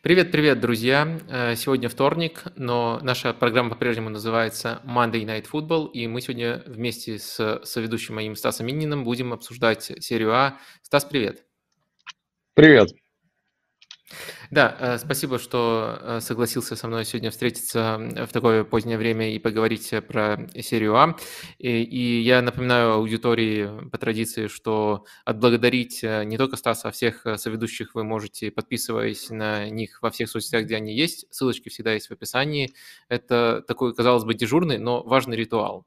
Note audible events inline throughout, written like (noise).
Привет-привет, друзья! Э, сегодня вторник, но наша программа по-прежнему называется Monday Night Football, и мы сегодня вместе с соведущим моим Стасом Мининым будем обсуждать серию А. Стас, привет! Привет! Да, э, спасибо, что э, согласился со мной сегодня встретиться в такое позднее время и поговорить про серию А. И, и я напоминаю аудитории по традиции, что отблагодарить э, не только Стаса, а всех соведущих вы можете, подписываясь на них во всех соцсетях, где они есть. Ссылочки всегда есть в описании. Это такой, казалось бы, дежурный, но важный ритуал.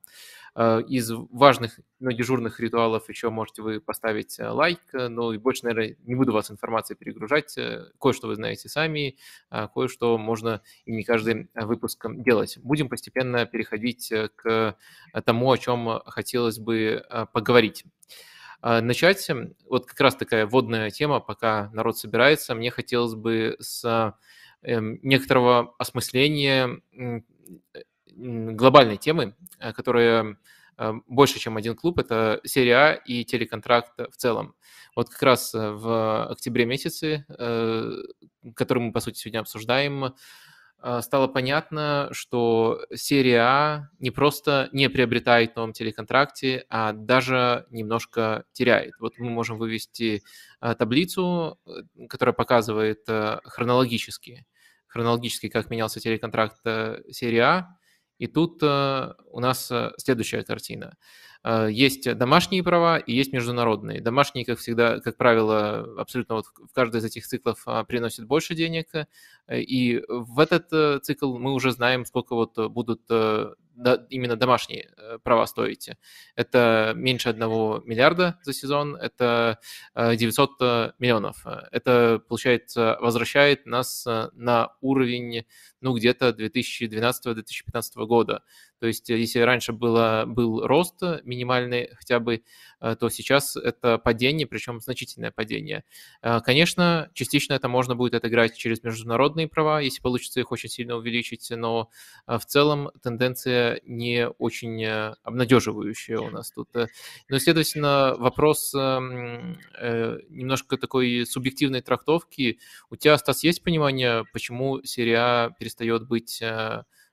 Э, из важных, но дежурных ритуалов еще можете вы поставить э, лайк, э, ну и больше, наверное, не буду вас информацией перегружать. Кое-что вы знаете сами, а кое-что можно и не каждый выпуск делать. Будем постепенно переходить к тому, о чем хотелось бы поговорить. Начать, вот как раз такая водная тема, пока народ собирается, мне хотелось бы с эм, некоторого осмысления глобальной темы, э, которая э, больше, чем один клуб, это серия А и телеконтракт в целом. Вот как раз э, в октябре месяце, который мы, по сути, сегодня обсуждаем, стало понятно, что серия А не просто не приобретает в новом телеконтракте, а даже немножко теряет. Вот мы можем вывести таблицу, которая показывает хронологически, хронологически, как менялся телеконтракт серии А, и тут э, у нас э, следующая картина. Э, есть домашние права и есть международные. Домашние, как всегда, как правило, абсолютно вот в каждый из этих циклов а, приносит больше денег. И в этот цикл мы уже знаем, сколько вот будут именно домашние права стоить. Это меньше 1 миллиарда за сезон, это 900 миллионов. Это, получается, возвращает нас на уровень ну, где-то 2012-2015 года. То есть, если раньше было, был рост минимальный хотя бы, э, то сейчас это падение, причем значительное падение. Э, конечно, частично это можно будет отыграть через международные права, если получится их очень сильно увеличить, но э, в целом тенденция не очень обнадеживающая у нас тут. Ну, следовательно, вопрос эм, немножко такой субъективной трактовки. У тебя, Стас, есть понимание, почему серия перестает быть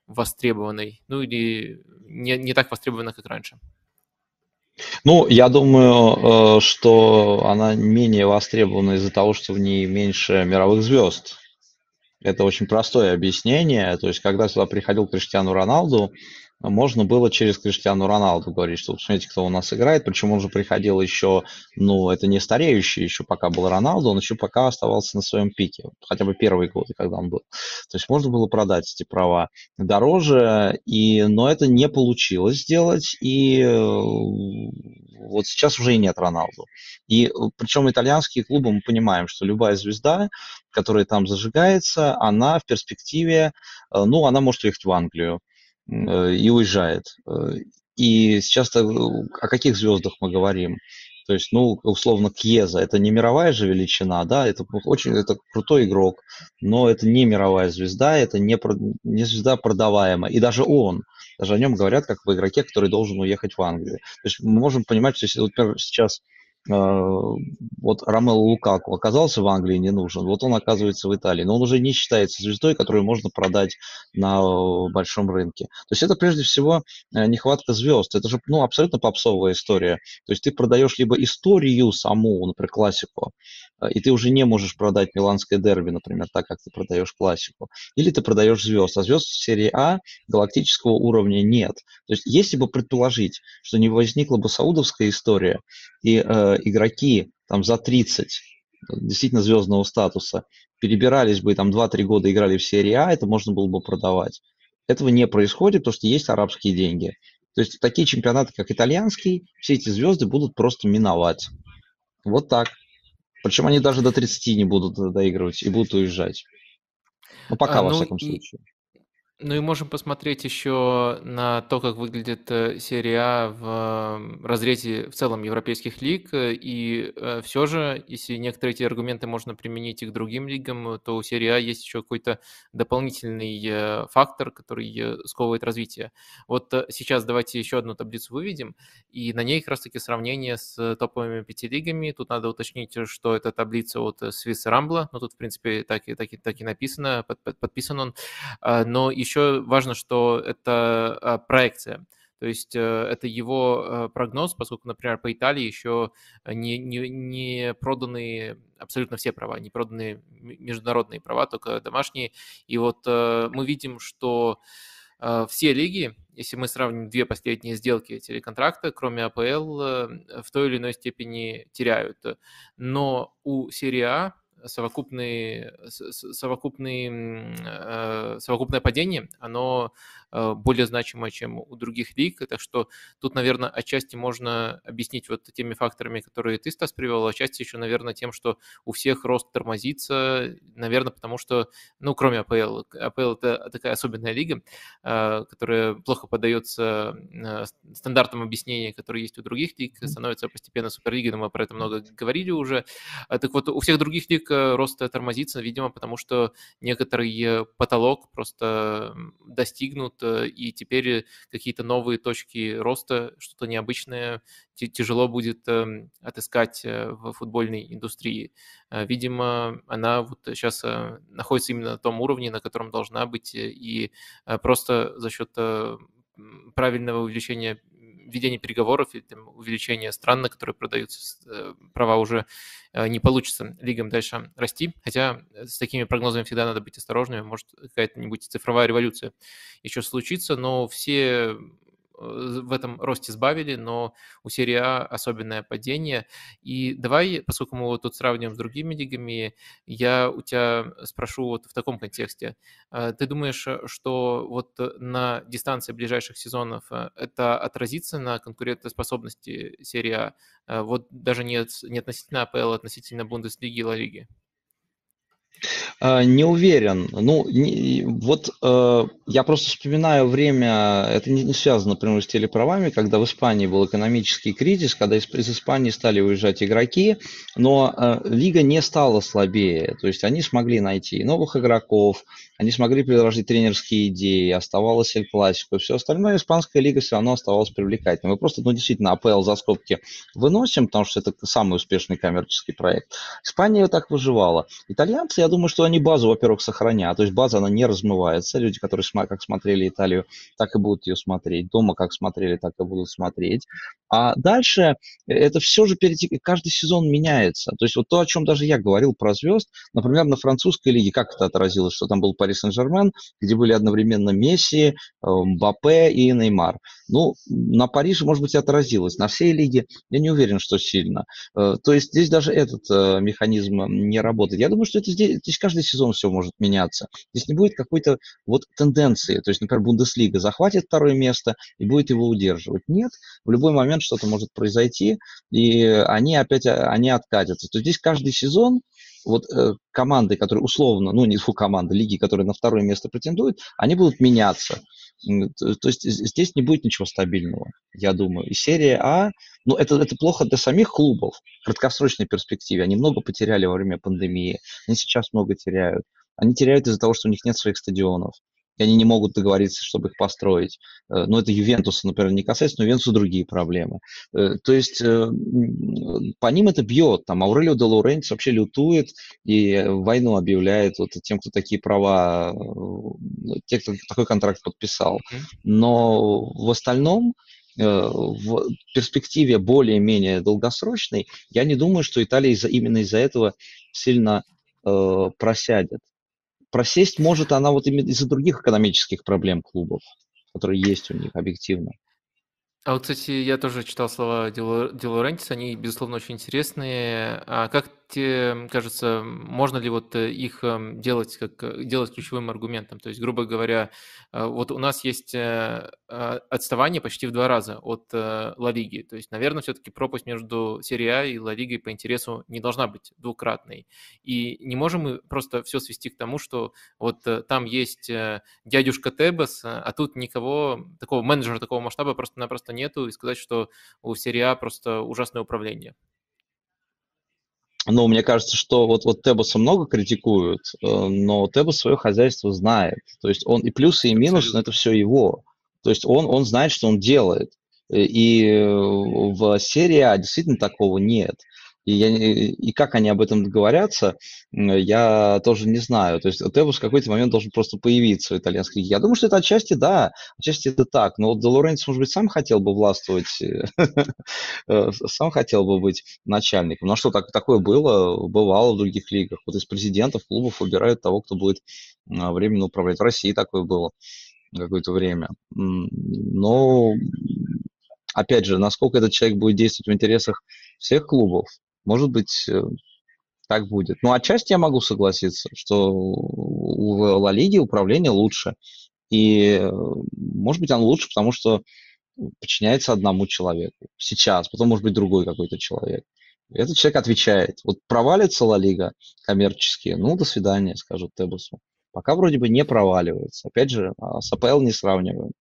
востребованной, ну или не, не так востребованной, как раньше? Ну, я думаю, э, что она менее востребована из-за того, что в ней меньше мировых звезд. Это очень простое объяснение. То есть, когда сюда приходил Криштиану Роналду, можно было через Криштиану Роналду говорить, что посмотрите, кто у нас играет. Причем он же приходил еще, ну, это не стареющий еще пока был Роналду, он еще пока оставался на своем пике. Хотя бы первые годы, когда он был. То есть можно было продать эти права дороже, и, но это не получилось сделать. И вот сейчас уже и нет Роналду. И причем итальянские клубы, мы понимаем, что любая звезда, которая там зажигается, она в перспективе, э, ну, она может уехать в Англию и уезжает. Э, и сейчас о каких звездах мы говорим? То есть, ну, условно, Кьеза, это не мировая же величина, да, это очень, это крутой игрок, но это не мировая звезда, это не, не звезда продаваемая. И даже он, даже о нем говорят как в игроке, который должен уехать в Англию. То есть мы можем понимать, что если, например, сейчас Э, вот Ромело Лукаку оказался в Англии не нужен, вот он оказывается в Италии, но он уже не считается звездой, которую можно продать на э, большом рынке. То есть это прежде всего э, нехватка звезд, это же ну, абсолютно попсовая история. То есть ты продаешь либо историю саму, например, классику, и ты уже не можешь продать миланское дерби, например, так, как ты продаешь классику, или ты продаешь звезд, а звезд в серии А галактического уровня нет. То есть если бы предположить, что не возникла бы саудовская история, и э, игроки там за 30 действительно звездного статуса перебирались бы и там 2-3 года играли в серии А, это можно было бы продавать. Этого не происходит, потому что есть арабские деньги. То есть такие чемпионаты, как итальянский, все эти звезды будут просто миновать. Вот так. Причем они даже до 30 не будут доигрывать и будут уезжать. Ну, пока, а, во ну, всяком и... случае. Ну и можем посмотреть еще на то, как выглядит э, серия А в разрезе в целом европейских лиг. И э, все же, если некоторые эти аргументы можно применить и к другим лигам, то у серии А есть еще какой-то дополнительный э, фактор, который сковывает развитие. Вот сейчас давайте еще одну таблицу выведем, и на ней как раз-таки сравнение с топовыми пяти лигами. Тут надо уточнить, что это таблица от Swiss Rumble, но тут, в принципе, так и, так и, так и написано, под, под, подписан он. А, но еще важно, что это а, проекция. То есть э, это его э, прогноз, поскольку, например, по Италии еще не, не, не проданы абсолютно все права, не проданы международные права, только домашние. И вот э, мы видим, что все лиги, если мы сравним две последние сделки телеконтракта, кроме АПЛ, в той или иной степени теряют. Но у серии А совокупный, совокупный, э, совокупное падение, оно Э, более значимая, чем у других лиг. Так что тут, наверное, отчасти можно объяснить вот теми факторами, которые ты, Стас, привел, а отчасти еще, наверное, тем, что у всех рост тормозится, наверное, потому что, ну, кроме АПЛ, АПЛ это такая особенная лига, э, которая плохо поддается стандартам объяснения, которые есть у других лиг, становится постепенно суперлигой, но мы про это много говорили уже. Так вот, у всех других лиг рост тормозится, видимо, потому что некоторый потолок просто достигнут Э, и теперь какие-то новые точки роста, что-то необычное тяжело будет эм, отыскать э, в футбольной индустрии. Э, видимо, она вот сейчас находится именно на том уровне, на котором должна быть, и просто за счет правильного увеличения ведения переговоров и там, увеличения стран, на которые продаются э, права, уже э, не получится лигам дальше расти. Хотя с такими прогнозами всегда надо быть осторожными. Может, какая-нибудь цифровая революция еще случится, но все Э, в этом росте сбавили, но у серии А особенное падение. И давай, поскольку мы вот тут сравниваем с другими лигами, я у тебя спрошу вот в таком контексте. Э, ты думаешь, что вот на дистанции ближайших сезонов э, это отразится на конкурентоспособности серии А? Вот даже не, не относительно АПЛ, а относительно Бундеслиги и Ла Лиги? А, не уверен. Ну, не, вот э, я просто вспоминаю время, это не, не связано, например, с телеправами, когда в Испании был экономический кризис, когда из, из Испании стали уезжать игроки, но э, лига не стала слабее. То есть они смогли найти новых игроков, они смогли предложить тренерские идеи, оставалось Эль и все остальное. Испанская лига все равно оставалась привлекательной. Мы просто, ну, действительно, АПЛ за скобки выносим, потому что это самый успешный коммерческий проект. Испания так выживала. Итальянцы, я думаю, что они базу, во-первых, сохранят, то есть база, она не размывается. Люди, которые как смотрели Италию, так и будут ее смотреть. Дома как смотрели, так и будут смотреть. А дальше это все же перетек... каждый сезон меняется. То есть вот то, о чем даже я говорил про звезд, например, на французской лиге, как это отразилось, что там был Пари Сен-Жермен, где были одновременно Месси, Мбаппе и Неймар. Ну, на Париже, может быть, отразилось. На всей лиге я не уверен, что сильно. Э, то есть здесь даже этот э, механизм не работает. Я думаю, что это здесь, здесь каждый сезон все может меняться. Здесь не будет какой-то вот тенденции. То есть, например, Бундеслига захватит второе место и будет его удерживать. Нет, в любой момент что-то может произойти, и они опять они откатятся. То есть здесь каждый сезон вот э, команды, которые условно, ну не фу, команды, лиги, которые на второе место претендуют, они будут меняться. То есть здесь не будет ничего стабильного, я думаю. И серия А, ну это, это плохо для самих клубов в краткосрочной перспективе. Они много потеряли во время пандемии, они сейчас много теряют. Они теряют из-за того, что у них нет своих стадионов и они не могут договориться, чтобы их построить. Э, но это Ювентуса, например, не касается, но Ювентуса другие проблемы. Э, то есть э, по ним это бьет. Там Аурелио де Лаурентис вообще лютует и войну объявляет вот тем, кто такие права, те, кто такой контракт подписал. Но в остальном в перспективе более-менее долгосрочной, я не думаю, что Италия из именно из-за этого сильно э, просядет просесть может она вот именно из-за других экономических проблем клубов, которые есть у них объективно. А вот, кстати, я тоже читал слова Ди Лорентиса, они, безусловно, очень интересные. А как тебе кажется, можно ли вот э, их эм, делать как э, делать ключевым аргументом? То есть, грубо говоря, э, вот у нас есть а, отставание почти в два раза от Ла Лиги. То есть, наверное, все-таки пропасть между серией А и Ла Лигой по интересу не должна быть двукратной. И не можем мы просто все свести к тому, что вот там есть дядюшка Тебас, а тут никого, такого менеджера такого масштаба просто-напросто нету, и сказать, что у серии А просто ужасное управление. Ну, мне кажется, что вот, вот Тебуса много критикуют, э, но Тебус свое хозяйство знает. То есть он и плюсы, и минусы, но это все его. То есть он, он знает, что он делает. И в серии А действительно такого нет. И, я, и как они об этом договорятся, я тоже не знаю. То есть Тебус в какой-то момент должен просто появиться в итальянской лиге. Я думаю, что это отчасти да, отчасти это так. Но вот Де может быть, сам хотел бы властвовать, э, (laughs) сам хотел бы быть начальником. Ну а что, так, такое было, бывало в других лигах. Вот из президентов клубов выбирают того, кто будет временно управлять. В России такое было какое-то время. Но, опять же, насколько этот человек будет действовать в интересах всех клубов, может быть, э, так будет. Ну, отчасти я могу согласиться, что у Ла Лиги управление лучше. И, э, может быть, оно лучше, потому что подчиняется одному человеку. Сейчас, потом, может быть, другой какой-то человек. Этот человек отвечает. Вот провалится Ла Лига коммерчески, ну, до свидания, скажут Тебусу. Пока вроде бы не проваливается. Опять же, а с АПЛ не сравниваем.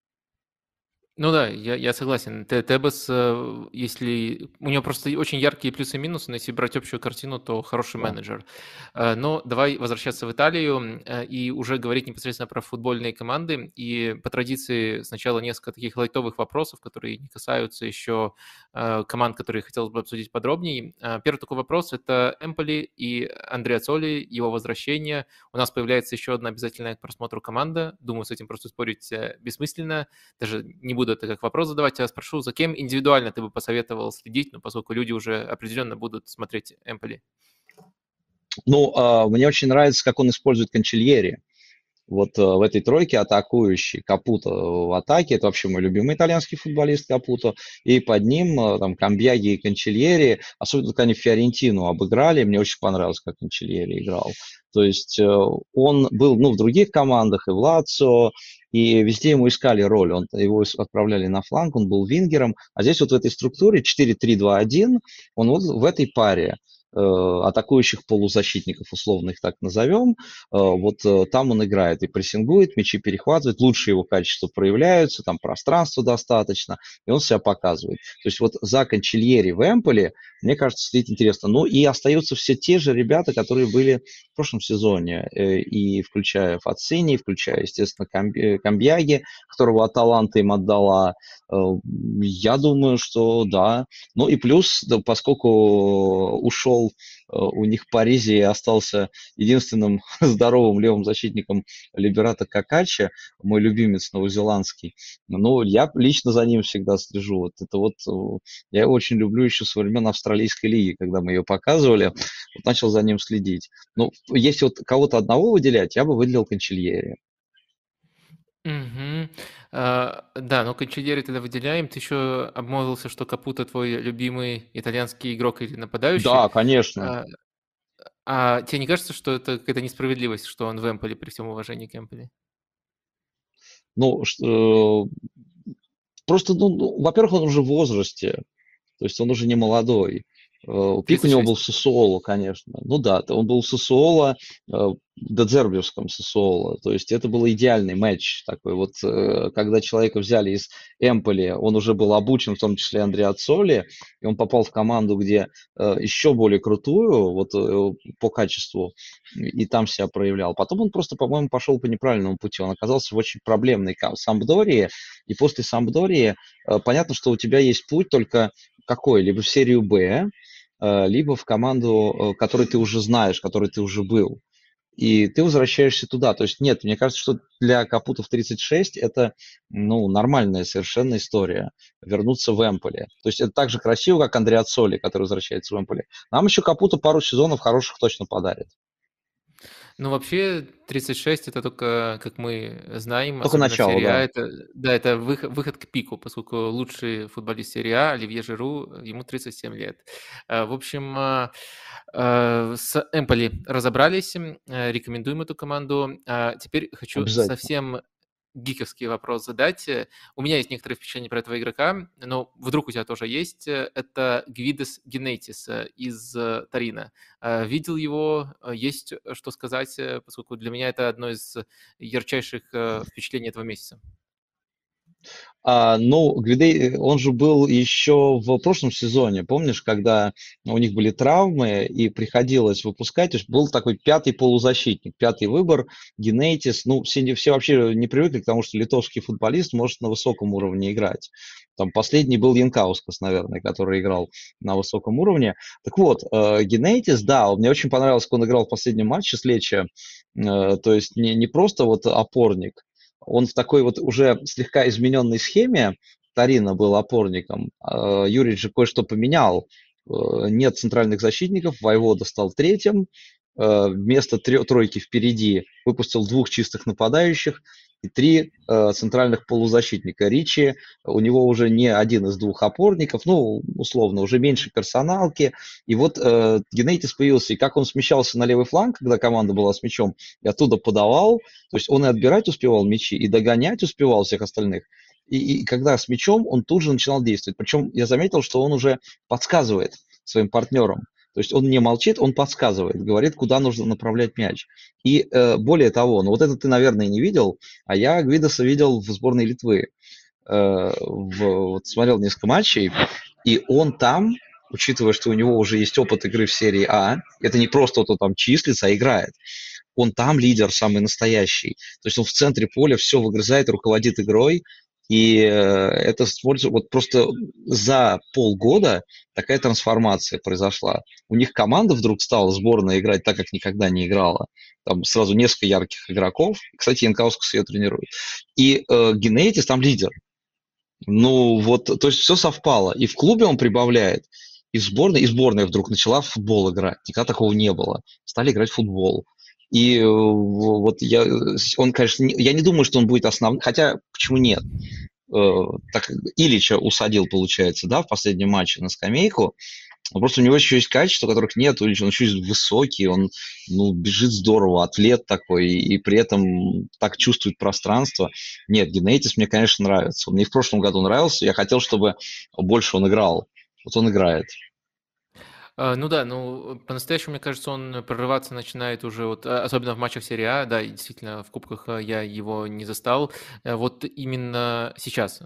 Ну да, я, я согласен. Тебес, э, если у него просто очень яркие плюсы и минусы, но если брать общую картину, то хороший да. менеджер. Э, но давай возвращаться в Италию э, и уже говорить непосредственно про футбольные команды. И по традиции сначала несколько таких лайтовых вопросов, которые не касаются еще команд, которые хотелось бы обсудить подробнее. Первый такой вопрос – это Эмполи и Андреа Цоли, его возвращение. У нас появляется еще одна обязательная к просмотру команда. Думаю, с этим просто спорить бессмысленно. Даже не буду буду это как вопрос задавать, я спрошу, за кем индивидуально ты бы посоветовал следить, ну, поскольку люди уже определенно будут смотреть Эмполи? Ну, а, мне очень нравится, как он использует Кончильери вот э, в этой тройке атакующий Капуто в атаке, это вообще мой любимый итальянский футболист Капуто, и под ним э, там Камбьяги и Кончильери, особенно когда они Фиорентину обыграли, мне очень понравилось, как Кончильери играл. То есть э, он был ну, в других командах, и в Лацио, и везде ему искали роль. Он, его отправляли на фланг, он был вингером. А здесь вот в этой структуре 4-3-2-1, он вот в этой паре. Э, атакующих полузащитников, условно их так назовем, э, вот э, там он играет и прессингует, мячи перехватывает, лучше его качества проявляются, там пространства достаточно, и он себя показывает. То есть вот за Кончильери в Эмполе, мне кажется, следить интересно. Ну и остаются все те же ребята, которые были в прошлом сезоне, и включая Фацини, включая, естественно, Камбьяги, которого Аталанта им отдала. Я думаю, что да. Ну и плюс, поскольку ушел ушел, э, у них Паризи остался единственным (laughs) здоровым левым защитником Либерата Какача, мой любимец новозеландский. Ну, я лично за ним всегда слежу. Вот это вот, э, я его очень люблю еще со времен Австралийской лиги, когда мы ее показывали, вот начал за ним следить. Ну, если вот кого-то одного выделять, я бы выделил Кончильери. Угу. А, да, но Кончильери тогда выделяем. Ты еще обмолвился, что Капута твой любимый итальянский игрок или нападающий. Да, конечно. А, а тебе не кажется, что это какая-то несправедливость, что он в Эмполе при всем уважении к Эмполи? Ну, что, просто, ну, ну, во-первых, он уже в возрасте, то есть он уже не молодой. Э, пик у него был Сосуоло, конечно. Ну да, он был Сосуоло, э, Дедзербиевском Сосуоло. То есть это был идеальный матч такой. Вот э, когда человека взяли из Эмполи, он уже был обучен, в том числе Андреа Цоли, и он попал в команду, где еще более крутую вот по качеству, и там себя проявлял. Потом он просто, по-моему, пошел по неправильному пути. Он оказался в очень проблемной Самбдории, и после Самбдории понятно, что у тебя есть путь только какой? Либо в серию Б, либо в команду, э, которой ты уже знаешь, которой ты уже был. И ты возвращаешься туда. То есть нет, мне кажется, что для Капутов 36 это ну, нормальная совершенно история. Вернуться в Эмполе. То есть это так же красиво, как Андреа Соли, который возвращается в Эмполе. Нам еще Капута пару сезонов хороших точно подарит. Ну, вообще, 36 это только, как мы знаем, Только начало, серии А, да. это, да, это выход, выход к пику, поскольку лучший футболист серии А, Оливье Жиру, ему 37 лет. Э, В общем, а, э, с Эмполи разобрались, э, рекомендуем эту команду. А Теперь хочу совсем гиковский вопрос задать. Э, У меня есть некоторые впечатления про этого игрока, но вдруг у тебя тоже есть. Э, Это Гвидес Генетис э, из Тарина. Видел его, есть что сказать, поскольку для меня это одно из ярчайших впечатлений этого месяца. А, ну, Гвидей, он же был еще в прошлом сезоне, помнишь, когда у них были травмы и приходилось выпускать, то есть был такой пятый полузащитник, пятый выбор, Генейтис, ну, все, все вообще не привыкли к тому, что литовский футболист может на высоком уровне играть. Там последний был Янкаускас, наверное, который играл на высоком уровне. Так вот, э, Генейтис, да, мне очень понравилось, как он играл в последнем матче с Лечи, Э, то есть не, не просто вот опорник, он в такой вот уже слегка измененной схеме, Тарина был опорником, а Юрий же кое-что поменял. Э, Нет центральных защитников, Войвода стал третьим, вместо трё- тройки впереди выпустил двух чистых нападающих и три э, центральных полузащитника. Ричи, у него уже не один из двух опорников, ну, условно, уже меньше персоналки. И вот э, Генетис появился, и как он смещался на левый фланг, когда команда была с мячом, и оттуда подавал, то есть он и отбирать успевал мячи, и догонять успевал всех остальных. И, и когда с мячом, он тут же начинал действовать. Причем я заметил, что он уже подсказывает своим партнерам. То есть он не молчит, он подсказывает, говорит, куда нужно направлять мяч. И э, более того, ну вот это ты, наверное, не видел, а я Гвидоса видел в сборной Литвы. Э, в, вот смотрел несколько матчей, и он там, учитывая, что у него уже есть опыт игры в серии А, это не просто он там числится, а играет он там лидер самый настоящий. То есть он в центре поля все выгрызает, руководит игрой, и э, это вот просто за полгода такая трансформация произошла. У них команда вдруг стала сборная играть так, как никогда не играла. Там сразу несколько ярких игроков. Кстати, Янкаускас ее тренирует. И э, Генетис там лидер. Ну вот, то есть все совпало. И в клубе он прибавляет, и в сборной, и сборная вдруг начала в футбол играть. Никогда такого не было. Стали играть в футбол. И э, вот я, он, конечно, не, я не думаю, что он будет основным, хотя почему нет? Э, так Ильича усадил, получается, да, в последнем матче на скамейку. Но просто у него еще есть качества, которых нет. Ильич, он еще высокий, он ну, бежит здорово, атлет такой, и при этом так чувствует пространство. Нет, Генетис мне, конечно, нравится. Он мне в прошлом году нравился, я хотел, чтобы больше он играл. Вот он играет. А, Ну да, ну по-настоящему, мне кажется, он прорываться начинает уже, вот, а, особенно в матчах серии А, да, действительно, в кубках а, я его не застал, э, вот именно сейчас,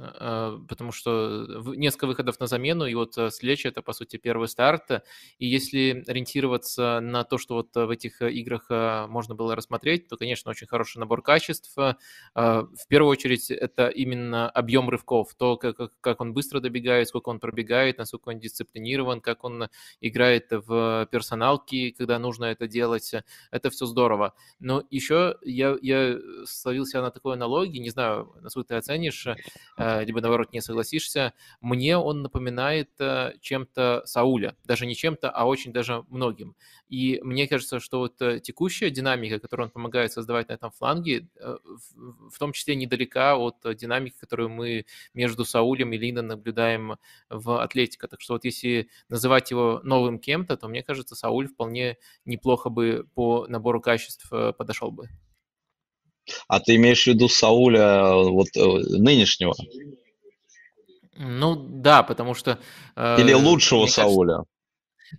потому что в- несколько выходов на замену, и вот а, с Лечи это, по сути, первый старт, и если ориентироваться на то, что вот в этих играх можно было рассмотреть, то, конечно, очень хороший набор качеств, в первую очередь, это именно объем рывков, то, как он быстро добегает, сколько он пробегает, насколько он дисциплинирован, как он играет в персоналки, когда нужно это делать. Это все здорово. Но еще я, я словил себя на такой аналогии, не знаю, насколько ты оценишь, э, либо наоборот не согласишься. Мне он напоминает э, чем-то Сауля. Даже не чем-то, а очень даже многим. И мне кажется, что вот э, текущая динамика, которую он помогает создавать на этом фланге, э, в, том числе недалека от динамики, которую мы между Саулем и Линдом наблюдаем в Атлетико. Так что вот если называть его новым кем-то, то мне кажется, Сауль вполне неплохо бы по набору качеств э, подошел бы. А ты имеешь в виду Сауля вот э, нынешнего? Ну да, потому что... Или э, лучшего мне кажется,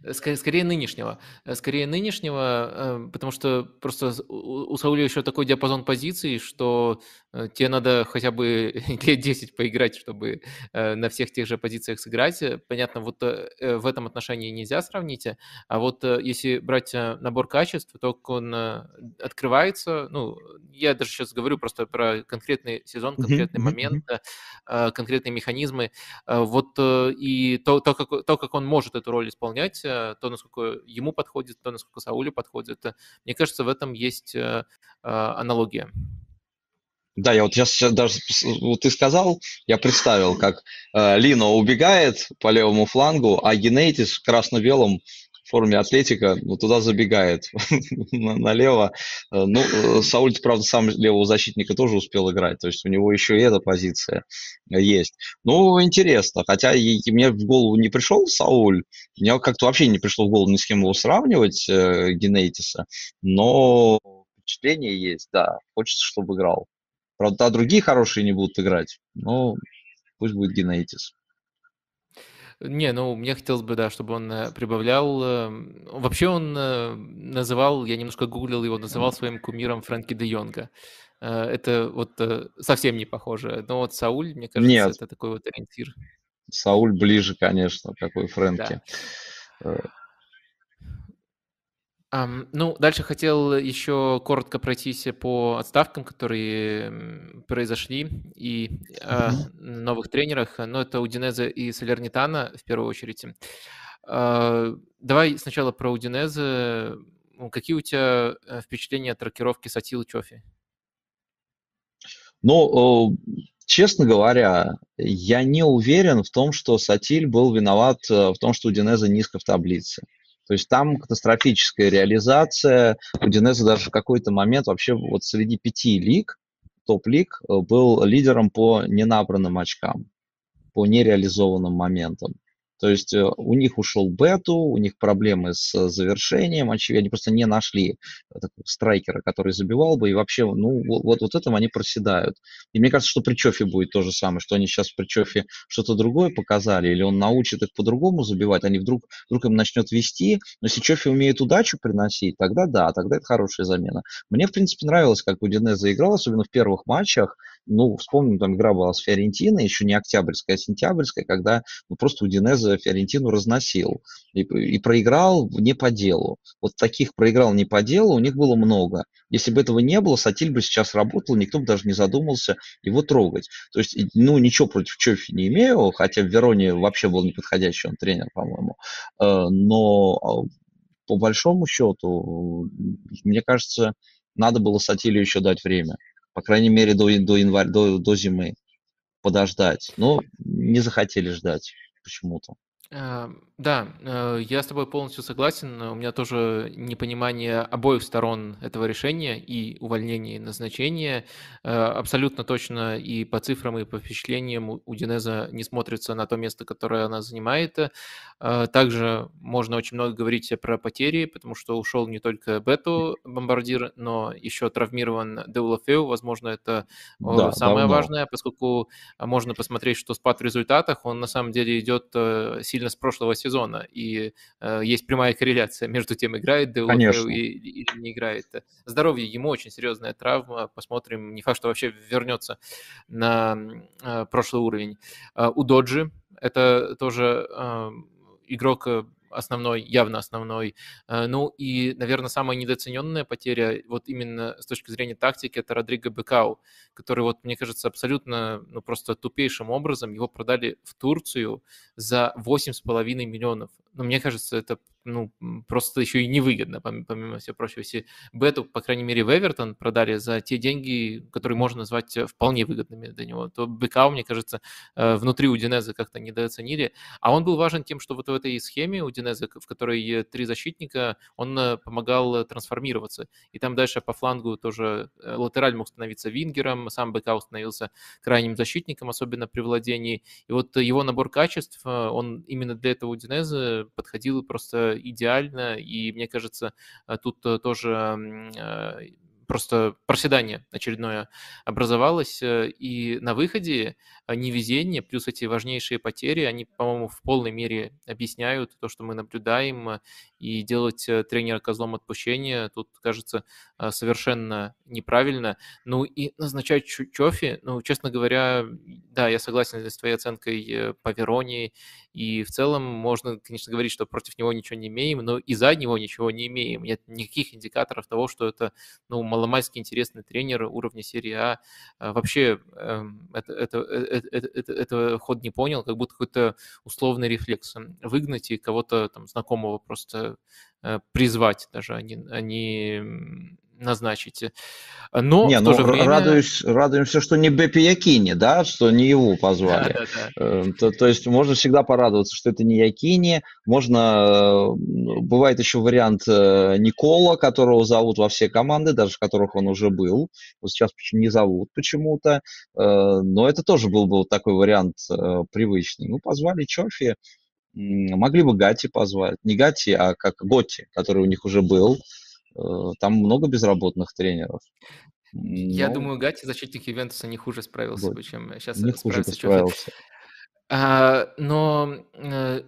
Сауля? Ска- Скорее нынешнего. Э, Скорее нынешнего, э, потому что просто у Сауля еще такой диапазон позиций, что э, тебе надо хотя бы (laughs) лет 10 поиграть, чтобы э, на всех тех же позициях сыграть. Э, Понятно, вот э, э, в этом отношении нельзя сравнить, э, а вот э, если брать э, набор качеств, то он э, открывается, ну, я даже сейчас говорю просто про конкретный сезон, конкретный мгм, момент, э, э, конкретные механизмы, Э, Вот э, и то, то, как, то, как он может эту роль исполнять, э, то, насколько ему подходит, то, насколько Саулю подходит, мне кажется, в этом есть э, э, аналогия. Да, я вот сейчас, сейчас даже, вот ты сказал, я представил, как э, Лино убегает по левому флангу, а Генейтис в форме атлетика, ну, туда забегает (laughs) налево. Э, ну, э, Сауль, правда, сам левого защитника тоже успел играть, то есть у него еще и эта позиция есть. Ну, интересно, хотя и, и мне в голову не пришел Сауль, мне как-то вообще не пришло в голову ни с кем его сравнивать, э, Генейтиса, но впечатление есть, да, хочется, чтобы играл. Правда, другие хорошие не будут играть, но пусть будет Генейтис. Не, ну, мне хотелось бы, да, чтобы он э, прибавлял. Эм, вообще он э, называл, я немножко гуглил его, называл своим кумиром Фрэнки де Йонга. Э, это вот совсем не похоже. Но вот Сауль, мне кажется, Нет. это такой вот ориентир. Сауль ближе, конечно, какой Фрэнки. Да. Um, ну, дальше хотел еще коротко пройтись по отставкам, которые произошли, и uh, новых тренерах. Но это Удинеза и Салернитана в первую очередь. Uh, давай сначала про Удинеза. Какие у тебя э, впечатления от рокировки Сатил Чофи? Ну, честно говоря, я не уверен в том, что Сатиль был виноват э, в том, что Удинеза низко в таблице. То есть там катастрофическая реализация. Удинеза даже в какой-то момент вообще вот среди пяти лиг, топ-лиг, э, был лидером по ненабранным очкам, по нереализованным моментам. То есть э, у них ушел Бету, у них проблемы с завершением, очевидно, они просто не нашли страйкера, который забивал бы, и вообще, ну, вот, вот этом они проседают. И мне кажется, что при Чофе будет то же самое, что они сейчас при Чофе что-то другое показали, или он научит их по-другому забивать, они вдруг, вдруг им начнет вести, но если Чофе умеет удачу приносить, тогда да, тогда это хорошая замена. Мне, в принципе, нравилось, как Удинеза играл, особенно в первых матчах, ну, вспомним, там игра была с Фиорентиной, еще не октябрьская, а сентябрьская, когда ну, просто Удинеза Фиорентину разносил и, и проиграл не по делу. Вот таких проиграл не по делу у них было много. Если бы этого не было, Сатиль бы сейчас работал, никто бы даже не задумался его трогать. То есть, ну, ничего против Чофи не имею, хотя в Вероне вообще был неподходящий он тренер, по-моему. Э, но а, по большому счету, мне кажется, надо было Сатилю еще дать время по крайней мере, до, до, января, до, до зимы подождать. Но не захотели ждать почему-то. А, да, э, я с тобой полностью согласен. У меня тоже непонимание обоих сторон этого решения и увольнения, и назначения. Э, абсолютно точно и по цифрам, и по впечатлениям у Динеза не смотрится на то место, которое она занимает. Э, также можно очень много говорить про потери, потому что ушел не только Бету бомбардир, но еще травмирован Деулафеу. Возможно, это да, самое давно. важное, поскольку можно посмотреть, что спад в результатах, он на самом деле идет сильно сильно с прошлого сезона, и э, есть прямая корреляция между тем, играет Деулофеу или не играет. Здоровье ему очень серьезная травма, посмотрим, не факт, что вообще вернется на э, прошлый уровень. Э, у Доджи это тоже э, игрок э, основной, явно основной. Э, ну и, наверное, самая недооцененная потеря вот именно с точки зрения тактики это Родриго Бекау, который вот, мне кажется, абсолютно, ну просто тупейшим образом его продали в Турцию за 8,5 миллионов. Ну, мне кажется, это ну, просто еще и невыгодно, помимо всего прочего. Если Бету, по крайней мере, в Эвертон продали за те деньги, которые можно назвать э, вполне выгодными для него, то Бекау, мне кажется, э, внутри Удинеза как-то недооценили. А он был важен тем, что вот в этой схеме Удинеза, в которой три защитника, он э, помогал трансформироваться. И там дальше по флангу тоже латераль мог становиться вингером, сам Бекау становился крайним защитником, особенно при владении. И вот его набор качеств, он именно для этого Удинеза подходил просто идеально, и мне кажется, э, тут э, тоже э, просто проседание очередное образовалось, и на выходе невезение плюс эти важнейшие потери, они, по-моему, в полной мере объясняют то, что мы наблюдаем, и делать тренера козлом отпущения тут, кажется, совершенно неправильно. Ну и назначать Чофи, ну, честно говоря, да, я согласен с твоей оценкой по Вероне и в целом можно, конечно, говорить, что против него ничего не имеем, но и за него ничего не имеем. Нет никаких индикаторов того, что это ну, маломальски интересный тренер уровня серии А. а вообще эм, это, это, это, это, это, ход не понял, как будто какой-то условный рефлекс. Выгнать и кого-то там знакомого просто э, призвать даже, они, они назначить. Но не, в то ну, же время... радуюсь, радуемся, что не Бепи Якини, да, что не его позвали. Да, да, да. Эм, то, то есть можно всегда порадоваться, что это не Якини. Можно, э, бывает еще вариант э, Никола, которого зовут во все команды, даже в которых он уже был. Вот сейчас не зовут почему-то. Э, но это тоже был бы вот такой вариант привычный. Ну, позвали Чофи. Могли бы Гати позвать. Не Гати, а как Готи, который у них уже был. Э, там много безработных тренеров. Я Но... думаю, Гати, защитник Ювентуса, не хуже справился вот. бы, чем сейчас не хуже справился. А, но э,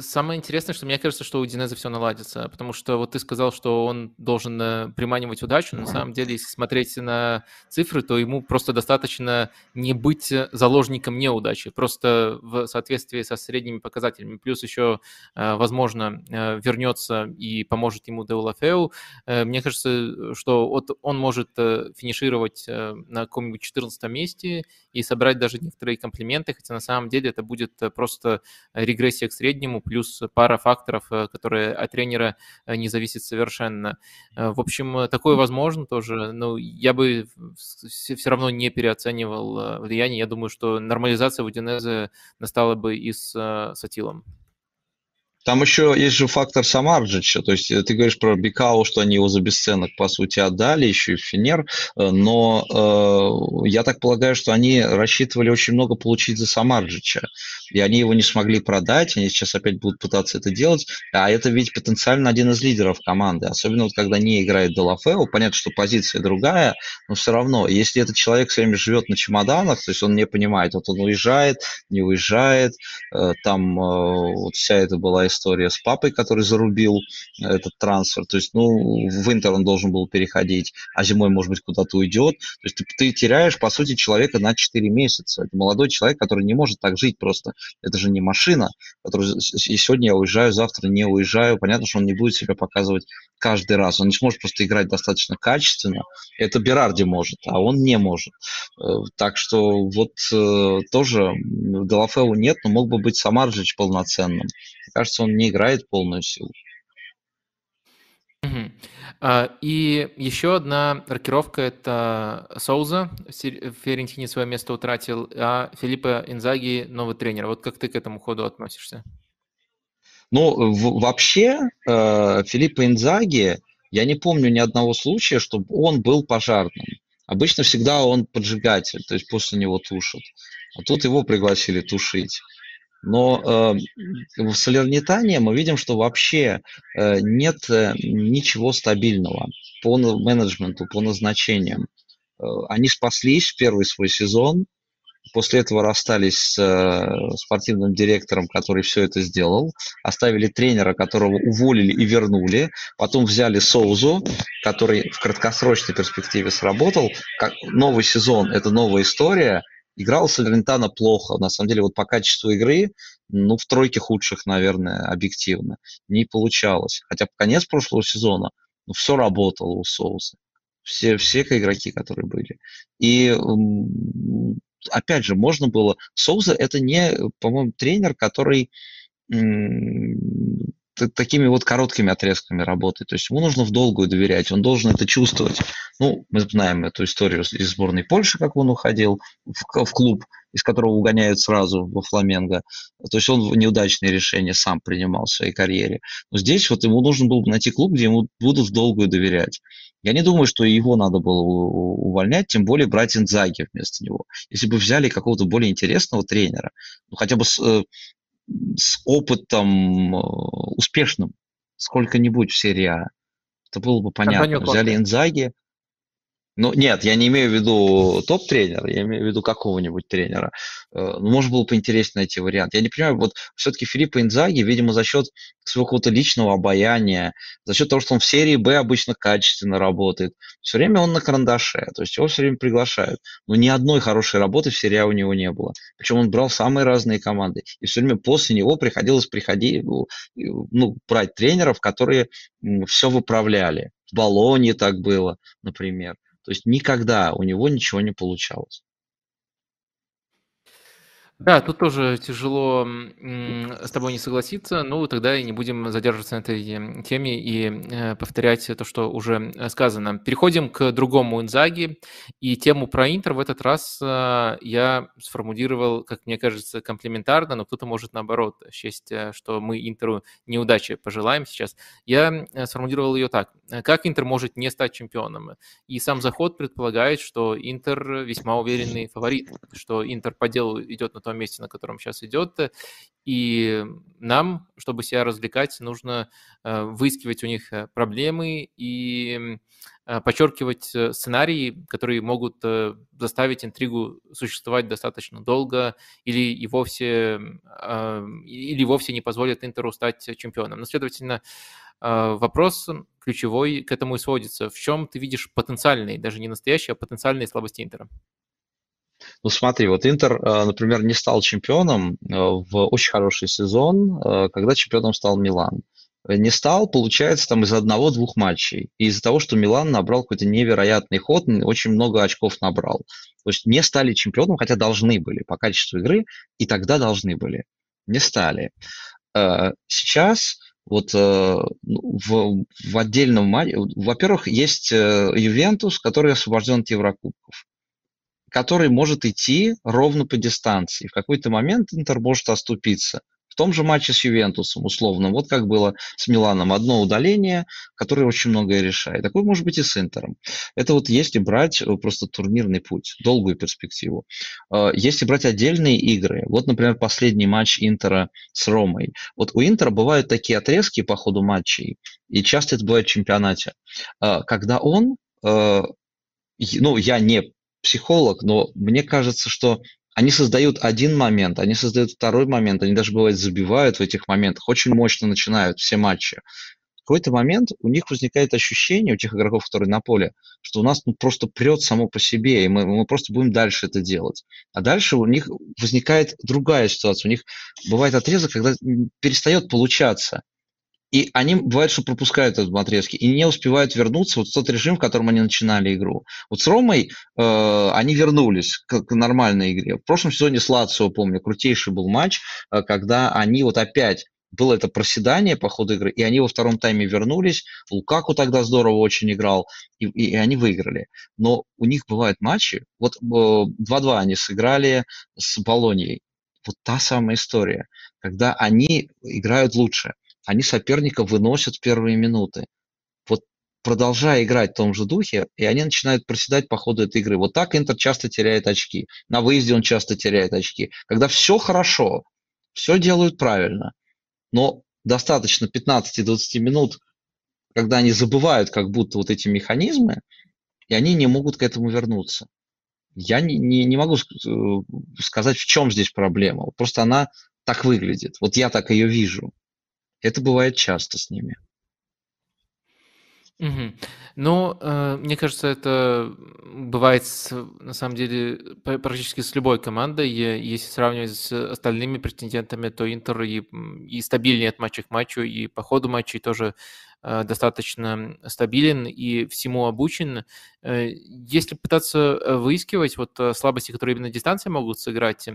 Самое интересное, что мне кажется, что у Динеза все наладится, потому что вот ты сказал, что он должен э, приманивать удачу, но на самом деле, если смотреть на цифры, то ему просто достаточно не быть заложником неудачи, просто в соответствии со средними показателями. Плюс еще, э, возможно, э, вернется и поможет ему Деулафеу. Мне кажется, что вот он может финишировать на каком-нибудь 14 месте и собрать даже некоторые комплименты, хотя на самом деле это будет просто регрессия к среднему, плюс пара факторов, э, которые от тренера э, не зависят совершенно. Э, в общем, такое возможно тоже, но я бы все равно не переоценивал влияние. Я думаю, что нормализация в Удинезе настала бы и с Сатилом. Там еще есть же фактор Самарджича, то есть ты говоришь про Бикау, что они его за бесценок, по сути, отдали, еще и Финер, но э, я так полагаю, что они рассчитывали очень много получить за Самарджича, и они его не смогли продать, они сейчас опять будут пытаться это делать, а это ведь потенциально один из лидеров команды, особенно вот когда не играет Делафео, понятно, что позиция другая, но все равно, если этот человек все время живет на чемоданах, то есть он не понимает, вот он уезжает, не уезжает, э, там э, вот вся эта была история история с папой, который зарубил э, этот трансфер. То есть, ну, в Интер он должен был переходить, а зимой, может быть, куда-то уйдет. То есть ты, ты теряешь, по сути, человека на 4 месяца. Это молодой человек, который не может так жить просто. Это же не машина, который и сегодня я уезжаю, завтра не уезжаю. Понятно, что он не будет себя показывать каждый раз. Он не сможет просто играть достаточно качественно. Это Берарди может, а он не может. Э, так что вот э, тоже Делафеу нет, но мог бы быть Самарджич полноценным. Мне кажется, он не играет полную силу. А, и еще одна рокировка – это Соуза. В Ферентине свое место утратил, а Филиппа Инзаги – новый тренер. Вот как ты к этому ходу относишься? Ну, в, вообще, э, Филиппа Инзаги, я не помню ни одного случая, чтобы он был пожарным. Обычно всегда он поджигатель, то есть после него тушат. А тут его пригласили тушить. Но э, в Салернитане мы видим, что вообще э, нет э, ничего стабильного по менеджменту, по назначениям. Э, они спаслись в первый свой сезон, после этого расстались с э, спортивным директором, который все это сделал, оставили тренера, которого уволили и вернули, потом взяли Соузу, который в краткосрочной перспективе сработал. Как, новый сезон – это новая история – Играл Салернитана плохо. На самом деле, вот по качеству игры, ну, в тройке худших, наверное, объективно. Не получалось. Хотя по конец прошлого сезона, ну, все работало у Соуса. Все, все игроки, которые были. И опять же, можно было... Соуза это не, по-моему, тренер, который такими вот короткими отрезками работает. То есть ему нужно в долгую доверять, он должен это чувствовать. Ну, мы знаем эту историю из сборной Польши, как он уходил в, в клуб, из которого угоняют сразу во Фламенго. То есть он неудачные решения сам принимал в своей карьере. Но здесь вот ему нужно было найти клуб, где ему будут в долгую доверять. Я не думаю, что его надо было увольнять, тем более брать Инзаги вместо него. Если бы взяли какого-то более интересного тренера, ну, хотя бы с, опытом э, успешным сколько-нибудь в серии А. Это было бы понятно. Взяли Инзаги, ну, нет, я не имею в виду топ-тренера, я имею в виду какого-нибудь тренера. Э, ну, может было бы интересно найти вариант. Я не понимаю, вот все-таки Филиппа Инзаги, видимо, за счет своего какого-то личного обаяния, за счет того, что он в серии Б обычно качественно работает, все время он на карандаше, то есть его все время приглашают. Но ни одной хорошей работы в серии А у него не было. Причем он брал самые разные команды. И все время после него приходилось приходить, ну, ну брать тренеров, которые все выправляли. В Болоне так было, например. То есть никогда у него ничего не получалось. Да, тут тоже тяжело с тобой не согласиться, ну тогда и не будем задерживаться на этой теме и э, повторять то, что уже э, сказано. Переходим к другому Инзаги, и тему про Интер в этот раз э, я сформулировал, как мне кажется, комплементарно, но кто-то может наоборот счесть, что мы Интеру неудачи пожелаем сейчас. Я сформулировал ее так. Как Интер может не стать чемпионом? И сам заход предполагает, что Интер весьма уверенный фаворит, что Интер по делу идет на том месте, на котором сейчас идет. И нам, чтобы себя развлекать, нужно э, выискивать у них э, проблемы и э, подчеркивать сценарии, которые могут заставить интригу существовать достаточно долго или и вовсе, или вовсе не позволят Интеру стать чемпионом. Но, следовательно, вопрос ключевой к этому и сводится. В чем ты видишь потенциальные, даже не настоящие, а потенциальные слабости Интера? Ну смотри, вот Интер, э, например, не стал чемпионом э, в очень хороший сезон, э, когда чемпионом стал Милан. Не стал, получается, там из одного-двух матчей. И из-за того, что Милан набрал какой-то невероятный ход, очень много очков набрал. То есть не стали чемпионом, хотя должны были по качеству игры, и тогда должны были. Не стали. Сейчас вот ну, в, в отдельном матче, во-первых, есть Ювентус, который освобожден от Еврокубков который может идти ровно по дистанции. В какой-то момент Интер может оступиться. В том же матче с Ювентусом, условно, вот как было с Миланом, одно удаление, которое очень многое решает. Такое может быть и с Интером. Это вот если брать э, просто турнирный путь, долгую перспективу. Э, если брать отдельные игры, вот, например, последний матч Интера с Ромой. Вот у Интера бывают такие отрезки по ходу матчей, и часто это бывает в чемпионате, э, когда он ну, я не психолог, но мне кажется, что они создают один момент, они создают второй момент, они даже, бывает, забивают в этих моментах, очень мощно начинают все матчи. В какой-то момент у них возникает ощущение, у тех игроков, которые на поле, что у нас ну, просто прет само по себе, и мы, мы просто будем дальше это делать. А дальше у них возникает другая ситуация. У них бывает отрезок, когда перестает получаться. И они, бывает, что пропускают этот отрезки и не успевают вернуться вот в тот режим, в котором они начинали игру. Вот с Ромой э, они вернулись к, к нормальной игре. В прошлом сезоне с Лацио, помню, крутейший был матч, э, когда они вот опять было это проседание по ходу игры, и они во втором тайме вернулись. Лукаку тогда здорово очень играл, и, и, и они выиграли. Но у них бывают матчи, вот э, 2-2 они сыграли с Болонией. Вот та самая история, когда они играют лучше – они соперника выносят в первые минуты. Вот продолжая играть в том же духе, и они начинают проседать по ходу этой игры. Вот так Интер часто теряет очки. На выезде он часто теряет очки. Когда все хорошо, все делают правильно, но достаточно 15-20 минут, когда они забывают как будто вот эти механизмы, и они не могут к этому вернуться. Я не, не, не могу э, сказать, в чем здесь проблема. Просто она так выглядит. Вот я так ее вижу. Это бывает часто с ними. Мгм. Ну, э, мне кажется, это бывает с, на самом деле практически с любой командой. Если сравнивать с остальными претендентами, то Интер и, и стабильнее от матча к матчу, и по ходу матчей тоже э, достаточно стабилен и всему обучен. Э, если пытаться выискивать вот слабости, которые именно дистанции могут сыграть,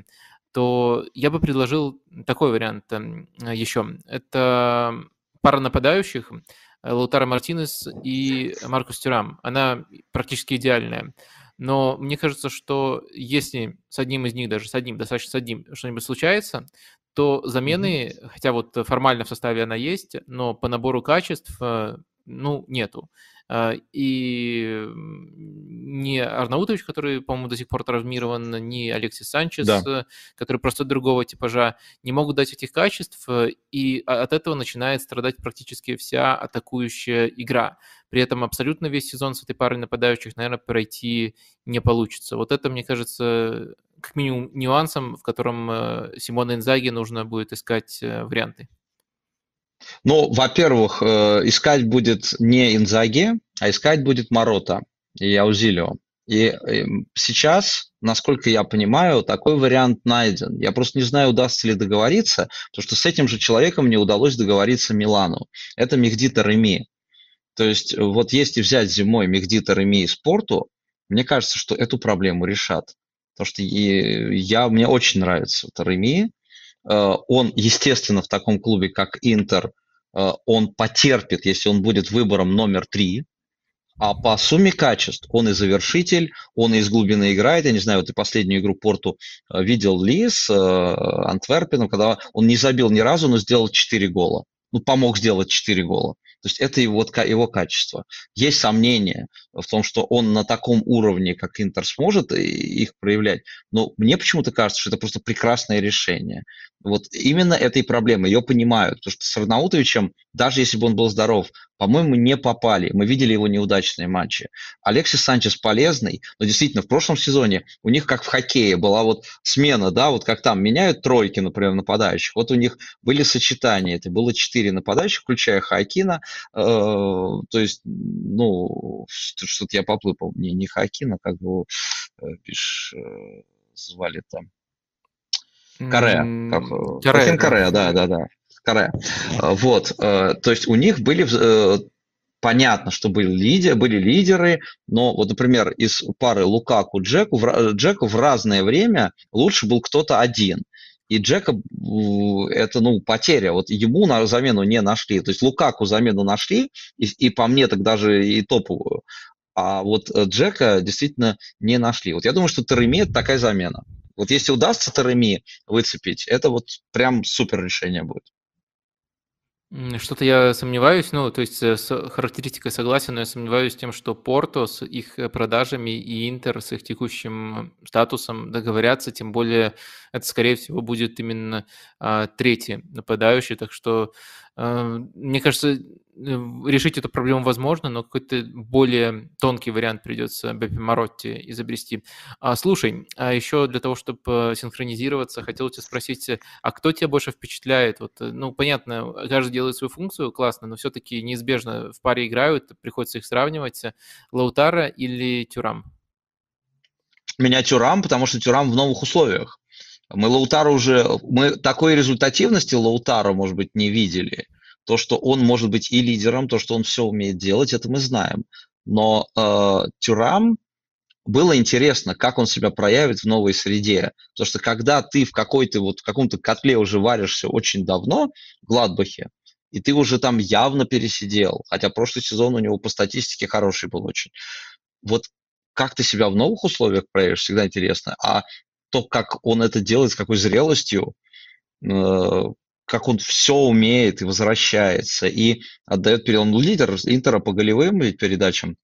то я бы предложил такой вариант эм, еще. Это пара нападающих, э, Лаутара Мартинес и Маркус Тюрам. Она практически идеальная. Но мне кажется, что если с одним из них, даже с одним, достаточно с одним, что-нибудь случается, то замены, mm-hmm. хотя вот формально в составе она есть, но по набору качеств, э, ну, нету. А, и не Арнаутович, который, по-моему, до сих пор травмирован, ни Алексис Санчес, да. Э, который просто другого типажа, не могут дать этих качеств, э, и от этого начинает страдать практически вся атакующая игра. При этом абсолютно весь сезон с этой парой нападающих, наверное, пройти не получится. Вот это, мне кажется, как минимум нюансом, в котором э, Симона Инзаги нужно будет искать варианты. Ну, во-первых, э, искать будет не Инзаги, а искать будет Марота и Аузилио. И эм, сейчас, насколько я понимаю, такой вариант найден. Я просто не знаю, удастся ли договориться, потому что с этим же человеком не удалось договориться Милану. Это Мехдита Реми. То есть вот если взять зимой Мехдита Реми и Спорту, мне кажется, что эту проблему решат. Потому что я, мне очень нравится Тареми. Э, он, естественно, в таком клубе, как Интер, э, он потерпит, если он будет выбором номер три. А по сумме качеств он и завершитель, он из глубины играет. Я не знаю, вот и последнюю игру Порту э, видел ли с Антверпеном, когда он не забил ни разу, но сделал 4 гола. Ну, помог сделать 4 гола. То есть это его, его качество. Есть сомнения в том, что он на таком уровне, как Интер, сможет их проявлять, но мне почему-то кажется, что это просто прекрасное решение. Вот именно этой проблемы, ее понимают, потому что с Арнаутовичем, даже если бы он был здоров, по-моему, не попали. Мы видели его неудачные матчи. Алексис Санчес полезный, но действительно в прошлом сезоне у них как в хоккее была вот смена, да, вот как там меняют тройки, например, нападающих. Вот у них были сочетания, это было четыре нападающих, включая Хакина, э, то есть, ну, что-то я поплыл, не, не Хакина, как бы, э, пишешь, э, звали там. Каре. Как, Каре, Каре, да, да, да. Каре. Вот, э, то есть у них были э, понятно, что были, лидеры, были лидеры, но вот, например, из пары Лукаку Джеку, в, Джеку в разное время лучше был кто-то один. И Джека это, ну, потеря. Вот ему на замену не нашли. То есть Лукаку замену нашли, и, и по мне так даже и топовую. А вот э, Джека действительно не нашли. Вот я думаю, что Тереми это такая замена. Вот если удастся Тереми выцепить, это вот прям супер решение будет. Что-то я сомневаюсь, ну, то есть э, с характеристикой согласен, но я сомневаюсь тем, что Порто с их э, продажами и Интер с их текущим статусом договорятся, тем более это, скорее всего, будет именно а, третий нападающий, так что мне кажется, решить эту проблему возможно, но какой-то более тонкий вариант придется Беппи Маротти изобрести. А, слушай, а еще для того, чтобы синхронизироваться, хотел тебя спросить, а кто тебя больше впечатляет? Вот, э, ну, понятно, каждый делает свою функцию, классно, но все-таки неизбежно в паре играют, приходится их сравнивать. Лаутара или Тюрам? Меня Тюрам, потому что Тюрам в новых условиях. Мы Лаутара уже, мы такой результативности Лаутара, может быть, не видели. То, что он может быть и лидером, то, что он все умеет делать, это мы знаем. Но э, Тюрам было интересно, как он себя проявит в новой среде. Потому что когда ты в какой-то вот в каком-то котле уже варишься очень давно, в Гладбахе, и ты уже там явно пересидел, хотя прошлый сезон у него по статистике хороший был очень. Вот как ты себя в новых условиях проявишь, всегда интересно. А то, как он это делает, с какой зрелостью, э, как он все умеет и возвращается, и отдает перед он лидер Интера по голевым передачам,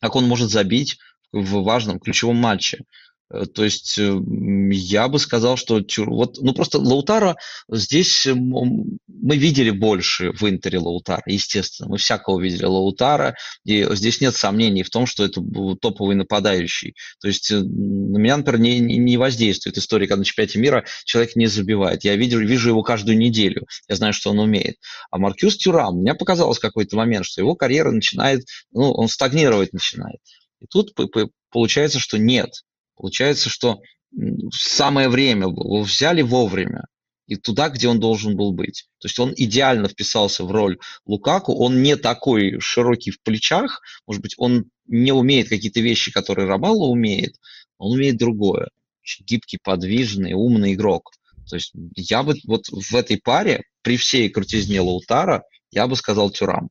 как он может забить в важном ключевом матче. Э, то есть я бы сказал, что вот, ну просто Лаутара здесь мы видели больше в Интере Лаутара, естественно. Мы всякого видели Лаутара, и здесь нет сомнений в том, что это был топовый нападающий. То есть э, на меня, например, не, не воздействует история, когда на чемпионате мира человек не забивает. Я видел, вижу его каждую неделю. Я знаю, что он умеет. А Маркюс Тюрам, мне показалось какой-то момент, что его карьера начинает, ну, он стагнировать начинает. И тут получается, что нет. Получается, что самое время, его взяли вовремя и туда, где он должен был быть. То есть он идеально вписался в роль Лукаку, он не такой широкий в плечах, может быть, он не умеет какие-то вещи, которые Ромало умеет, он умеет другое. Очень гибкий, подвижный, умный игрок. То есть я бы вот в этой паре, при всей крутизне Лаутара, я бы сказал Тюрам.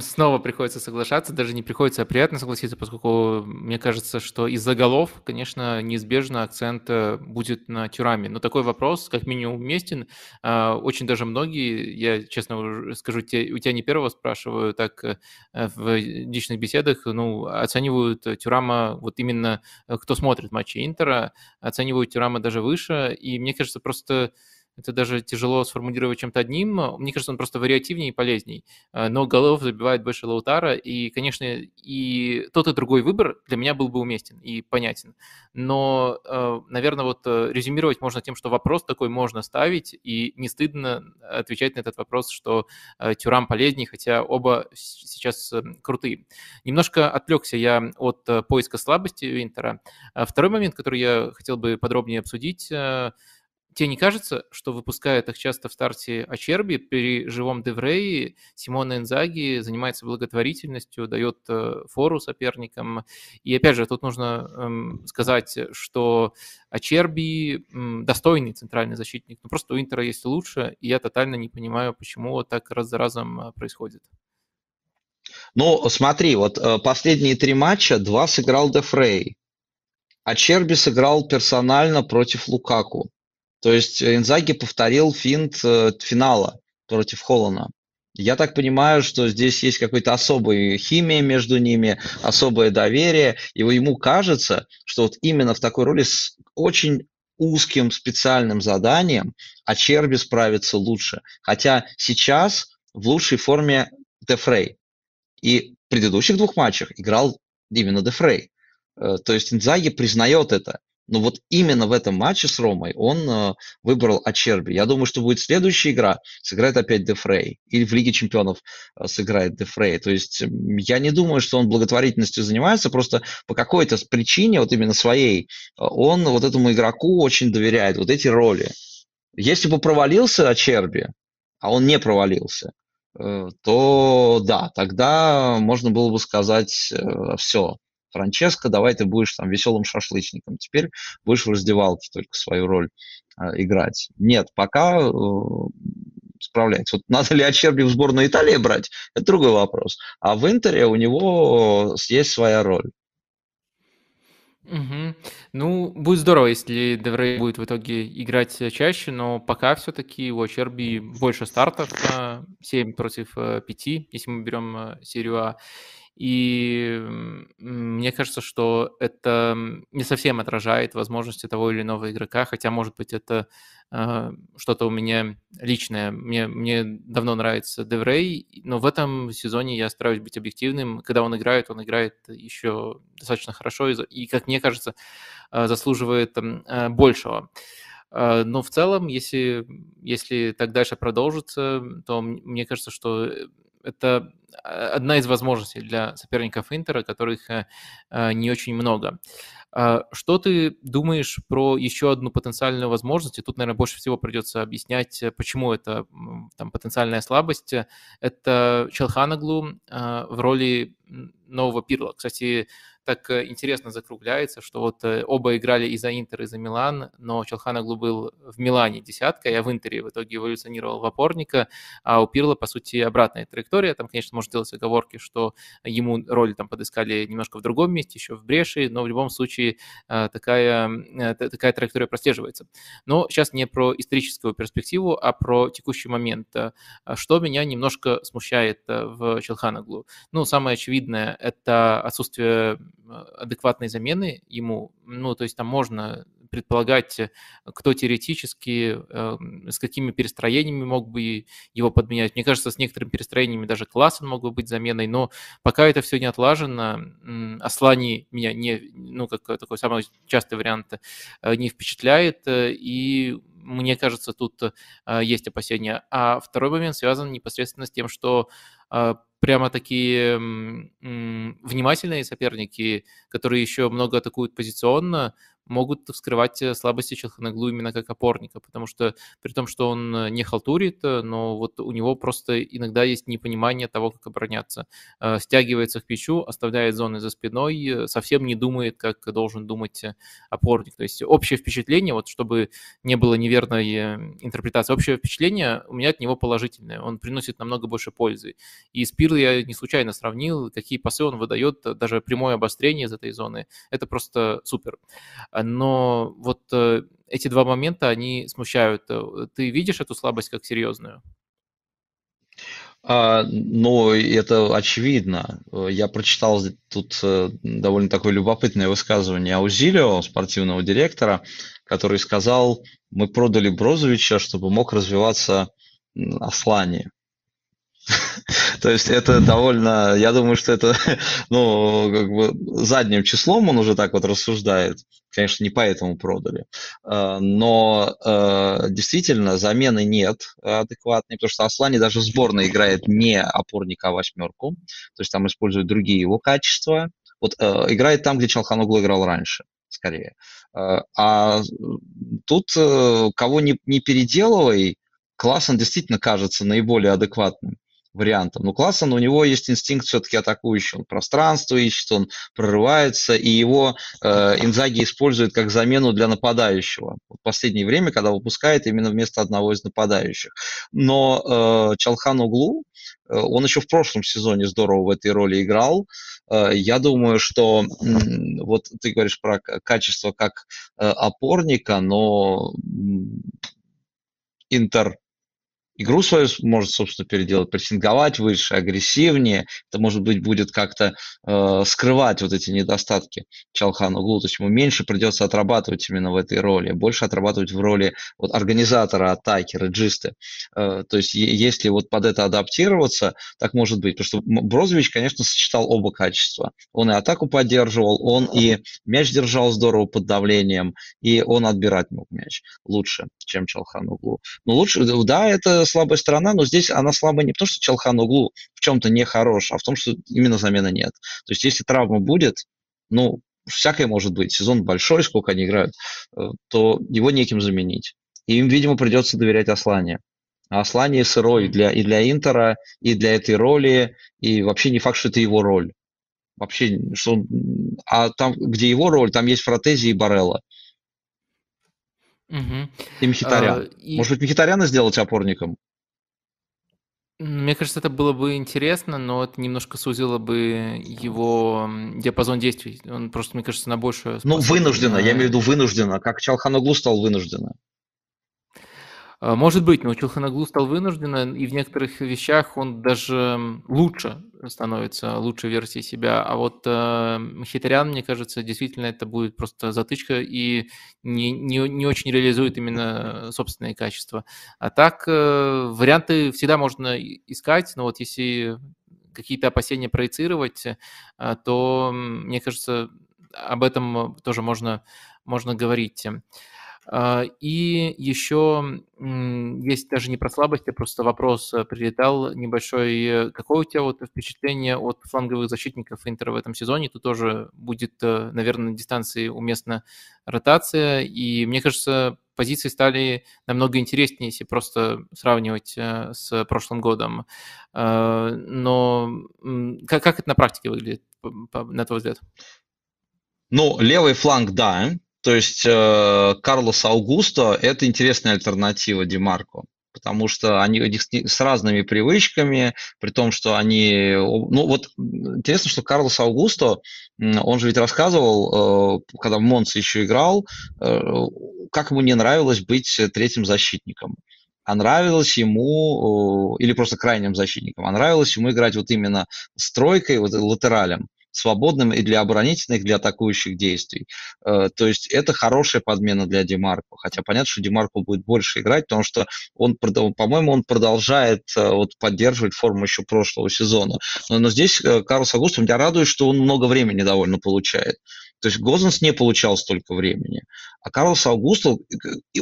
Снова приходится соглашаться, даже не приходится, а приятно согласиться, поскольку мне кажется, что из-за голов, конечно, неизбежно акцент э, будет на Тюраме. Но такой вопрос, как минимум, уместен. А, очень даже многие, я честно скажу, у тебя не первого спрашиваю, так э, в личных беседах, ну, оценивают Тюрама, вот именно э, кто смотрит матчи Интера, оценивают Тюрама даже выше, и мне кажется, просто это даже тяжело сформулировать чем-то одним. Мне кажется, он просто вариативнее и полезней. Э, но голов забивает больше Лаутара, и, конечно, и тот и другой выбор для меня был бы уместен и понятен. Но, э, наверное, вот э, резюмировать можно тем, что вопрос такой можно ставить, и не стыдно отвечать на этот вопрос, что Тюрам полезнее, хотя оба сейчас крутые. Немножко отвлекся я от поиска слабости Винтера. Второй момент, который я хотел бы подробнее обсудить – тебе не кажется, что выпуская так часто в старте Ачерби, при живом Деврее Симона Энзаги занимается благотворительностью, дает э, фору соперникам. И опять же, тут нужно эм, сказать, что Ачерби достойный центральный защитник, но просто у Интера есть лучше, и я тотально не понимаю, почему так раз за разом э, происходит. Ну, смотри, вот э, последние три матча, два сыграл Дефрей, а Черби сыграл персонально против Лукаку. То есть Инзаги повторил финт э, финала против Холлана. Я так понимаю, что здесь есть какая-то особая химия между ними, особое доверие, и ему кажется, что вот именно в такой роли с очень узким специальным заданием Ачерби справится лучше. Хотя сейчас в лучшей форме Дефрей. И в предыдущих двух матчах играл именно Дефрей. Э, то есть Инзаги признает это. Но вот именно в этом матче с Ромой он э, выбрал Ачерби. Я думаю, что будет следующая игра, сыграет опять Дефрей. Или в Лиге Чемпионов э, сыграет Дефрей. То есть я не думаю, что он благотворительностью занимается, просто по какой-то причине, вот именно своей, он вот этому игроку очень доверяет, вот эти роли. Если бы провалился Ачерби, а он не провалился, Э, то да, тогда можно было бы сказать э, все. Франческо, давай ты будешь там веселым шашлычником. Теперь будешь в раздевалке только свою роль э, играть. Нет, пока э, справляется. Вот (laughs) надо ли Ачерби в сборную Италии брать, это другой вопрос. А в Интере у него есть своя роль. Угу. Ну, будет здорово, если Деврей будет в итоге играть чаще, но пока все-таки у Ачерби больше стартов, 7 против 5, если мы берем э, серию А. И мне кажется, что это не совсем отражает возможности того или иного игрока, хотя, может быть, это э, что-то у меня личное. Мне, мне давно нравится Деврей, но в этом сезоне я стараюсь быть объективным. Когда он играет, он играет еще достаточно хорошо и, и как мне кажется, э, заслуживает э, большего. Э, но в целом, если, если так дальше продолжится, то мне кажется, что это а, одна из возможностей для соперников Интера, которых э, э, не очень много. А, что ты думаешь про еще одну потенциальную возможность? И тут, наверное, больше всего придется объяснять, э, почему это там, потенциальная слабость. Это Челханаглу в роли нового Пирла. Кстати, так э, интересно закругляется, что вот э, оба играли и за Интер, и за Милан, но Челханаглу был в Милане десятка, я в Интере в итоге эволюционировал в опорника, а у Пирла, по сути, обратная траектория. Там, конечно, может делать оговорки, что ему роль там подыскали немножко в другом месте, еще в Бреши, но в любом случае э, такая, такая траектория прослеживается. Но сейчас не про историческую перспективу, а про текущий момент. Что меня немножко смущает в Челханаглу? Ну, самое очевидное – это отсутствие адекватной замены ему. Ну, то есть там можно предполагать, э, кто теоретически, э, с какими перестроениями мог бы его подменять. Мне кажется, с некоторыми перестроениями даже Классен мог бы быть заменой, но пока это все не отлажено, Аслани меня не, ну, как такой самый частый вариант, не впечатляет, и мне кажется, тут есть опасения. А второй момент связан непосредственно с тем, что прямо такие внимательные соперники, которые еще много атакуют позиционно, могут вскрывать э, слабости Челханоглу именно как опорника, потому что при том, что он э, не халтурит, э, но вот у него просто иногда есть непонимание того, как обороняться. Стягивается к печу, оставляет зоны за спиной, совсем не думает, как должен думать опорник. То есть общее впечатление, вот чтобы не было неверной интерпретации, общее впечатление у меня от него положительное. Он приносит намного больше пользы. И Спирл я не случайно сравнил, какие пасы он выдает, даже прямое обострение из этой зоны. Это просто супер. А, но вот э, эти два момента, они смущают. Э, ты видишь эту слабость как серьезную? А, ну, это очевидно. Я прочитал тут э, довольно такое любопытное высказывание Аузилио, спортивного директора, который сказал, мы продали Брозовича, чтобы мог развиваться Аслани. (laughs) То есть это довольно, я думаю, что это, (laughs) ну, как бы задним числом он уже так вот рассуждает. Конечно, не поэтому продали. А, но а, действительно замены нет адекватной, потому что Аслани даже в сборной играет не опорника, а восьмерку. То есть там используют другие его качества. Вот играет там, где Чалханоглу играл раньше скорее. А тут кого не, не переделывай, Классон действительно кажется наиболее адекватным вариантом. Но Классон, у него есть инстинкт все-таки атакующий. Он пространство ищет, он прорывается, и его э, Инзаги использует как замену для нападающего. В последнее время, когда выпускает именно вместо одного из нападающих. Но э, Чалхан Углу, э, он еще в прошлом сезоне здорово в этой роли играл. Э, я думаю, что вот ты говоришь про качество как э, опорника, но Интер игру свою может, собственно, переделать, прессинговать выше, агрессивнее. Это, может быть, будет как-то э, скрывать вот эти недостатки Чалхана Углу. То есть ему меньше придется отрабатывать именно в этой роли, больше отрабатывать в роли вот, организатора атаки, реджисты. Э, то есть если вот под это адаптироваться, так может быть. Потому что Брозович, конечно, сочетал оба качества. Он и атаку поддерживал, он и мяч держал здорово под давлением, и он отбирать мог мяч лучше, чем Чалхан Углу. Но лучше, да, это слабая сторона, но здесь она слабая не потому, что Челхан углу в чем-то не хорош, а в том, что именно замены нет. То есть если травма будет, ну, всякое может быть, сезон большой, сколько они играют, э, то его неким заменить. И им, видимо, придется доверять Аслане. А Аслане сырой для, и для Интера, и для этой роли, и вообще не факт, что это его роль. Вообще, что он, а там, где его роль, там есть Фротези и Барелла. Угу. И Мхитарян. А, и... Может быть, Мхитаряна сделать опорником? Мне кажется, это было бы интересно, но это немножко сузило бы его диапазон действий. Он просто, мне кажется, на большую... Ну, вынужденно, на... я имею в виду вынужденно, как Чалханоглу стал вынужденно. А, может быть, но Чулханаглу стал вынужден, и в некоторых вещах он даже лучше становится, лучшей версией себя. А вот э, Хитарян, мне кажется, действительно это будет просто затычка и не, не, не очень реализует именно собственные качества. А так, э, варианты всегда можно искать, но вот если какие-то опасения проецировать, э, то, мне кажется, об этом тоже можно, можно говорить. А, и еще есть даже не про слабости, просто вопрос э, прилетал небольшой. Какое у тебя вот впечатление от фланговых защитников Интера в этом сезоне? Тут тоже будет, э, наверное, на дистанции уместна ротация. И мне кажется, позиции стали намного интереснее, если просто сравнивать э, с прошлым годом. А, но как, как это на практике выглядит, на твой взгляд? Ну, левый фланг, да, то есть э, Карлос Аугусто – это интересная альтернатива Демарко, потому что они с разными привычками, при том, что они… Ну вот интересно, что Карлос Аугусто, он же ведь рассказывал, э, когда в Монце еще играл, э, как ему не нравилось быть третьим защитником. А нравилось ему, или просто крайним защитником, а нравилось ему играть вот именно с тройкой, вот латералем свободным и для оборонительных, и для атакующих действий. Э, то есть это хорошая подмена для Демарко. Хотя понятно, что Демарко будет больше играть, потому что он, по-моему, он продолжает э, вот, поддерживать форму еще прошлого сезона. Но, но здесь э, Карлос Агуст, меня радует, что он много времени довольно получает. То есть Гозенс не получал столько времени. А Карлос Аугусто,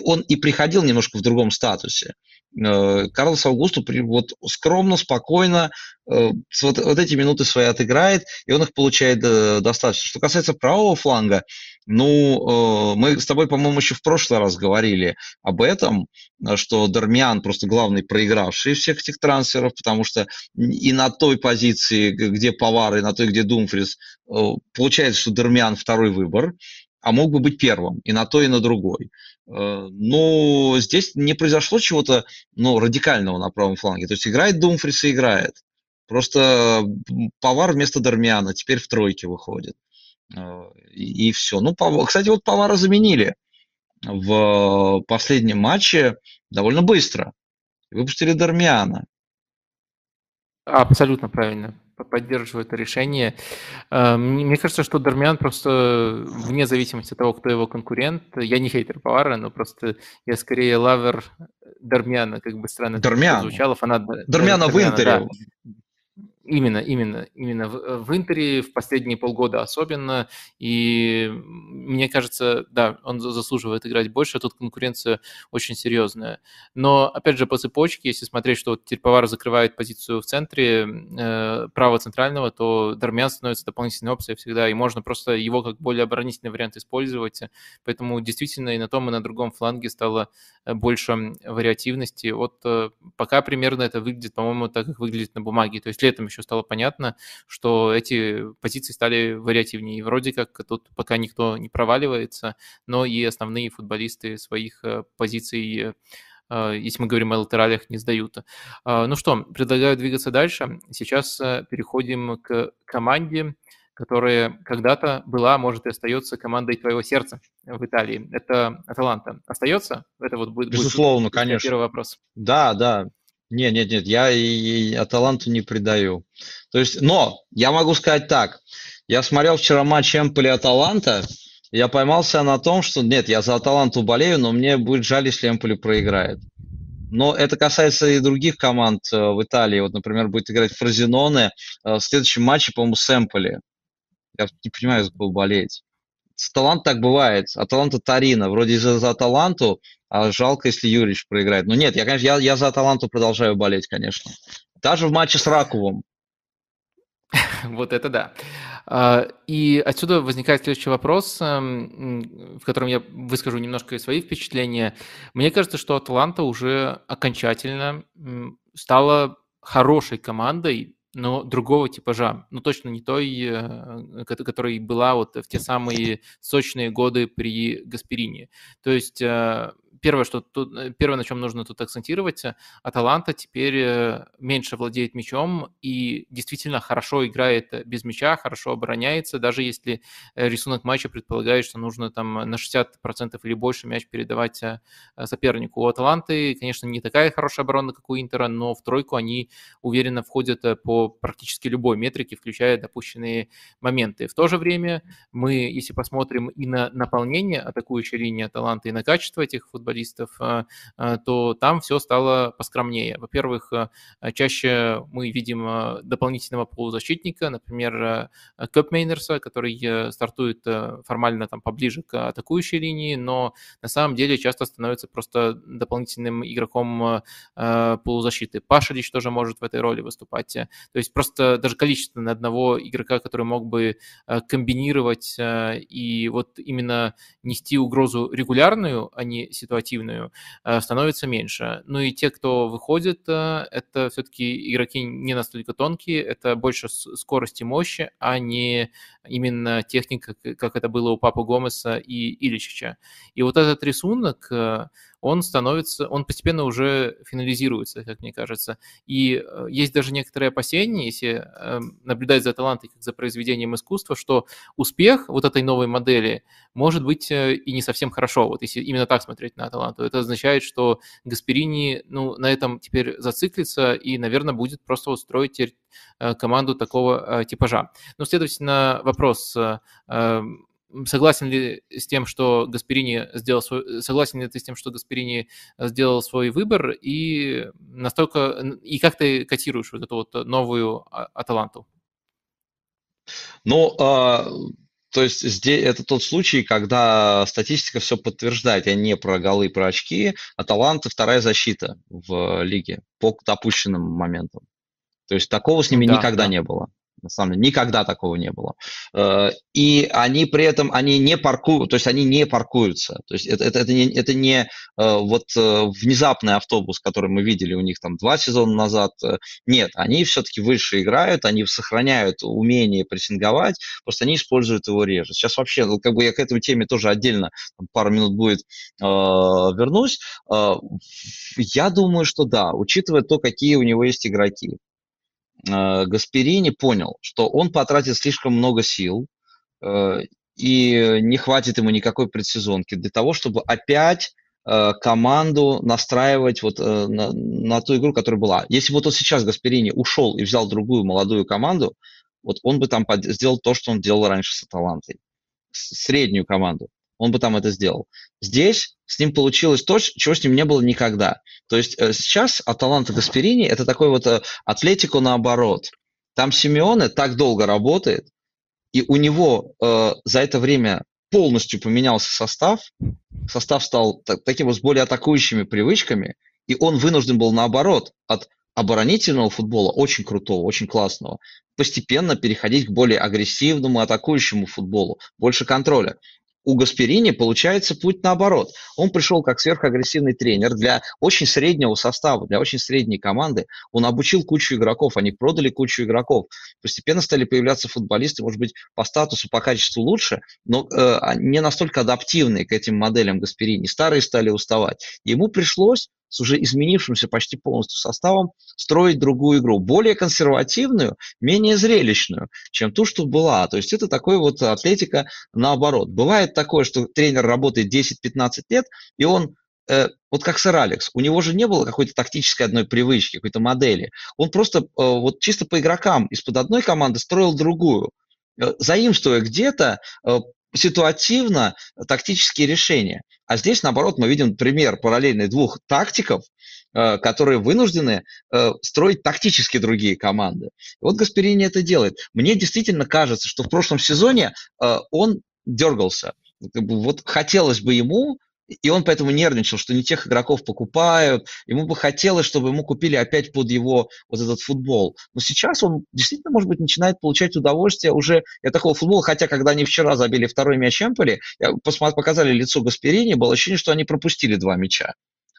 он и приходил немножко в другом статусе. Э, Карлос Аугусту вот скромно, спокойно э, вот, вот эти минуты свои отыграет, и он их получает э, достаточно. Что касается правого фланга, ну, мы с тобой, по-моему, еще в прошлый раз говорили об этом, что Дармиан просто главный проигравший всех этих трансферов, потому что и на той позиции, где Повар, и на той, где Думфрис, получается, что Дармиан второй выбор, а мог бы быть первым и на то, и на другой. Э, но здесь не произошло чего-то ну, радикального на правом фланге. То есть играет Думфрис и играет. Просто Повар вместо Дармиана теперь в тройке выходит. Э, и, все. Ну, кстати, вот Повара заменили в последнем матче довольно быстро. Выпустили Дармиана. Абсолютно правильно поддерживаю это решение. Э, мне кажется, что Дармиан просто вне зависимости от того, кто его конкурент, я не хейтер Павара, но просто я скорее лавер Дармиана, как бы странно Дармиан. звучало. Фанат Дармиана в Интере. Да. Именно, именно, именно в, в Интере в последние полгода особенно, и мне кажется, да, он заслуживает играть больше, тут конкуренция очень серьезная. Но, опять же, по цепочке, если смотреть, что вот Терповар закрывает позицию в центре э, право центрального, то Дармян становится дополнительной опцией всегда, и можно просто его как более оборонительный вариант использовать, поэтому действительно и на том, и на другом фланге стало э, больше вариативности. Вот э, пока примерно это выглядит, по-моему, так, как выглядит на бумаге, то есть летом еще стало понятно, что эти позиции стали вариативнее. И вроде как тут пока никто не проваливается, но и основные футболисты своих э, позиций э, если мы говорим о латералях, не сдают. А, ну что, предлагаю двигаться дальше. Сейчас э, переходим к команде, которая когда-то была, может, и остается командой твоего сердца в Италии. Это Аталанта. Остается? Это вот будет, Безусловно, будет конечно. первый вопрос. Да, да. Нет, нет, нет, я и Аталанту не предаю. То есть, но я могу сказать так. Я смотрел вчера матч Эмполи Аталанта, я поймался на том, что нет, я за Аталанту болею, но мне будет жаль, если Эмполи проиграет. Но это касается и других команд э, в Италии. Вот, например, будет играть Фразиноне э, в следующем матче, по-моему, с Эмполи. Я не понимаю, за кого болеть. С Аталант так бывает. Аталанта Тарина. Вроде за, за Аталанту а жалко, если Юрич проиграет. Ну нет, я, конечно, я, я за Аталанту продолжаю болеть, конечно. Даже в матче с Раковым. (laughs) Вот это да. А, и отсюда возникает следующий вопрос, эм, в котором я выскажу немножко свои впечатления. Мне кажется, что Атланта уже окончательно стала хорошей командой, но другого типажа. Ну, точно не той, э, которая была вот в те самые сочные годы при Гасперине. То есть э, первое, что тут, э, первое, на чем нужно тут акцентировать, э, Аталанта теперь э, меньше владеет мячом и действительно хорошо играет без мяча, хорошо обороняется, даже если рисунок матча предполагает, что нужно там на 60% или больше мяч передавать сопернику. У Аталанты, конечно, не такая хорошая оборона, как у Интера, но в тройку они уверенно входят по практически любой метрике, включая допущенные моменты. В то же время мы, если посмотрим и на наполнение атакующей линии Аталанты, и на качество этих футболистов, футболистов, а, а, то там все стало поскромнее. Во-первых, а, чаще мы видим дополнительного полузащитника, например, Кэпмейнерса, который э, стартует э, формально там поближе к атакующей линии, но на самом деле часто становится просто дополнительным игроком полузащиты. Пашалич тоже может в этой роли выступать. То есть просто даже количество на одного игрока, который мог бы комбинировать и вот именно нести угрозу регулярную, а не ситуацию э, становится меньше. Ну и те, кто выходит, э, это все-таки игроки не настолько тонкие, это больше скорость и мощи, а не именно техника, как это было у Папы Гомеса и Иличича. И вот этот рисунок, э, он становится, он постепенно уже финализируется, как мне кажется. И э, есть даже некоторые опасения, если эм, наблюдать за талантой как за произведением искусства, что успех вот этой новой модели может быть э, и не совсем хорошо, вот если именно так смотреть на таланту. Это означает, что Гасперини ну, на этом теперь зациклится и, наверное, будет просто устроить э, команду такого типажа. Ну, следовательно, вопрос, эм, согласен ли с тем, что Гасперини сделал свой, согласен ли ты с тем, что Гасперини сделал свой выбор, и настолько, и как ты котируешь вот эту вот новую а, Аталанту? Ну, а, то есть здесь это тот случай, когда статистика все подтверждает, я не про голы, про очки, Аталанта вторая защита в лиге по допущенным моментам. То есть такого с ними да, никогда да. не было на самом деле, никогда такого не было. Э, и они при этом, они не паркуют, то есть они не паркуются. То есть это, это, это, не, это не э, вот э, внезапный автобус, который мы видели у них там два сезона назад. Нет, они все-таки выше играют, они сохраняют умение прессинговать, просто они используют его реже. Сейчас вообще, ну, как бы я к этой теме тоже отдельно там, пару минут будет вернусь. Я думаю, что да, учитывая то, какие у него есть игроки. Э, Гасперини понял, что он потратит слишком много сил, э, и не хватит ему никакой предсезонки для того, чтобы опять э, команду настраивать вот на, на ту игру, которая была. Если вот он сейчас Гасперини ушел и взял другую молодую команду, вот он бы там сделал то, что он делал раньше с Аталантой. Среднюю команду он бы там это сделал. Здесь с ним получилось то, чего с ним не было никогда. То есть э, сейчас Аталанта Гасперини – это такой вот э, атлетику наоборот. Там Симеоне так долго работает, и у него э, за это время полностью поменялся состав, состав стал таким вот с более атакующими привычками, и он вынужден был наоборот от оборонительного футбола, очень крутого, очень классного, постепенно переходить к более агрессивному, атакующему футболу, больше контроля у Гасперини получается путь наоборот. Он пришел как сверхагрессивный тренер для очень среднего состава, для очень средней команды. Он обучил кучу игроков, они продали кучу игроков. Постепенно стали появляться футболисты, может быть, по статусу, по качеству лучше, но э, не настолько адаптивные к этим моделям Гасперини. Старые стали уставать. Ему пришлось с уже изменившимся почти полностью составом строить другую игру, более консервативную, менее зрелищную, чем ту, что была. То есть это такой вот атлетика наоборот. Бывает такое, что тренер работает 10-15 лет, и он э, вот как сэр Алекс, у него же не было какой-то тактической одной привычки, какой-то модели. Он просто э, вот чисто по игрокам из-под одной команды строил другую э, заимствуя где-то э, ситуативно тактические решения. А здесь, наоборот, мы видим пример параллельный двух тактиков, э, которые вынуждены э, строить тактически другие команды. Вот Гасперини это делает. Мне действительно кажется, что в прошлом сезоне э, он дергался. Вот хотелось бы ему и он поэтому нервничал, что не тех игроков покупают. Ему бы хотелось, чтобы ему купили опять под его вот этот футбол. Но сейчас он действительно, может быть, начинает получать удовольствие уже от такого футбола. Хотя, когда они вчера забили второй мяч Эмполи, показали лицо Гасперини, было ощущение, что они пропустили два мяча.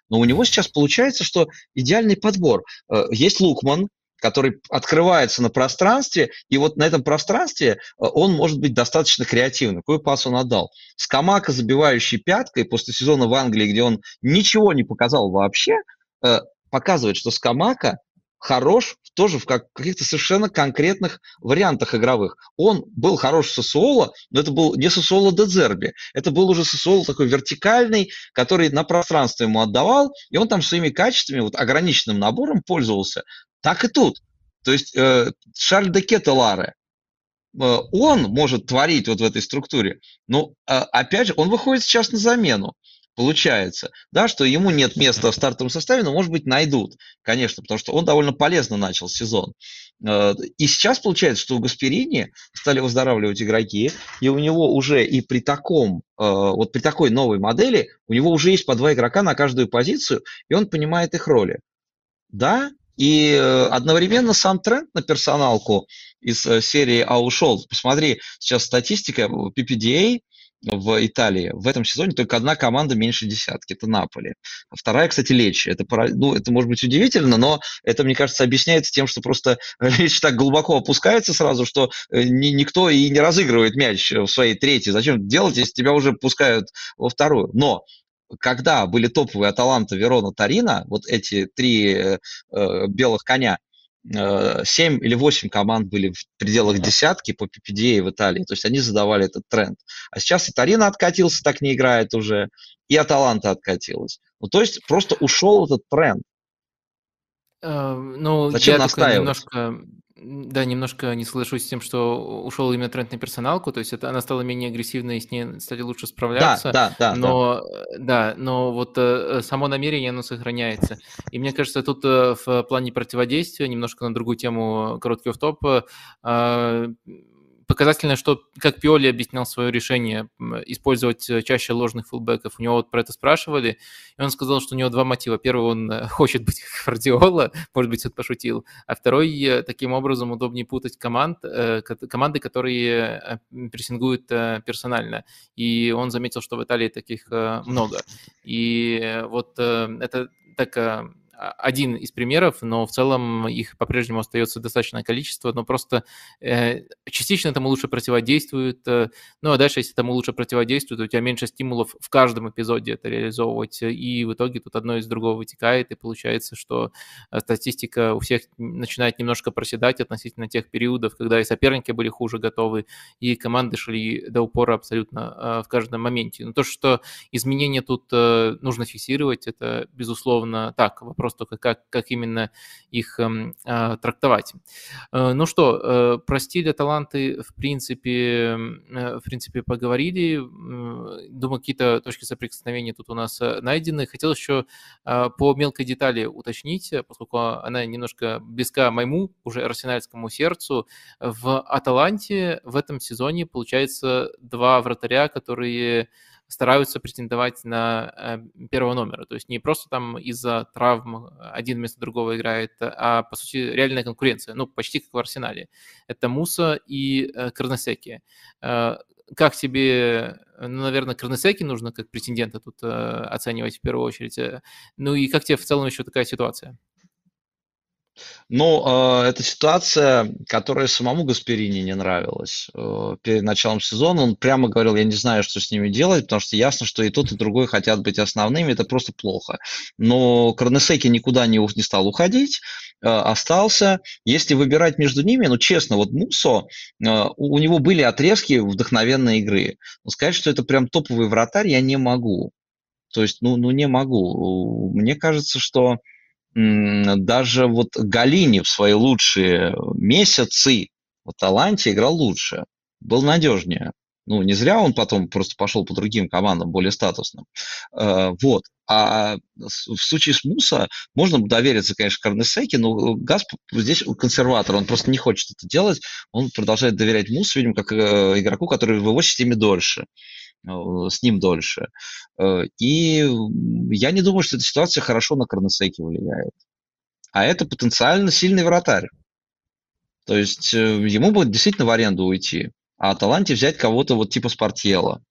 Но у него сейчас получается, что идеальный подбор. Э, есть Лукман, который открывается на пространстве, и вот на этом пространстве э, он может быть достаточно креативным. Какой пас он отдал? Скамака, забивающий пяткой после сезона в Англии, где он ничего не показал вообще, э, показывает, что Скамака хорош тоже в как, каких-то совершенно конкретных вариантах игровых. Он был хорош в Сосуоло, но это был не Сосуоло Дедзерби. Это был уже Сосуоло такой вертикальный, который на пространство ему отдавал, и он там своими качествами, вот ограниченным набором пользовался. Так и тут. То есть э, Шарль де Кетеларе, э, он может творить вот в этой структуре, но, э, опять же, он выходит сейчас на замену. Получается, да, что ему нет места в стартовом составе, но, может быть, найдут, конечно, потому что он довольно полезно начал сезон. Э, и сейчас получается, что у Гасперини стали выздоравливать игроки, и у него уже и при таком, э, вот при такой новой модели, у него уже есть по два игрока на каждую позицию, и он понимает их роли. Да, и э, одновременно сам тренд на персоналку из э, серии «А ушел». Посмотри, сейчас статистика PPDA в Италии. В этом сезоне только одна команда меньше десятки, это Наполи. Вторая, кстати, Лечи. Это, ну, это может быть удивительно, но это, мне кажется, объясняется тем, что просто (laughs) Лечи так глубоко опускается сразу, что э, ни, никто и не разыгрывает мяч в своей третьей. Зачем делать, если тебя уже пускают во вторую? Но когда были топовые Аталанта, Верона, Тарина, вот эти три э, э белых коня, э, 7 или 8 команд были в пределах десятки по PPDA в Италии, то есть они задавали этот тренд. А сейчас и Тарина откатился, так не играет уже, и Аталанта откатилась. Ну, то есть просто ушел этот тренд. Uh, ну, Зачем я настаивать? немножко да, немножко не соглашусь с тем, что ушел именно тренд на персоналку, то есть это она стала менее агрессивной, с ней стали лучше справляться. Да, да, да. Но, да. да, но вот э, само намерение, оно сохраняется. И мне кажется, тут э, в плане противодействия, немножко на другую тему, короткий офф-топ, э, показательно, что как Пиоли объяснял свое решение использовать э, чаще ложных фулбеков. У него вот про это спрашивали, и он сказал, что у него два мотива. Первый, он э, хочет быть как (laughs) может быть, он пошутил, а второй, э, таким образом удобнее путать команд, команды, которые прессингуют персонально. И он заметил, что в Италии таких много. И вот это так один из примеров, но в целом их по-прежнему остается достаточное количество, но просто э, частично этому лучше противодействует, э, ну а дальше, если этому лучше противодействует, у тебя меньше стимулов в каждом эпизоде это реализовывать, и в итоге тут одно из другого вытекает, и получается, что э, статистика у всех начинает немножко проседать относительно тех периодов, когда и соперники были хуже готовы, и команды шли до упора абсолютно э, в каждом моменте. Но то, что изменения тут э, нужно фиксировать, это, безусловно, так, вопрос вопрос только, как, как именно их эм, а, трактовать. Э, ну что, э, про стиль таланты, в принципе, в принципе, поговорили. Думаю, какие-то точки соприкосновения тут у нас найдены. Хотел еще по мелкой детали уточнить, поскольку она немножко близка моему, уже арсенальскому сердцу. В Аталанте в этом сезоне, получается, два вратаря, которые стараются претендовать на э, первого номера. То есть не просто там из-за травм один вместо другого играет, а по сути реальная конкуренция. Ну, почти как в Арсенале. Это Муса и э, Карнасеки. Э, как тебе, ну, наверное, Карнасеки нужно как претендента тут оценивать в первую очередь. Ну и как тебе в целом еще такая ситуация? Ну, э, это ситуация, которая самому Гасперини не нравилась. Э, перед началом сезона он прямо говорил, я не знаю, что с ними делать, потому что ясно, что и тот, и другой хотят быть основными, это просто плохо. Но Корнесеки никуда не, не стал уходить, э, остался. Если выбирать между ними, ну, честно, вот Мусо, э, у него были отрезки вдохновенной игры. Но сказать, что это прям топовый вратарь, я не могу. То есть, ну, ну не могу. Мне кажется, что даже вот Галини в свои лучшие месяцы в Аталанте играл лучше, был надежнее. Ну, не зря он потом просто пошел по другим командам, более статусным. Э, вот. А в случае с Муса можно довериться, конечно, Карнесеке, но Газ здесь консерватор, он просто не хочет это делать. Он продолжает доверять Мусу, видимо, как э, игроку, который в его системе дольше. Э, с ним дольше. Э, и я не думаю, что эта ситуация хорошо на Корнесеке влияет. А это потенциально сильный вратарь. То есть э, ему будет действительно в аренду уйти. А Аталанте взять кого-то вот типа Спартьела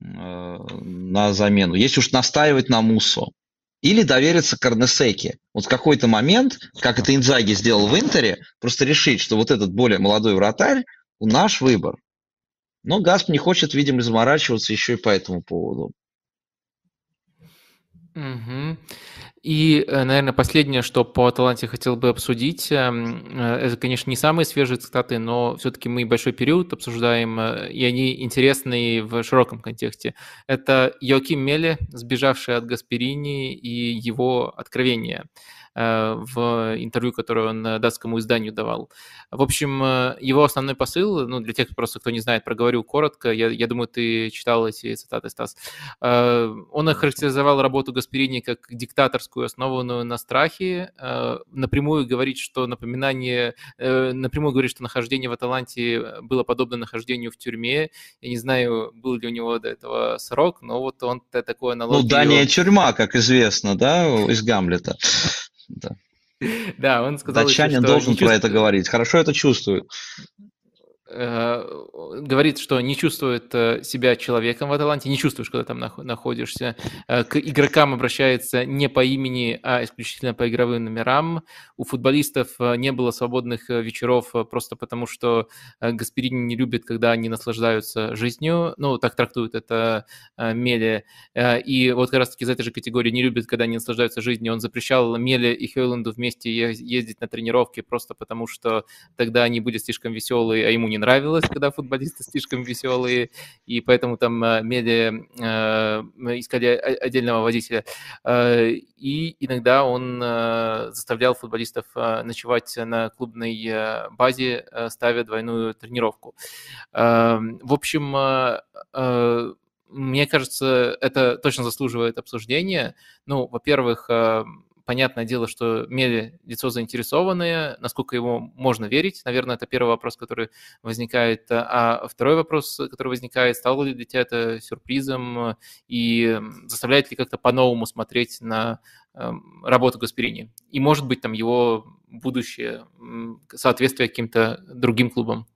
на замену. Если уж настаивать на Мусо. Или довериться Корнесеке. Вот в какой-то момент, как это Инзаги сделал в Интере, просто решить, что вот этот более молодой вратарь – наш выбор. Но Гасп не хочет, видимо, заморачиваться еще и по этому поводу. Угу. И, э, наверное, последнее, что по Аталанте хотел бы обсудить, эм, э, это, конечно, не самые свежие цитаты, но все-таки мы большой период обсуждаем, э, и они интересны в широком контексте. Это Йоаким Меле, сбежавший от Гасперини, и его Э, в интервью, которое он э, датскому изданию давал. В общем, э, его основной посыл, ну, для тех, просто кто не знает, проговорю коротко, я, я думаю, ты читал эти цитаты, Стас. Он охарактеризовал работу Гасперини как диктаторскую, основанную на страхе, напрямую говорит, что напоминание, напрямую говорит, что нахождение в Аталанте было подобно нахождению в тюрьме. Я не знаю, был ли у него до этого срок, но вот он такое аналогию... Ну, Дания тюрьма, как известно, да, из Гамлета. Да. (laughs) Да, он сказал, Датчанин еще, должен про это говорить. Хорошо это чувствует. Э, говорит, что не чувствует э, себя человеком в Аталанте, не чувствуешь, когда там находишься. Э, к игрокам обращается не по имени, а исключительно по игровым номерам. У футболистов не было свободных вечеров просто потому, что Гасперини не любит, когда они наслаждаются жизнью. Ну, так трактует это Меле. И вот как раз-таки из этой же категории не любит, когда они наслаждаются жизнью. Он запрещал Меле и Хейланду вместе ездить на тренировки просто потому, что тогда они будут слишком веселые, а ему не нравилось, когда футболисты слишком веселые, и поэтому там э, медиа э, искали отдельного водителя. Э, и иногда он э, заставлял футболистов э, ночевать на клубной э, базе, э, ставя двойную тренировку. Э, в общем, э, э, мне кажется, это точно заслуживает обсуждения. Ну, во-первых, Понятное дело, что Мели лицо заинтересованное, насколько ему можно верить. Наверное, это первый вопрос, который возникает. А второй вопрос, который возникает, стало ли для тебя это сюрпризом и заставляет ли как-то по-новому смотреть на эм, работу Гасперини? И, может быть, там его будущее, соответствие каким-то другим клубам?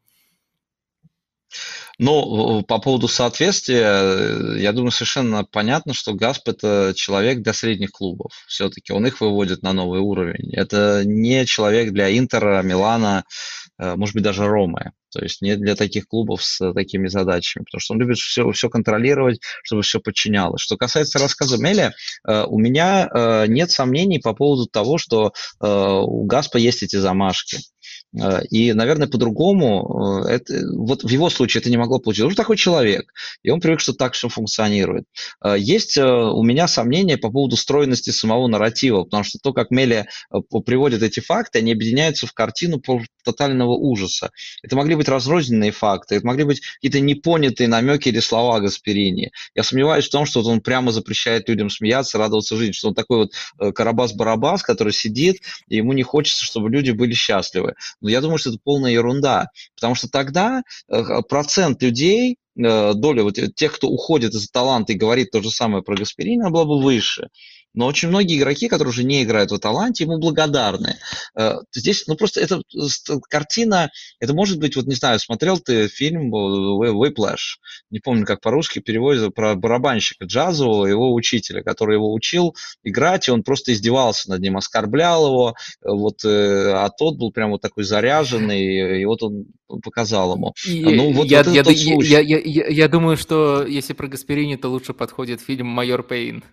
Ну, по поводу соответствия, э, я думаю, совершенно понятно, что Гасп – это человек для средних клубов. Все-таки он их выводит на новый уровень. Это не человек для Интера, Милана, э, может быть, даже Ромы. То есть не для таких клубов с такими задачами, потому что он любит все, все контролировать, чтобы все подчинялось. Что касается рассказа Мели, у меня нет сомнений по поводу того, что у Гаспа есть эти замашки. Э, и, наверное, по-другому, э, это, вот в его случае это не могло получиться. Он же такой человек, и он привык, что так все функционирует. Э, есть у меня сомнения по поводу стройности самого нарратива, потому что то, как Мели приводит эти факты, они объединяются в картину тотального ужаса. Это могли быть разрозненные факты, это могли быть какие-то непонятые намеки или слова Гасперини. Я сомневаюсь в том, что вот он прямо запрещает людям смеяться, радоваться жизни, что он такой вот Карабас-Барабас, который сидит, и ему не хочется, чтобы люди были счастливы. Но я думаю, что это полная ерунда, потому что тогда э, процент людей, э, доля вот тех, кто уходит из таланта и говорит то же самое про Гасперина, была бы выше. Но очень многие игроки, которые уже не играют в Аталанте, ему благодарны. Э, здесь, ну просто эта картина, это может быть, вот не знаю, смотрел ты фильм Whiplash, не помню, как по-русски переводится, про барабанщика джазового, его учителя, который его учил играть, и он просто издевался над ним, оскорблял его, вот, э, а тот был прям вот такой заряженный, и вот он показал ему. И, ну, вот, я, вот я, я, я, я, я думаю, что если про Гасперини, то лучше подходит фильм «Майор Пейн».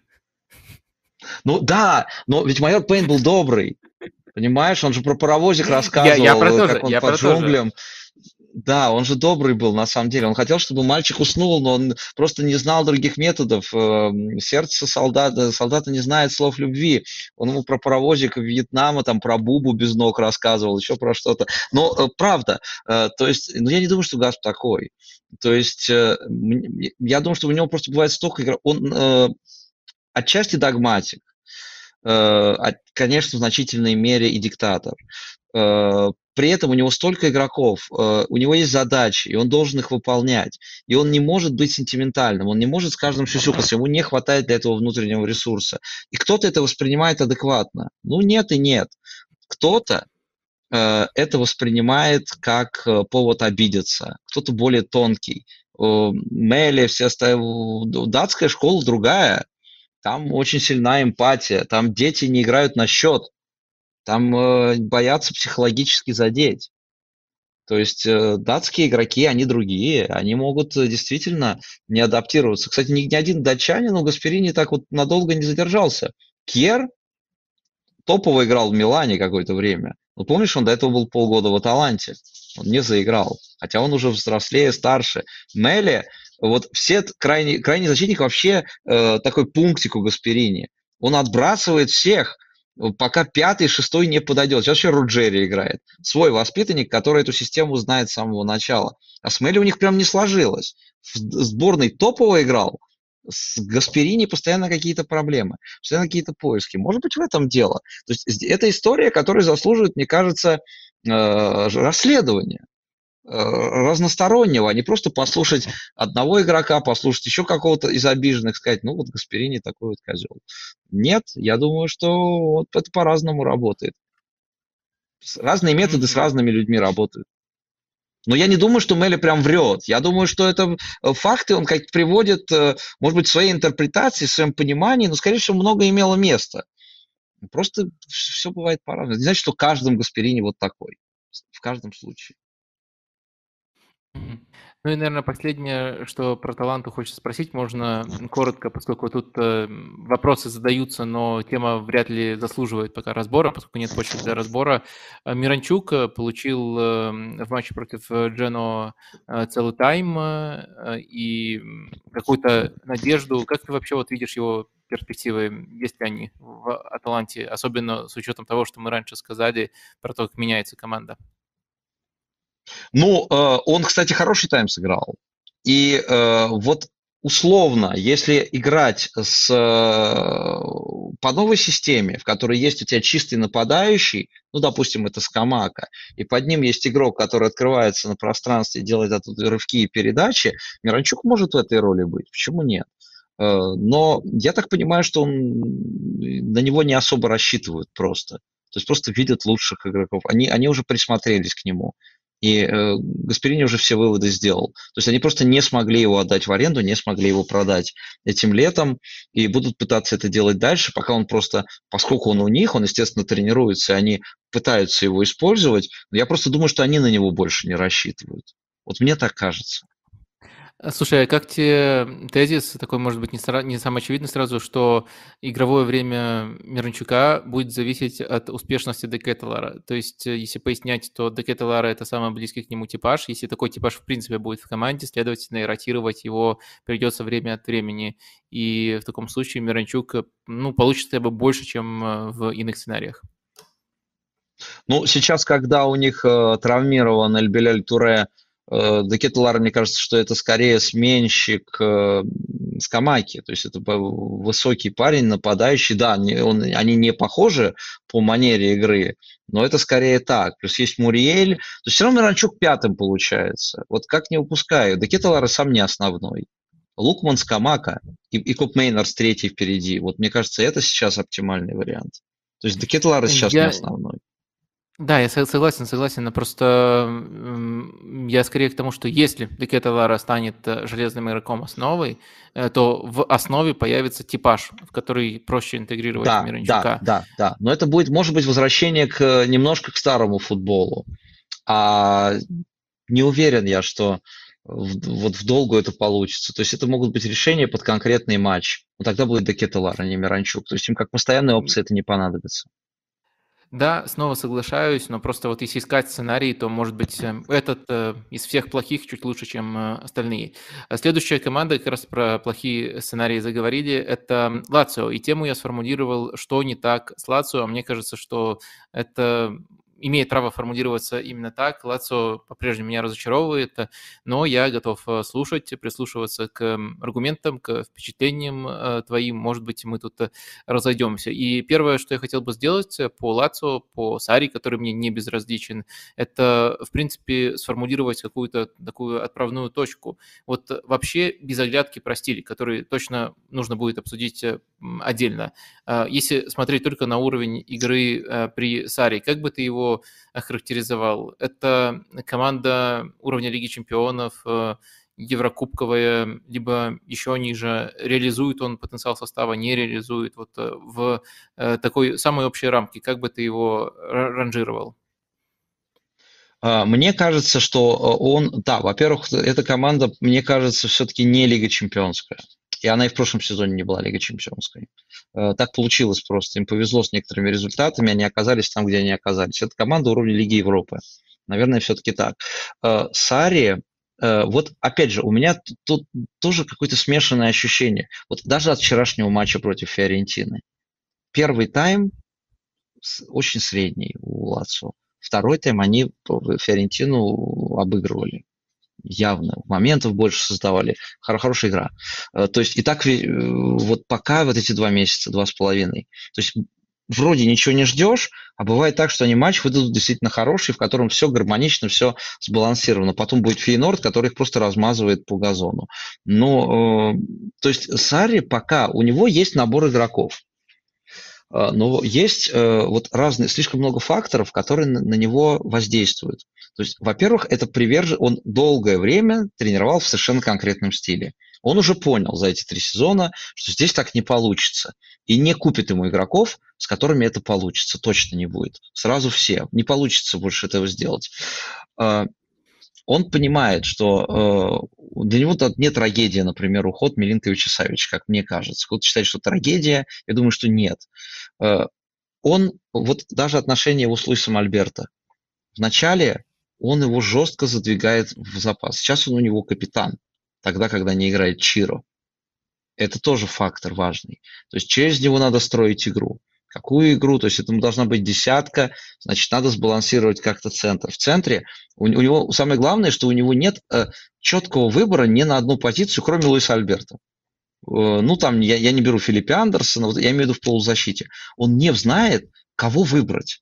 Ну да, но ведь майор Пейн был добрый. Понимаешь, он же про паровозик рассказывал, я, я про как он я по джунглям. Да, он же добрый был, на самом деле. Он хотел, чтобы мальчик уснул, но он просто не знал других методов. Эм, сердце солдата, солдата не знает слов любви. Он ему про паровозик Вьетнама, там, про Бубу без ног рассказывал, еще про что-то. Но э, правда, э, то есть, ну, я не думаю, что Гасп такой. То есть, э, я думаю, что у него просто бывает столько игр. Он отчасти догматик, э, конечно, в значительной мере и диктатор. Э, при этом у него столько игроков, э, у него есть задачи, и он должен их выполнять. И он не может быть сентиментальным, он не может с каждым сюсюкаться, ему не хватает для этого внутреннего ресурса. И кто-то это воспринимает адекватно. Ну, нет и нет. Кто-то это воспринимает как повод обидеться, кто-то более тонкий. Мели, все остальные, датская школа другая, там очень сильна эмпатия, там дети не играют на счет, там э, боятся психологически задеть. То есть э, датские игроки, они другие, они могут э, действительно не адаптироваться. Кстати, ни, ни один датчанин у Гасперини так вот надолго не задержался. Кьер топово играл в Милане какое-то время. Ну, помнишь, он до этого был полгода в Аталанте. Он не заиграл. Хотя он уже взрослее, старше. Мелли вот все крайний, крайний защитник вообще э, такой пунктик у Гасперини. Он отбрасывает всех, пока пятый, шестой не подойдет. Сейчас еще Руджери играет. Свой воспитанник, который эту систему знает с самого начала. А с Мелли у них прям не сложилось. В сборной топово играл, с Гасперини постоянно какие-то проблемы, постоянно какие-то поиски. Может быть, в этом дело. То есть это история, которая заслуживает, мне кажется, э, расследования. Э, разностороннего, а не просто послушать одного игрока, послушать еще какого-то из обиженных, сказать, ну вот Гасперини такой вот козел. Нет, я думаю, что вот это по-разному работает. Разные методы с разными людьми работают. Но я не думаю, что Мелли прям врет. Я думаю, что это э, факты он как приводит, э, может быть, в своей интерпретации, в своем понимании, но, скорее всего, много имело места. Просто все бывает по-разному. Не значит, что каждом Гасперини вот такой. В каждом случае. Ну и, наверное, последнее, что про таланту хочется спросить, можно коротко, поскольку тут э, вопросы задаются, но тема вряд ли заслуживает пока разбора, поскольку нет почвы для разбора. Э, Миранчук э, получил в матче против Джено целый тайм и какую-то надежду. Как ты вообще вот видишь его перспективы, есть ли они в Аталанте, особенно с учетом того, что мы раньше сказали про то, как меняется команда? Ну, э, он, кстати, хороший тайм сыграл. И э, вот условно, если играть с, э, по новой системе, в которой есть у тебя чистый нападающий, ну, допустим, это Скамака, и под ним есть игрок, который открывается на пространстве, делает оттуда рывки и передачи, Миранчук может в этой роли быть. Почему нет? Но я так понимаю, что он, на него не особо рассчитывают просто. То есть просто видят лучших игроков. Они, они уже присмотрелись к нему. И э, Гасперини уже все выводы сделал. То есть они просто не смогли его отдать в аренду, не смогли его продать этим летом и будут пытаться это делать дальше, пока он просто, поскольку он у них, он, естественно, тренируется, они пытаются его использовать. Но я просто думаю, что они на него больше не рассчитывают. Вот мне так кажется. Э, слушай, а как тебе тезис, такой, может быть, не, сра- не самый очевидный сразу, что игровое время Миранчука будет зависеть от успешности Декетелара? То есть, э, если пояснять, то Декетелара – это самый близкий к нему типаж. Если такой типаж, в принципе, будет в команде, следовательно, и ротировать его придется время от времени. И в таком случае Миранчук, э, ну, получится хотя бы больше, чем в иных сценариях. Ну, сейчас, когда у них э, травмирован Эльбеляль Туре, э, Декетлар, мне кажется, что это скорее сменщик э, Скамаки. То есть это высокий парень, нападающий. Да, не, он, они не похожи по манере игры, но это скорее так. Плюс есть Муриэль. То есть все равно Миранчук пятым получается. Вот как не упускаю. Декетлар сам не основной. Лукман Скамака и, и Коп Мейнерс третий впереди. Вот мне кажется, это сейчас оптимальный вариант. То есть Декетлар сейчас Я... не основной. Да, я согласен, согласен, но просто я скорее к тому, что если Декета Лара станет э, железным игроком основой, э, то в основе появится типаж, в который проще интегрировать да, Мирончука. Да, да, да. Но это будет, может быть, возвращение к немножко к старому футболу. А не уверен я, что в, вот в долгу это получится. То есть это могут быть решения под конкретный матч. Но тогда будет Декета Лара, а не Миранчук. То есть им как постоянная опция это не понадобится. Да, снова соглашаюсь, но просто вот если искать сценарий, то, может быть, эм, этот э, из всех плохих чуть лучше, чем э, остальные. А следующая команда, как раз про плохие сценарии заговорили, это Лацио. И тему я сформулировал, что не так с Лацио. Мне кажется, что это имеет право формулироваться именно так. Лацо по-прежнему меня разочаровывает, но я готов э, слушать, прислушиваться к аргументам, к впечатлениям э, твоим. Может быть, мы тут э, разойдемся. И первое, что я хотел бы сделать по Лацо, по Сари, который мне не безразличен, это, в принципе, сформулировать какую-то такую отправную точку. Вот вообще без оглядки про стиль, который точно нужно будет обсудить отдельно. Если смотреть только на уровень игры при Саре, как бы ты его охарактеризовал? Это команда уровня Лиги Чемпионов, э, Еврокубковая, либо еще ниже, реализует он потенциал состава, не реализует, вот э, в э, такой самой общей рамке, как бы ты его ранжировал? А, мне кажется, что он, да, во-первых, эта команда, мне кажется, все-таки не Лига Чемпионская. И она и в прошлом сезоне не была Лига Чемпионской. Э, так получилось просто. Им повезло с некоторыми результатами, они оказались там, где они оказались. Это команда уровня Лиги Европы. Наверное, все-таки так. Э, Сари, э, вот опять же, у меня тут тоже какое-то смешанное ощущение. Вот даже от вчерашнего матча против Фиорентины. Первый тайм очень средний у Лацо. Второй тайм они Фиорентину обыгрывали явно. Моментов больше создавали. Хор- хорошая игра. Э, то есть и так э, вот пока вот эти два месяца, два с половиной. То есть вроде ничего не ждешь, а бывает так, что они матч выдадут действительно хороший, в котором все гармонично, все сбалансировано. Потом будет Фейнорд, который их просто размазывает по газону. Но, э, то есть Сари пока, у него есть набор игроков. Э, но есть э, вот разные, слишком много факторов, которые на него воздействуют. То есть, во-первых, это привержен, он долгое время тренировал в совершенно конкретном стиле. Он уже понял за эти три сезона, что здесь так не получится. И не купит ему игроков, с которыми это получится. Точно не будет. Сразу все. Не получится больше этого сделать. Э, он понимает, что э, для него это не трагедия, например, уход Милинковича Савича, как мне кажется. Кто-то считает, что трагедия, я думаю, что нет. Э, он, вот даже отношения его с Луисом Альберто. Вначале он его жестко задвигает в запас. Сейчас он у него капитан, тогда, когда не играет Чиро. Это тоже фактор важный. То есть через него надо строить игру. Какую игру? То есть это должна быть десятка, значит, надо сбалансировать как-то центр. В центре у, у него самое главное, что у него нет э, четкого выбора ни на одну позицию, кроме Луиса Альберта. Э, ну, там, я, я не беру Филиппа Андерсона, вот я имею в виду в полузащите. Он не знает, кого выбрать.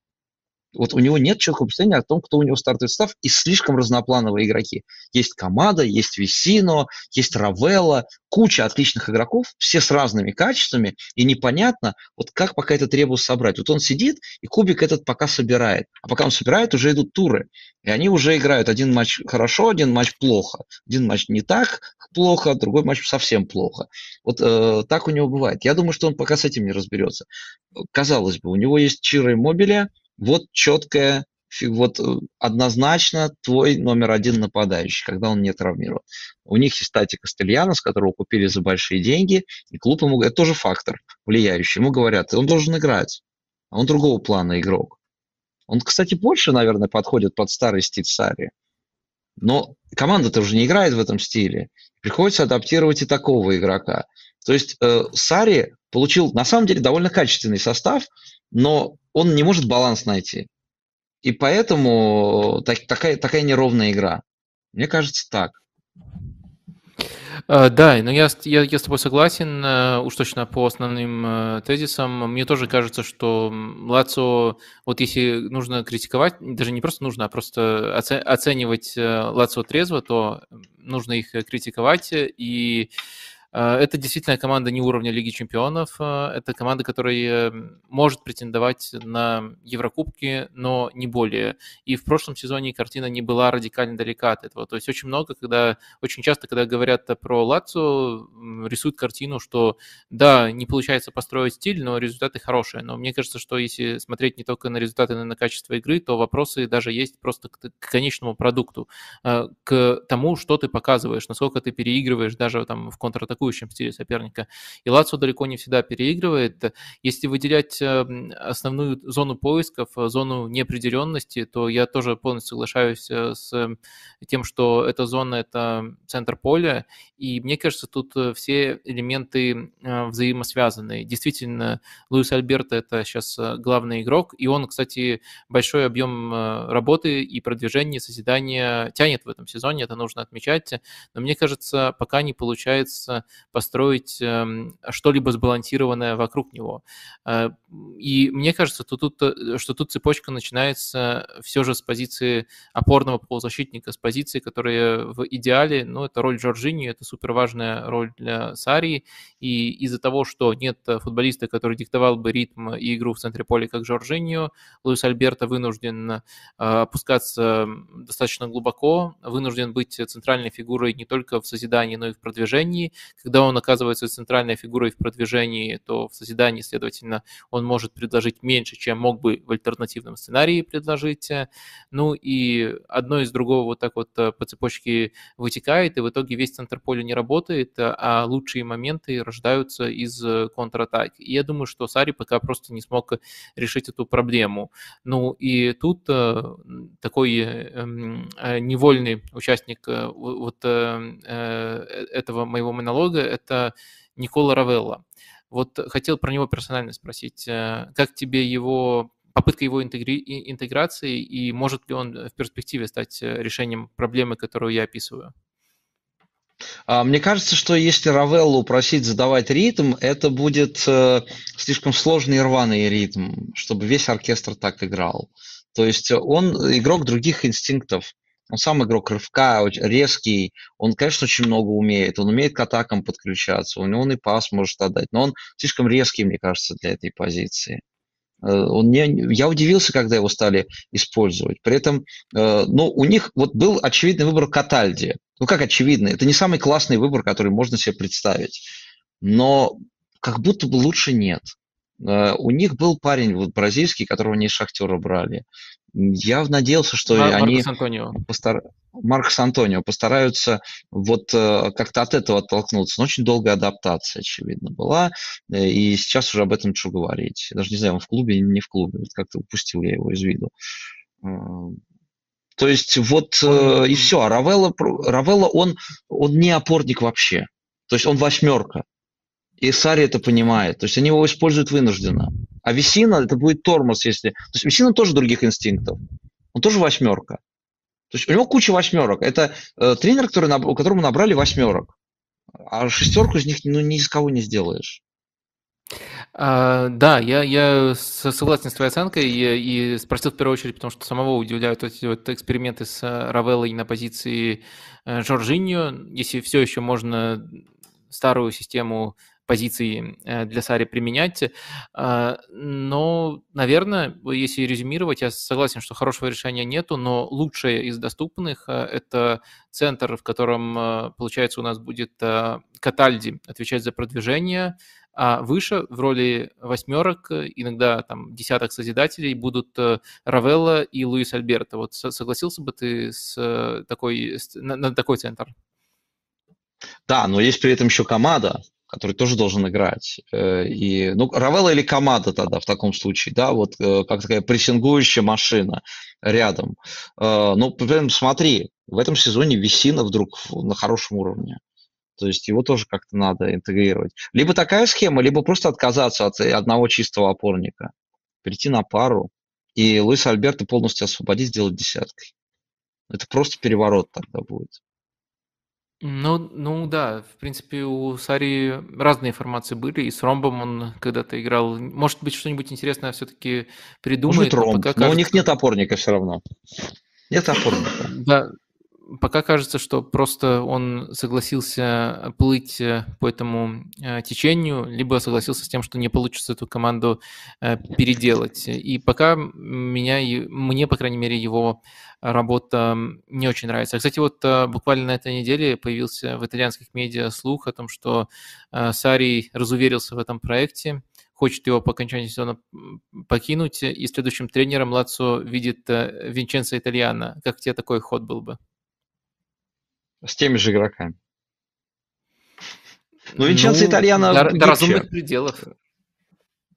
Вот у него нет четкого представления о том, кто у него стартовый состав, и слишком разноплановые игроки. Есть команда, есть Висино, есть Равелла, куча отличных игроков, все с разными качествами, и непонятно, вот как пока это требуется собрать. Вот он сидит, и кубик этот пока собирает. А пока он собирает, уже идут туры. И они уже играют один матч хорошо, один матч плохо. Один матч не так плохо, другой матч совсем плохо. Вот э, так у него бывает. Я думаю, что он пока с этим не разберется. Казалось бы, у него есть Чиро и Мобиля, вот четкая вот однозначно твой номер один нападающий, когда он не травмирован. У них есть Тати Кастельянос, которого купили за большие деньги, и клуб ему, это тоже фактор влияющий. Ему говорят, он должен играть, а он другого плана игрок. Он, кстати, больше, наверное, подходит под старый стиль Сари. Но команда-то уже не играет в этом стиле. Приходится адаптировать и такого игрока. То есть э, Сари получил, на самом деле, довольно качественный состав, но он не может баланс найти. И поэтому так, такая, такая неровная игра. Мне кажется, так. Uh, да, но я, я, я с тобой согласен, uh, уж точно по основным uh, тезисам. Мне тоже кажется, что Лацо, вот если нужно критиковать, даже не просто нужно, а просто оце, оценивать Лацо трезво, то нужно их критиковать и это действительно команда не уровня Лиги Чемпионов. А, это команда, которая может претендовать на Еврокубки, но не более. И в прошлом сезоне картина не была радикально далека от этого. То есть очень много, когда, очень часто, когда говорят про Лацо, рисуют картину, что да, не получается построить стиль, но результаты хорошие. Но мне кажется, что если смотреть не только на результаты, но и на качество игры, то вопросы даже есть просто к, конечному продукту, а, к тому, что ты показываешь, насколько ты переигрываешь даже там в контратаку атакующем стиле соперника. И Лацо далеко не всегда переигрывает. Если выделять эм, основную зону поисков, э, зону неопределенности, то я тоже полностью соглашаюсь э, с тем, что эта зона – это центр поля, и мне кажется, тут э, все элементы взаимосвязаны. Действительно, Луис Альберто – это сейчас главный игрок, и он, кстати, большой объем работы и продвижения, созидания тянет в этом сезоне, это нужно отмечать, но мне кажется, пока не получается построить эм, что-либо сбалансированное вокруг него. Э, и мне кажется, что тут, э, что тут цепочка начинается все же с позиции опорного полузащитника, с позиции, которая в идеале, ну, это роль Джорджини, это супер важная роль для Сарии, и из-за того, что нет футболиста, который диктовал бы ритм и игру в центре поля, как Джорджиньо, Луис Альберто вынужден э, опускаться достаточно глубоко, вынужден быть центральной фигурой не только в созидании, но и в продвижении, когда он оказывается центральной фигурой в продвижении, то в созидании, следовательно, он может предложить меньше, чем мог бы в альтернативном сценарии предложить. Ну и одно из другого вот так вот э, по цепочке вытекает, и в итоге весь центр поля не работает, а лучшие моменты рождаются из контратаки. И я думаю, что Сари пока просто не смог решить эту проблему. Ну и тут э, такой эм, э, невольный участник вот этого моего монолога друга, это Никола Равелла. Вот хотел про него персонально спросить, э, как тебе его попытка его интегри... интеграции и может ли он в перспективе стать э, решением проблемы, которую я описываю? А, мне кажется, что если Равеллу просить задавать ритм, это будет э, слишком сложный и рваный ритм, чтобы весь оркестр так играл. То есть он игрок других инстинктов. Он сам игрок рывка, резкий, он, конечно, очень много умеет, он умеет к атакам подключаться, у него он и пас может отдать, но он слишком резкий, мне кажется, для этой позиции. Э, он не, я удивился, когда его стали использовать. При этом, э, ну, у них вот был очевидный выбор Катальди. Ну, как очевидный? Это не самый классный выбор, который можно себе представить. Но как будто бы лучше нет. Э, у них был парень вот бразильский, которого они из Шахтера брали. Я надеялся, что Мар- они... Маркос Антонио. Постар... Маркос Антонио постараются вот э, как-то от этого оттолкнуться. Но очень долгая адаптация, очевидно, была. Э, и сейчас уже об этом что говорить. Я даже не знаю, он в клубе или не в клубе. Вот как-то упустил я его из виду. То есть вот и все. А Равелла, Равелла он, он не опорник вообще. То есть он восьмерка. И Сари это понимает. То есть они его используют вынужденно. А Весина это будет тормоз, если... То есть Весина тоже других инстинктов. Он тоже восьмерка. То есть у него куча восьмерок. Это э, тренер, который, у которому набрали восьмерок. А шестерку из них ну, ни из кого не сделаешь. А, да, я, я согласен с твоей оценкой и, и спросил в первую очередь, потому что самого удивляют эти вот эксперименты с э, Равеллой на позиции э, Жоржиньо. Если все еще можно старую систему позиции э, для Сари применять. А, но, наверное, если резюмировать, я согласен, что хорошего решения нету, но лучшее из доступных э, – это центр, в котором, э, получается, у нас будет Катальди отвечать за продвижение, а выше в роли восьмерок, иногда там десяток созидателей будут Равелла и Луис Альберто. Вот согласился бы ты с такой, на, на такой центр? Да, но есть при этом еще команда, который тоже должен играть. Э, и, ну, Равелла или команда тогда в таком случае, да, вот э, как такая прессингующая машина рядом. Э, ну, прям смотри, в этом сезоне Весина вдруг на хорошем уровне. То есть его тоже как-то надо интегрировать. Либо такая схема, либо просто отказаться от одного чистого опорника, перейти на пару, и Луис Альберто полностью освободить, сделать десяткой. Это просто переворот тогда будет. Ну, ну да, в принципе, у Сари разные информации были, и с Ромбом он когда-то играл. Может быть, что-нибудь интересное все-таки придумает. Может, Ромб, но, пока но у них нет опорника все равно. Нет опорника. Да, пока кажется, что просто он согласился плыть э, по этому э, течению, либо согласился с тем, что не получится эту команду э, переделать. И пока меня, мне, по крайней мере, его работа не очень нравится. Кстати, вот буквально на этой неделе появился в итальянских медиа слух о том, что Сари разуверился в этом проекте, хочет его по окончании сезона покинуть, и следующим тренером Лацо видит Винченцо Итальяна. Как тебе такой ход был бы? С теми же игроками. Но ну, Винченцо ну, Итальяно до, до разумных пределов.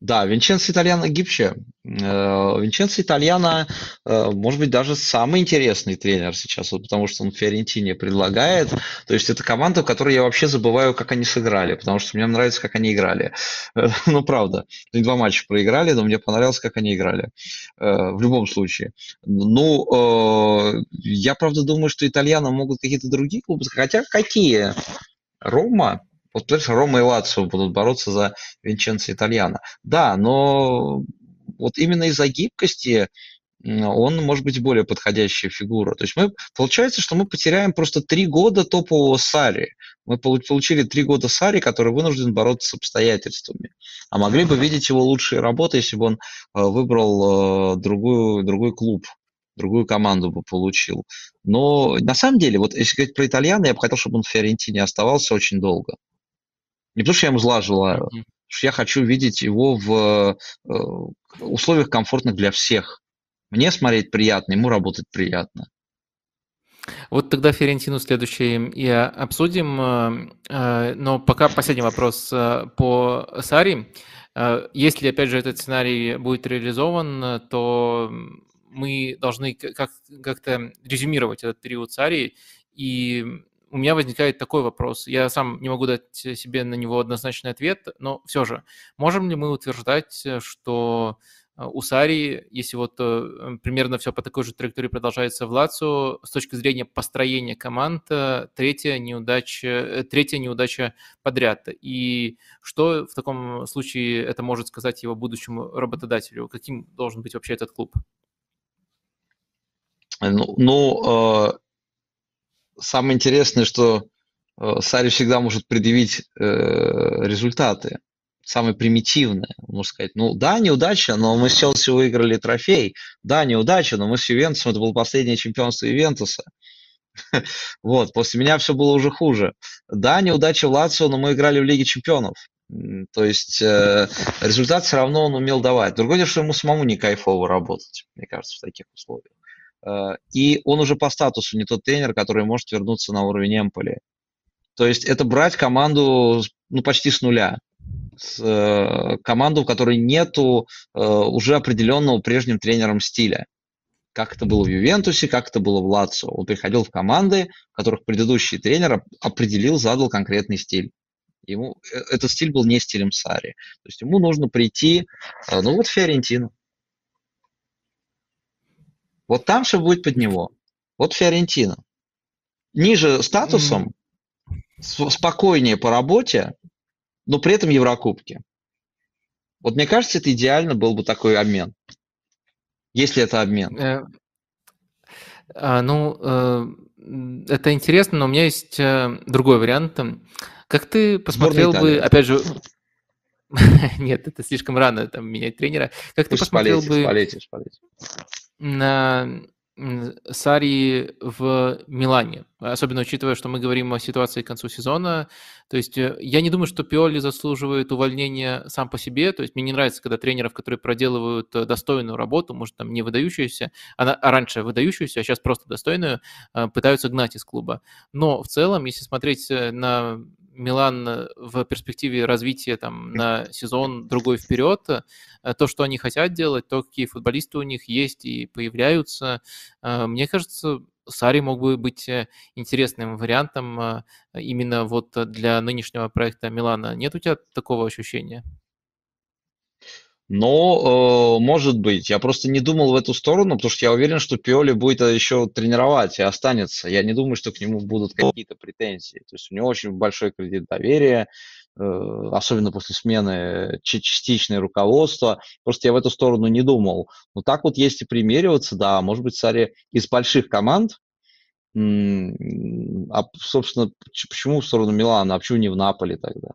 Да, Винченцо Итальяно гибче. Э, Винченцо Итальяно, э, может быть, даже самый интересный тренер сейчас, вот потому что он Фиорентине предлагает. То есть это команда, в которой я вообще забываю, как они сыграли, потому что мне нравится, как они играли. Э, (laughs) ну, правда, два матча проиграли, но мне понравилось, как они играли. В любом случае. Ну, я, правда, думаю, что Итальяно могут какие-то другие клубы, хотя какие? Рома, вот, представляешь, Рома и Лацио будут бороться за Винченцо Итальяна. Да, но вот именно из-за гибкости он может быть более подходящая фигура. То есть мы, получается, что мы потеряем просто три года топового Сари. Мы получили три года Сари, который вынужден бороться с обстоятельствами. А могли бы видеть его лучшие работы, если бы он э, выбрал э, другую, другой клуб, другую команду бы получил. Но на самом деле, вот если говорить про итальяна, я бы хотел, чтобы он в Фиорентине оставался очень долго. Не потому что я ему зла желаю, mm-hmm. что я хочу видеть его в э, условиях комфортных для всех. Мне смотреть приятно, ему работать приятно. Вот тогда Ферентину следующий и обсудим. Э, э, но пока последний вопрос по Сари. Если, опять же, этот сценарий будет реализован, то мы должны как-то резюмировать этот период Сари и у меня возникает такой вопрос. Я сам не могу дать себе на него однозначный ответ, но все же, можем ли мы утверждать, что э, у Сари, если вот э, примерно все по такой же траектории продолжается в Лацо, с точки зрения построения команд, э, третья неудача, третья неудача подряд. И что в таком случае это может сказать его будущему работодателю? Каким должен быть вообще этот клуб? Ну, ну самое интересное, что э, Сари всегда может предъявить э, результаты. Самые примитивные, можно сказать. Ну да, неудача, но мы с Челси выиграли трофей. Да, неудача, но мы с Ювентусом, это было последнее чемпионство Ювентуса. (laughs) Вот, после меня все было уже хуже. Да, неудача в Лацио, но мы играли в Лиге чемпионов. То есть э, результат все равно он умел давать. Другое дело, что ему самому не кайфово работать, мне кажется, в таких условиях. Э, и он уже по статусу не тот тренер, который может вернуться на уровень Эмполи. То есть это брать команду ну, почти с нуля. С, э, команду, в которой нету э, уже определенного прежним тренером стиля. Как это было в Ювентусе, как это было в Лацо. Он приходил в команды, в которых предыдущий тренер определил, задал конкретный стиль. Ему, э, этот стиль был не стилем Сари. То есть ему нужно прийти, э, ну вот Фиорентину. Вот там все будет под него. Вот Фиорентина. Ниже статусом, mm. спокойнее по работе, но при этом Еврокубки. Вот мне кажется, это идеально был бы такой обмен. Если это обмен. Э, а, ну, э, это интересно, но у меня есть э, другой вариант. Как ты посмотрел бы, опять же, (laughs) нет, это слишком рано там менять тренера. Как Пусть ты посмотрел бы... Спалите, спалите на Сари в Милане, особенно учитывая, что мы говорим о ситуации к концу сезона. То есть э, я не думаю, что Пиоли заслуживает увольнения сам по себе. То есть мне не нравится, когда тренеров, которые проделывают э, достойную работу, может, там не выдающуюся, а, раньше выдающуюся, а сейчас просто достойную, э, пытаются гнать из клуба. Но в целом, если смотреть на Милан э, в перспективе развития там на сезон другой вперед, э, то, что они хотят делать, то, какие футболисты у них есть и появляются, э, мне кажется, Сари мог бы быть интересным вариантом именно вот для нынешнего проекта Милана. Нет у тебя такого ощущения? Но, э, может быть, я просто не думал в эту сторону, потому что я уверен, что Пиоли будет еще тренировать и останется. Я не думаю, что к нему будут какие-то претензии. То есть у него очень большой кредит доверия, э, особенно после смены частичной руководства. Просто я в эту сторону не думал. Но так вот, если примериваться, да, может быть, Сари из больших команд, а, собственно, почему в сторону Милана, а почему не в Наполе тогда?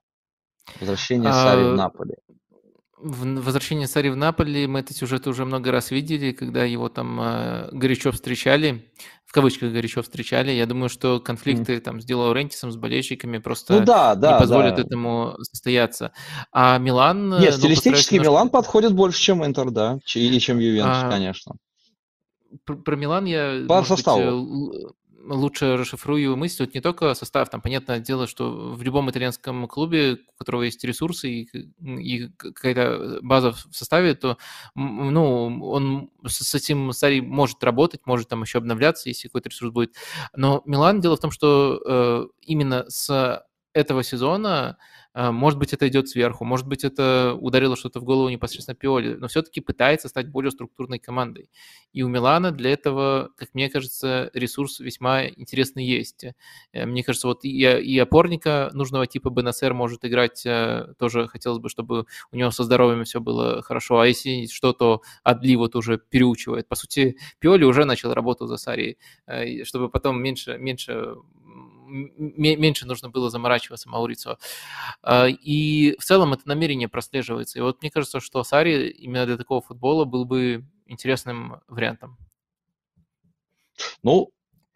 Возвращение Сари в а, Наполе в «Возвращение Сари в Наполе» мы этот сюжет уже много раз видели, когда его там э, горячо встречали, в кавычках горячо встречали. Я думаю, что конфликты mm. там с Ди Лаурентисом, с болельщиками просто ну, да, да, не позволят да. этому состояться. А Милан... Нет, ну, стилистически Милан подходит больше, чем Интер, да, и чем Ювентус, а, конечно. Про, про Милан я... По составу. Быть, лучше расшифрую мысль, тут не только состав, там, понятное дело, что в любом итальянском клубе, у которого есть ресурсы и, и какая-то база в составе, то, ну, он с, этим Сари может работать, может там еще обновляться, если какой-то ресурс будет. Но Милан, дело в том, что э, именно с этого сезона может быть, это идет сверху, может быть, это ударило что-то в голову непосредственно Пиоли, но все-таки пытается стать более структурной командой. И у Милана для этого, как мне кажется, ресурс весьма интересный есть. Э, мне кажется, вот и, и опорника нужного типа Бенасер может играть, э, тоже хотелось бы, чтобы у него со здоровьем все было хорошо, а если что-то Адли вот уже переучивает. По сути, Пиоли уже начал работу за Сари, э, чтобы потом меньше, меньше меньше нужно было заморачиваться Маурицио. А, и в целом это намерение прослеживается. И вот мне кажется, что Сари именно для такого футбола был бы интересным вариантом. Ну,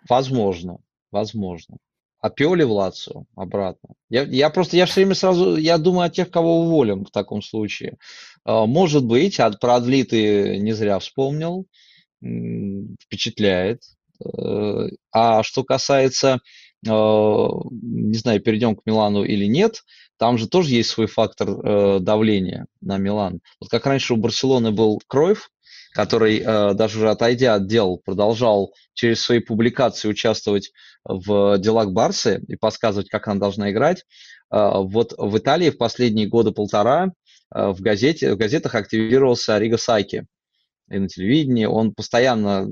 возможно, возможно. А Пиоли в Лацио обратно. Я, я просто, я все время сразу, я думаю о тех, кого уволим в таком случае. А, может быть, от про Адли ты не зря вспомнил, впечатляет. Э, а что касается а, не знаю, перейдем к Милану или нет, там же тоже есть свой фактор э, давления на Милан. Вот как раньше у Барселоны был Кроев, который, э, даже уже отойдя от дел, продолжал через свои публикации участвовать в делах Барсы и подсказывать, как она должна играть. Э, вот в Италии в последние годы полтора в, газете, в газетах активировался Риго Сайки. И на телевидении он постоянно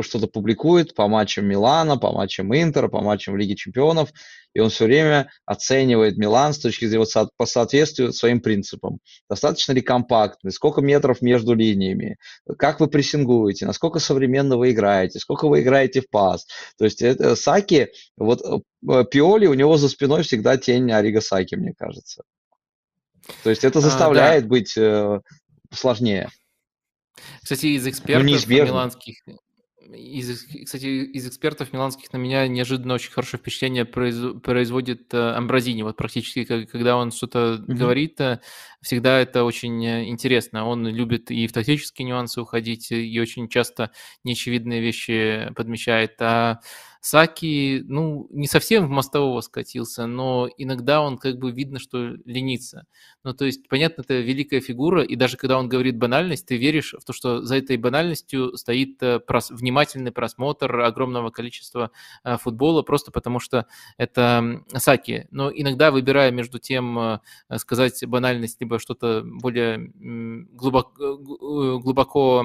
что-то публикует по матчам Милана, по матчам Интера, по матчам Лиги Чемпионов, и он все время оценивает Милан с точки зрения вот, по соответствию своим принципам. Достаточно ли компактный, сколько метров между линиями, как вы прессингуете, насколько современно вы играете, сколько вы играете в пас. То есть это, Саки, вот э, Пиоли, у него за спиной всегда тень Арига Саки, мне кажется. То есть это заставляет а, да. быть э, сложнее. Кстати, из ну, экспертов ну, миланских из, кстати, из экспертов миланских на меня неожиданно очень хорошее впечатление произ, производит э, Амбразини. Вот практически, когда он что-то mm-hmm. говорит, э, всегда это очень э, интересно. Он любит и в тактические нюансы уходить, и очень часто неочевидные вещи подмечает. А Саки, ну, не совсем в мостового скатился, но иногда он как бы видно, что ленится. Ну, то есть, понятно, это великая фигура, и даже когда он говорит банальность, ты веришь в то, что за этой банальностью стоит э, прос- внимательный просмотр огромного количества э, футбола, просто потому что это Саки. Но иногда, выбирая между тем э, сказать банальность, либо что-то более глубоко, глубоко а,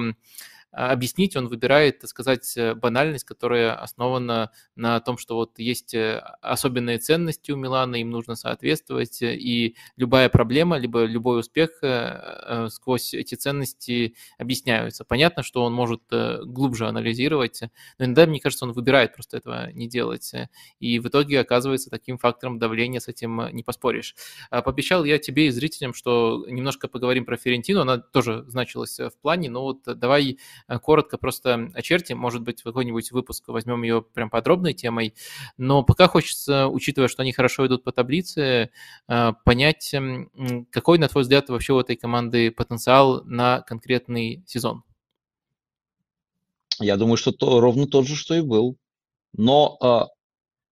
объяснить, он выбирает, так сказать, э, банальность, которая основана на том, что вот есть э, особенные ценности у Милана, им нужно соответствовать, э, и любая проблема, либо любой успех сквозь эти ценности объясняются. Понятно, что он может глубже анализировать, но иногда, мне кажется, он выбирает просто этого не делать, и в итоге оказывается таким фактором давления, с этим не поспоришь. А, пообещал я тебе и зрителям, что немножко поговорим про Ферентину, она тоже значилась в плане, но вот давай коротко просто очертим. Может быть, в какой-нибудь выпуск возьмем ее прям подробной темой. Но пока хочется, учитывая, что они хорошо идут по таблице, понять, какой, на твой взгляд, вообще у этой команды потенциал на конкретный сезон. Я думаю, что то, ровно тот же, что и был. Но э,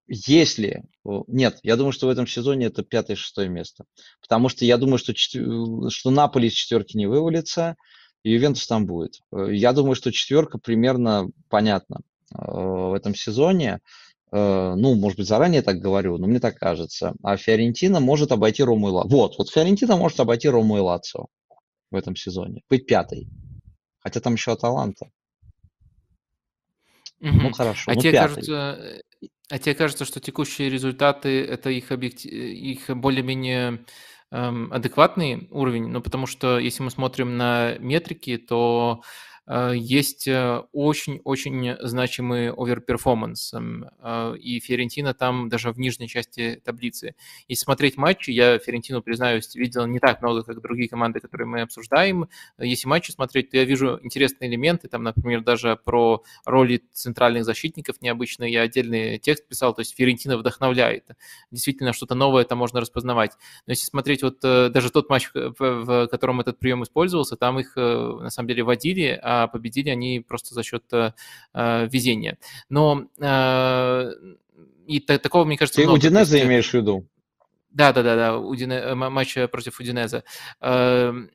если... Нет, я думаю, что в этом сезоне это пятое-шестое место. Потому что я думаю, что, что Наполи из четверки не вывалится, и Ювентус там будет. Э, я думаю, что четверка примерно понятна э, в этом сезоне. Э, ну, может быть, заранее так говорю, но мне так кажется. А Фиорентина может обойти Рому и Лацио. Вот, вот Фиорентина может обойти Рому и Лацио в этом сезоне. Быть пятой. Хотя там еще Аталанта. Ну, хорошо. А ну, тебе пятый. кажется, а тебе кажется, что текущие результаты это их, объектив... их более-менее адекватный уровень? Ну, потому что если мы смотрим на метрики, то есть э, очень-очень значимый overperformance, э, и Фиорентина там даже в нижней части таблицы. Если смотреть матчи, я Фиорентину, признаюсь, видел не так много, как другие команды, которые мы обсуждаем. Если матчи смотреть, то я вижу интересные элементы, там, например, даже про роли центральных защитников необычные, я отдельный текст писал, то есть Фиорентина вдохновляет. Действительно, что-то новое это можно распознавать. Но если смотреть вот даже тот матч, в котором этот прием использовался, там их на самом деле водили, а а победили они просто за счет э, э, везения. Но э, и такого, мне кажется, Ты много. Удинезе имеешь в виду? Да, да, да, да, Удине... матч против Удинезе. Эм,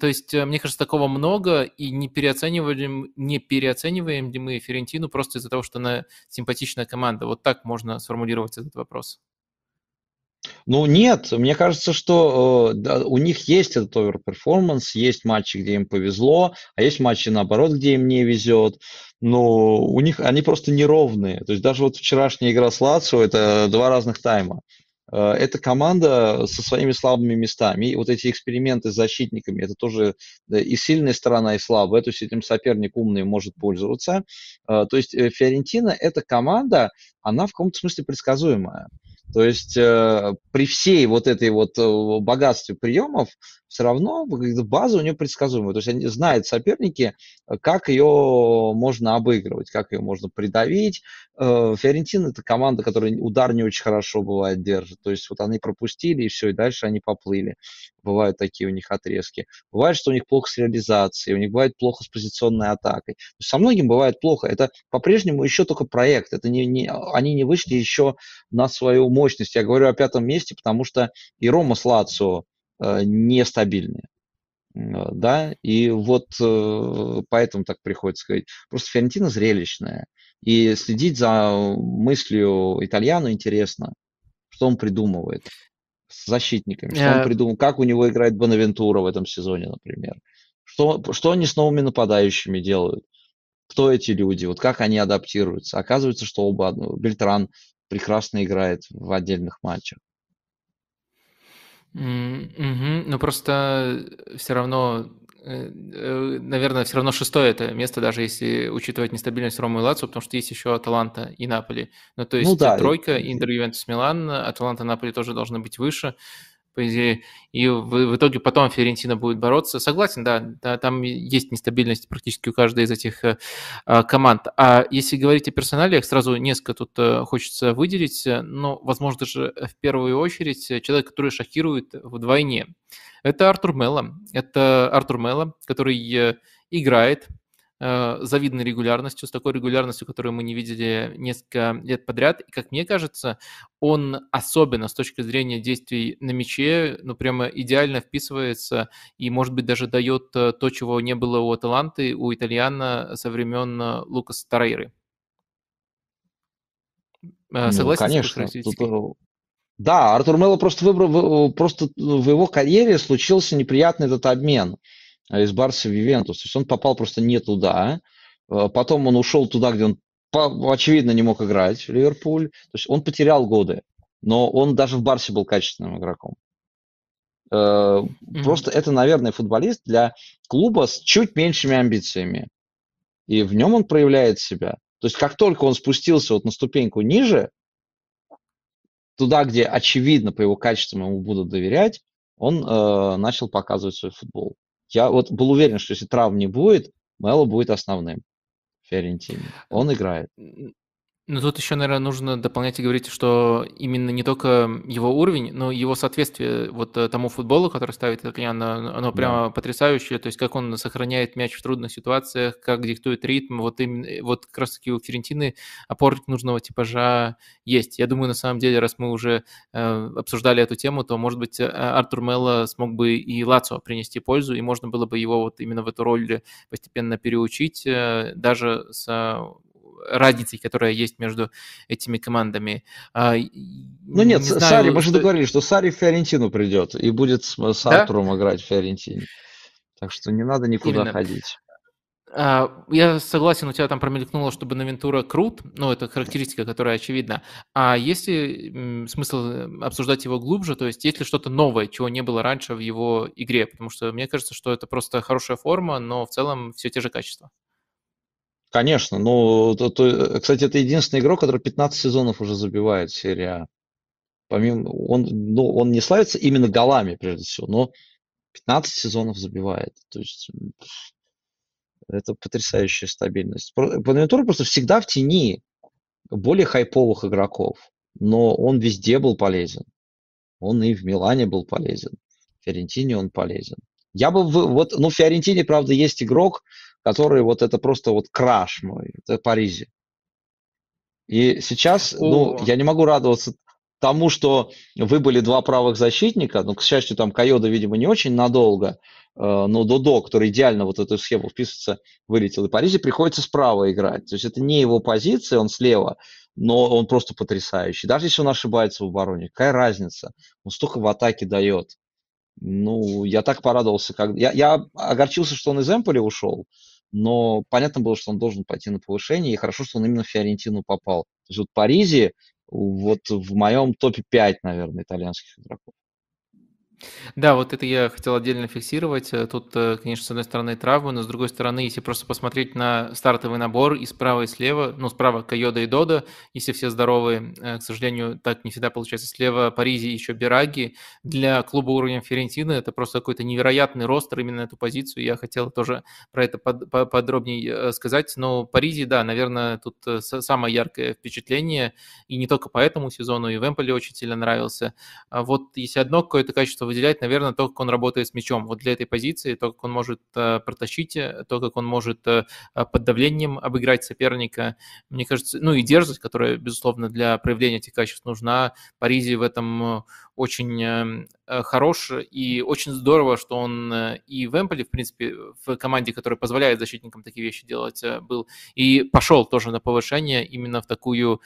то есть, мне кажется, такого много, и не переоцениваем, не переоцениваем ли мы Фиорентину просто из-за того, что она симпатичная команда. Вот так можно сформулировать этот вопрос. Ну, нет, мне кажется, что э, да, у них есть этот overperformance, есть матчи, где им повезло, а есть матчи, наоборот, где им не везет. Но у них они просто неровные. То есть даже вот вчерашняя игра с Лацио – это два разных тайма. Э, это команда со своими слабыми местами. И вот эти эксперименты с защитниками, это тоже да, и сильная сторона, и слабая. То есть этим соперник умный может пользоваться. Э, то есть э, Фиорентина – это команда, она в каком-то смысле предсказуемая. То есть э, при всей вот этой вот э, богатстве приемов все равно база у нее предсказуемая. То есть они знают соперники, как ее можно обыгрывать, как ее можно придавить. Э, Фиорентина это команда, которая удар не очень хорошо бывает держит. То есть вот они пропустили и все, и дальше они поплыли. Бывают такие у них отрезки. Бывает, что у них плохо с реализацией, у них бывает плохо с позиционной атакой. Со многим бывает плохо. Это по-прежнему еще только проект. Это не, не, они не вышли еще на свою мощность. Я говорю о пятом месте, потому что и Рома с Лацио Э, нестабильные. Э, да, и вот э, поэтому так приходится сказать. Просто Фиорентина зрелищная. И следить за мыслью итальяну интересно, что он придумывает с защитниками, что он придумал, как у него играет Бонавентура в этом сезоне, например. Что, что они с новыми нападающими делают? Кто эти люди? Вот как они адаптируются? Оказывается, что оба Бельтран прекрасно играет в отдельных матчах. Мгм. Ну, просто все равно, э, э, наверное, все равно шестое это место, даже если учитывать нестабильность Ромы и Лацио, потому что есть еще Аталанта и Наполи. Ну, то Ну есть да, тройка, Интер, Ювентус, Милан, Аталанта, Наполи тоже должны быть выше по идее, и в, в итоге потом Фиорентина будет бороться. Согласен, да, да, там есть нестабильность практически у каждой из этих а, команд. А если говорить о персоналиях, сразу несколько тут э, хочется выделить, но, возможно, даже в первую очередь человек, который шокирует вдвойне. Это Артур Мелло. Это Артур Мелло, который играет завидной регулярностью, с такой регулярностью, которую мы не видели несколько лет подряд. И, как мне кажется, он особенно с точки зрения действий на мяче, ну, прямо идеально вписывается и, может быть, даже дает э, то, чего не было у Аталанты, у Итальяна со времен э, Лукаса Тарейры. Согласен ну, конечно. Тут, да, Артур Мелло просто выбрал, просто в его карьере случился неприятный этот обмен. А из Барса в Ювентус. То есть он попал просто не туда. А потом он ушел туда, где он, очевидно, не мог играть, в Ливерпуль. То есть он потерял годы. Но он даже в Барсе был качественным игроком. Mm-hmm. Просто это, наверное, футболист для клуба с чуть меньшими амбициями. И в нем он проявляет себя. То есть как только он спустился вот на ступеньку ниже, туда, где очевидно по его качествам ему будут доверять, он э, начал показывать свой футбол. Я вот был уверен, что если травм не будет, Мело будет основным. Фиорентине. Он играет. Ну, тут еще, наверное, нужно дополнять и говорить, что именно не только его уровень, но его соответствие вот э, тому футболу, который ставит Итальян, оно прямо да. потрясающее. То есть, как он сохраняет мяч в трудных ситуациях, как диктует ритм. Вот, именно, вот как раз-таки у Ферентины опорник нужного типажа есть. Я думаю, на самом деле, раз мы уже э, обсуждали эту тему, то, может быть, э, Артур Мелло смог бы и Лацо принести пользу, и можно было бы его вот именно в эту роль постепенно переучить, э, даже с разницей, которая есть между этими командами. А, ну нет, не знаю, Сари, мы же договорились, что Сари в Фиорентину придет и будет с, с да? Играть в Фиорентине. Так что не надо никуда Именно. ходить. А, я согласен, у тебя там промелькнуло, что Бонавентура крут, ну, это характеристика, которая очевидна. А есть ли смысл э, обсуждать его глубже, то есть есть ли что-то новое, чего не было раньше в его игре? Потому что мне кажется, что это просто хорошая форма, но в целом все те же качества. Конечно, ну, то, то, кстати, это единственный игрок, который 15 сезонов уже забивает в серии А. Помимо, он, ну, он не славится именно голами, прежде всего, но 15 сезонов забивает. То есть это потрясающая стабильность. Бонавентура просто всегда в тени более хайповых игроков, но он везде был полезен. Он и в Милане был полезен, в Фиорентине он полезен. Я бы, вот, ну, в Фиорентине, правда, есть игрок, который вот это просто вот краш мой, это Паризе. И сейчас, О. ну, я не могу радоваться тому, что выбыли два правых защитника, ну, к счастью, там Кайода, видимо, не очень надолго, э, но Додо, который идеально вот эту схему вписывается, вылетел. И Паризе приходится справа играть. То есть это не его позиция, он слева, но он просто потрясающий. Даже если он ошибается в обороне, какая разница? Он столько в атаке дает. Ну, я так порадовался. Как... Я, я огорчился, что он из Эмполи ушел, но понятно было, что он должен пойти на повышение, и хорошо, что он именно в Фиорентину попал. То есть вот Паризи вот в моем топе 5, наверное, итальянских игроков. Да, вот это я хотел отдельно фиксировать. Э, тут, э, конечно, с одной стороны травмы, но с другой стороны, если просто посмотреть на стартовый набор и справа, и слева, ну, справа Кайода и Дода, если все здоровы, э, к сожалению, так не всегда получается. Слева Паризи еще Бираги. Для клуба уровня Ферентины это просто какой-то невероятный ростер именно на эту позицию. Я хотел тоже про это под, подробнее сказать. Но Паризи, да, наверное, тут самое яркое впечатление. И не только по этому сезону, и в Эмполе очень сильно нравился. А вот если одно какое-то качество выделять, наверное, то, как он работает с мячом. Вот для этой позиции, то, как он может э, протащить, э, то, как он может э, под давлением обыграть соперника. Мне кажется, ну и дерзость, которая, безусловно, для проявления этих качеств нужна. Паризи в этом очень эм, э, хорош, и очень здорово, что он э, и в Эмполе, в принципе, в команде, которая позволяет защитникам такие вещи делать, э, был, и пошел тоже на повышение именно в такую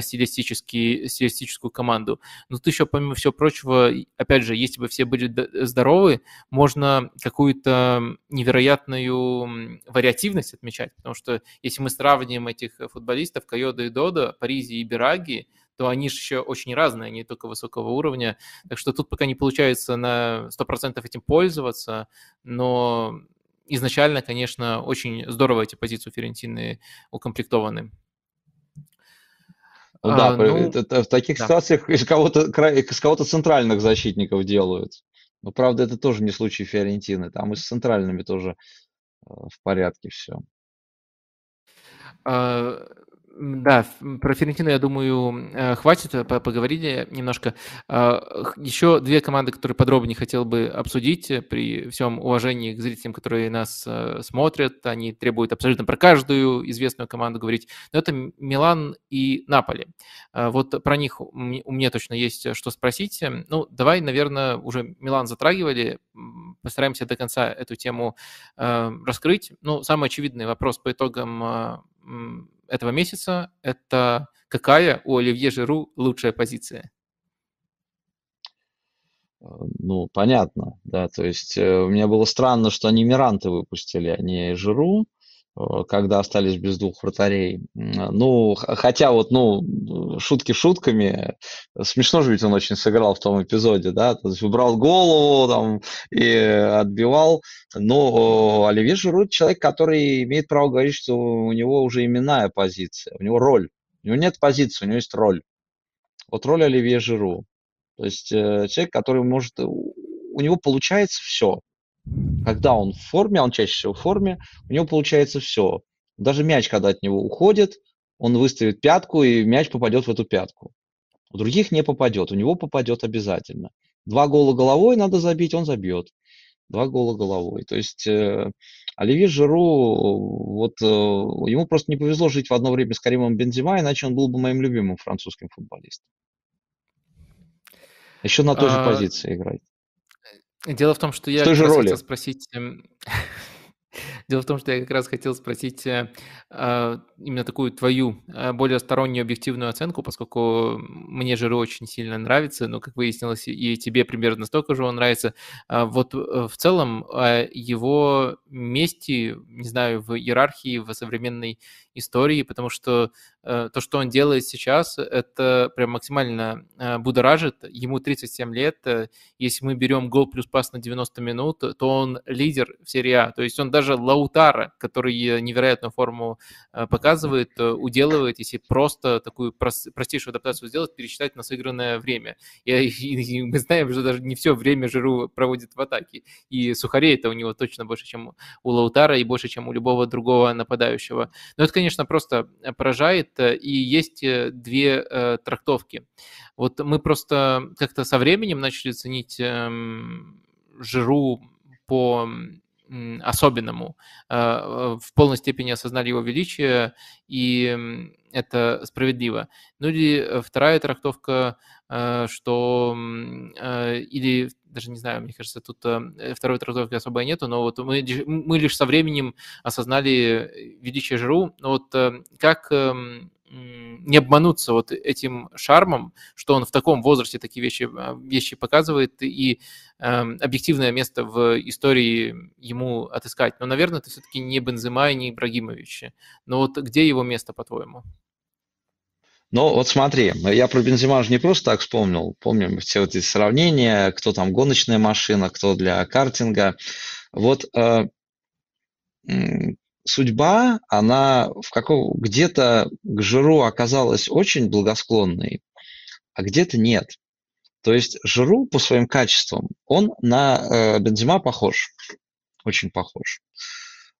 стилистически, стилистическую команду. Но тут еще, помимо всего прочего, опять же, если бы все были здоровы, можно какую-то невероятную вариативность отмечать, потому что если мы сравним этих футболистов, Кайода и Дода, Паризи и Бираги, то они же еще очень разные, они только высокого уровня. Так что тут пока не получается на 100% этим пользоваться, но изначально, конечно, очень здорово эти позиции у Ферентины укомплектованы. Ну, а, да, ну, это, это, в таких да. ситуациях из кого-то, из кого-то центральных защитников делают. Но, правда, это тоже не случай Фиорентины. Там и с центральными тоже э, в порядке все. А, да, про Ферентину, я думаю, э, хватит, э, поговорили немножко. А, Еще две команды, которые подробнее хотел бы обсудить э, при всем уважении к зрителям, которые нас смотрят. Они требуют абсолютно про каждую известную команду говорить. Но это Милан и Наполи. А, вот про них у меня точно есть что спросить. Ну, давай, наверное, уже Милан затрагивали. Постараемся до конца эту тему раскрыть. Ну, самый очевидный вопрос по итогам этого месяца – это какая у Оливье Жиру лучшая позиция? Э, ну, понятно, да, то есть э, у меня было странно, что они Миранты выпустили, а не Жиру. Э, когда остались без двух вратарей. Ну, хотя вот, ну, шутки шутками, смешно же ведь он очень сыграл в том эпизоде, да, то есть убрал голову там и отбивал. Но Оливье Жиру человек, который имеет право говорить, что у него уже именная позиция, у него роль. У него нет позиции, у него есть роль. Вот роль Оливье Жиру. То есть э, человек, который может... У него получается все. Когда он в форме, он чаще всего в форме, у него получается все. Даже мяч, когда от него уходит, он выставит пятку, и мяч попадет в эту пятку. У других не попадет, у него попадет обязательно. Два гола головой надо забить, он забьет. Два гола головой. То есть э, Оливье Жиру, вот э, ему просто не повезло жить в одно время с Каримом Бензима, иначе он был бы моим любимым французским футболистом. Еще на той же а, позиции играет. Дело в том, что я в той же роли. хотел спросить, эм, (laughs) Дело в том, что я как раз хотел спросить э, а, именно такую твою э, более стороннюю объективную оценку, поскольку мне Жиру очень сильно нравится, но, как выяснилось, и тебе примерно настолько же он нравится. А вот э, в целом его месте, не знаю, в иерархии, в современной истории, потому что э, то, что он делает сейчас, это прям максимально э, будоражит. Ему 37 лет. Э, если мы берем гол плюс пас на 90 минут, то он лидер в серии А. То есть он даже Лаутара, который невероятную форму э, показывает, э, уделывает, если просто такую прос, простейшую адаптацию сделать, пересчитать на сыгранное время. И, и, и мы знаем, что даже не все время Жиру проводит в атаке. И сухарей это у него точно больше, чем у Лаутара, и больше, чем у любого другого нападающего. Но это, конечно, конечно, просто э, поражает, э, и есть э, две трактовки. Вот мы просто как-то со временем начали ценить эм, Жиру по особенному, в полной степени осознали его величие, и это справедливо. Ну или вторая трактовка, что или даже не знаю, мне кажется, тут э, второй трактовки особо нету, но вот мы, мы лишь со временем осознали величие Жиру. Но вот э, как эм, не обмануться вот этим шармом, что он в таком возрасте такие вещи, а, вещи показывает, и э, объективное место в истории ему отыскать. Но, наверное, это все-таки не Бензема и не Ибрагимович. Но вот где его место, по-твоему? Ну, вот смотри, я про Бензима же не просто так вспомнил. Помним все вот эти сравнения, кто там гоночная машина, кто для картинга. Вот э, судьба, она в каком где-то к Жиру оказалась очень благосклонной, а где-то нет. То есть Жиру по своим качествам, он на э, Бензима похож, очень похож. А,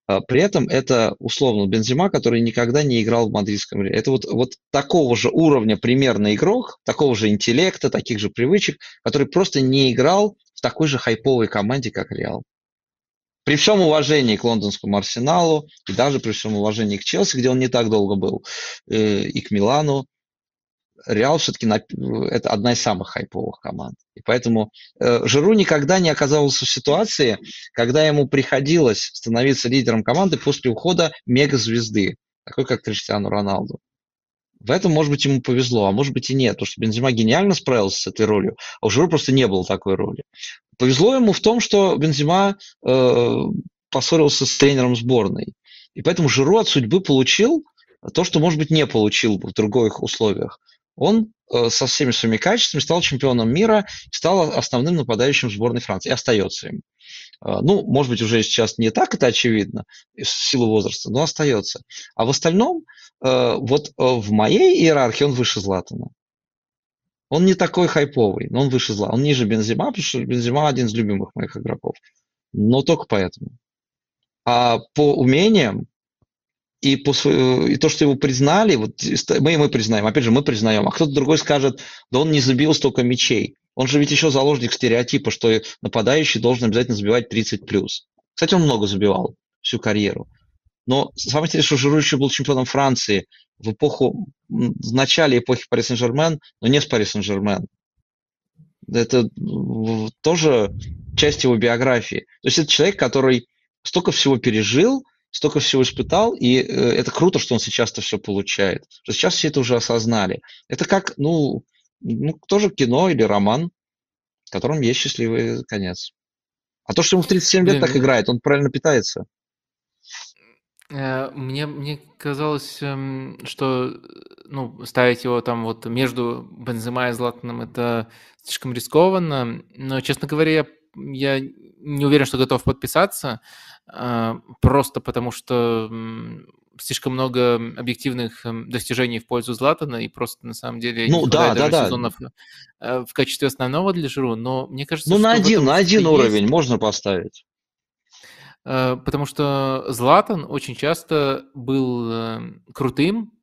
при этом это условно Бензима, который никогда не играл в мадридском Реале. Это вот, вот такого же уровня примерно игрок, такого же интеллекта, таких же привычек, который просто не играл в такой же хайповой команде, как Реал. При всем уважении к лондонскому Арсеналу и даже при всем уважении к Челси, где он не так долго был, э, и к Милану, Реал все-таки это одна из самых хайповых команд. И поэтому э, Жиру никогда не оказался в ситуации, когда ему приходилось становиться лидером команды после ухода мегазвезды, такой как Криштиану Роналду. В этом, может быть, ему повезло, а может быть и нет, потому что Бензима гениально справился с этой ролью, а у Жиру просто не было такой роли. Повезло ему в том, что Бензима э, поссорился с тренером сборной. И поэтому Жиру от судьбы получил то, что, может быть, не получил бы в других условиях он э, со всеми своими качествами стал чемпионом мира, стал основным нападающим сборной Франции и остается им. Э, ну, может быть, уже сейчас не так это очевидно, в силу возраста, но остается. А в остальном, э, вот в моей иерархии он выше Златана. Он не такой хайповый, но он выше зла. Он ниже Бензима, потому что Бензима один из любимых моих игроков. Но только поэтому. А по умениям и, по, и то, что его признали, вот мы, мы признаем, опять же, мы признаем, а кто-то другой скажет, да он не забил столько мячей. Он же ведь еще заложник стереотипа, что нападающий должен обязательно забивать 30 плюс. Кстати, он много забивал всю карьеру. Но самое интересное, что Жиру еще был чемпионом Франции в эпоху, в начале эпохи Пари Сен-Жермен, но не с Пари Сен-Жермен. Это тоже часть его биографии. То есть это человек, который столько всего пережил, столько всего испытал, и э, это круто, что он сейчас это все получает. Сейчас все это уже осознали. Это как, ну, ну, тоже кино или роман, в котором есть счастливый конец. А то, что ему в 37 лет так играет, он правильно питается. Э, мне, мне казалось, эм, что ну, ставить его там вот между Бензема и Златаном это слишком рискованно. Но, честно говоря, я, я не уверен, что готов подписаться. А, просто потому что слишком много объективных эм, достижений в пользу Златана, и просто на самом деле ну, да, да, да. сезонов э, в качестве основного для Жиру, но мне кажется, Ну, на один, на один уровень есть... можно поставить. потому что Златан очень часто был крутым,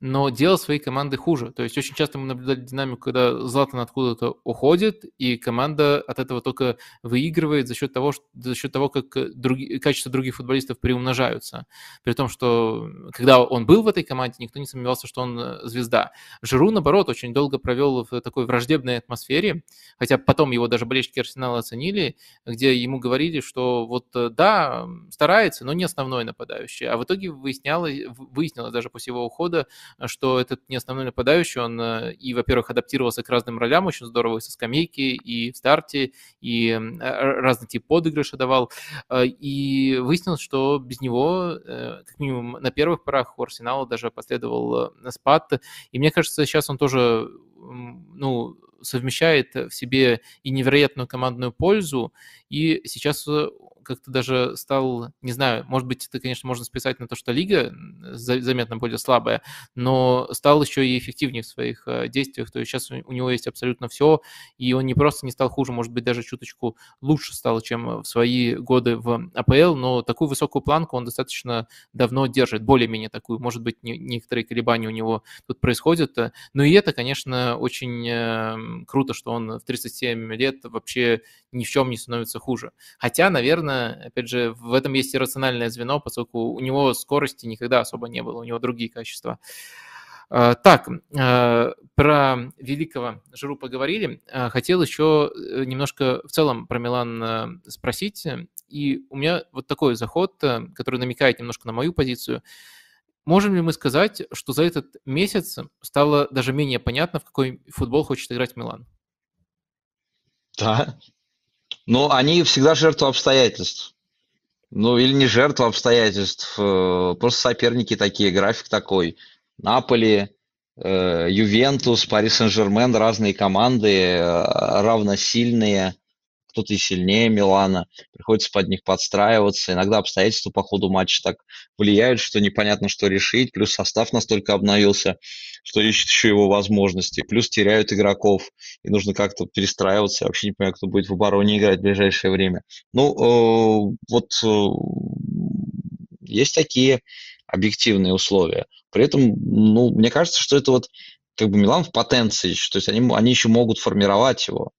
но делал своей команды хуже. То есть очень часто мы наблюдали динамику, когда Златан откуда-то уходит, и команда от этого только выигрывает за счет того, что, за счет того как други, качество других футболистов приумножаются. При том, что когда он был в этой команде, никто не сомневался, что он э, звезда. Жиру, наоборот, очень долго провел в такой враждебной атмосфере, хотя потом его даже болельщики Арсенала оценили, где ему говорили, что вот э, да, старается, но не основной нападающий. А в итоге выяснялось, выяснилось даже после его ухода, что этот не основной нападающий, он э, и, во-первых, адаптировался к разным ролям очень здорово, и со скамейки, и в старте, и э, разный тип подыгрыша давал. Э, и выяснилось, что без него, как минимум на первых порах у Арсенала даже последовал спад. И мне кажется, сейчас он тоже ну, совмещает в себе и невероятную командную пользу, и сейчас как-то даже стал, не знаю, может быть, это, конечно, можно списать на то, что лига заметно более слабая, но стал еще и эффективнее в своих э, действиях. То есть сейчас у него есть абсолютно все, и он не просто не стал хуже, может быть, даже чуточку лучше стал, чем в свои годы в АПЛ, но такую высокую планку он достаточно давно держит, более-менее такую. Может быть, некоторые колебания у него тут происходят, но и это, конечно, очень эм, круто, что он в 37 лет вообще ни в чем не становится хуже. Хотя, наверное, опять же, в этом есть иррациональное звено, поскольку у него скорости никогда особо не было, у него другие качества. А, так, а, про великого Жиру поговорили. А, хотел еще э, немножко в целом про Милан спросить. И у меня вот такой заход, который намекает немножко на мою позицию. Можем ли мы сказать, что за этот месяц стало даже менее понятно, в какой футбол хочет играть Милан? Да, ну, они всегда жертвы обстоятельств. Ну, или не жертвы обстоятельств, э, просто соперники такие, график такой. Наполи, э, Ювентус, Пари Сен-Жермен, разные команды, э, равносильные – кто-то и сильнее Милана, приходится под них подстраиваться. Иногда обстоятельства по ходу матча так влияют, что непонятно, что решить. Плюс состав настолько обновился, что ищет еще его возможности. Плюс теряют игроков, и нужно как-то перестраиваться. Я вообще не понимаю, кто будет в обороне играть в ближайшее время. Ну, э, вот э, есть такие объективные условия. При этом, ну, мне кажется, что это вот как бы Милан в потенции, то есть они, они еще могут формировать его,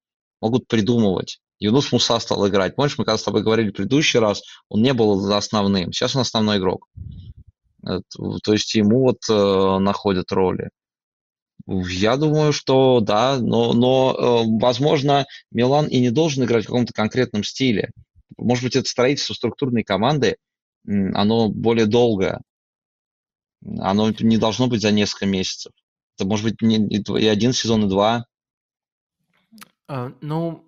могут придумывать. Юнус Муса стал играть. Помнишь, мы когда с тобой говорили в предыдущий раз, он не был основным. Сейчас он основной игрок. То есть ему вот э, находят роли. Я думаю, что да, но, но э, возможно, Милан и не должен играть в каком-то конкретном стиле. Может быть, это строительство структурной команды, оно более долгое. Оно не должно быть за несколько месяцев. Это может быть не, и один сезон, и два. А, ну,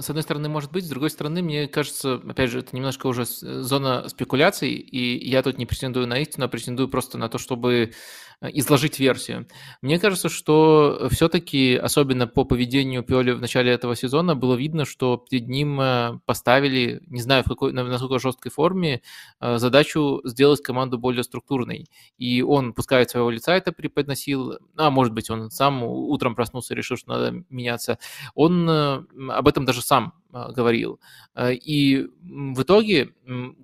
с одной стороны, может быть, с другой стороны, мне кажется, опять же, это немножко уже зона спекуляций, и я тут не претендую на истину, а претендую просто на то, чтобы Э, изложить версию. Мне кажется, что все-таки, особенно по поведению Пиоли в начале этого сезона, было видно, что перед ним э, поставили, не знаю, в какой, на насколько жесткой форме, э, задачу сделать команду более структурной. И он, пускай от своего лица это преподносил, а может быть, он сам утром проснулся и решил, что надо меняться, он об этом даже сам говорил. И в итоге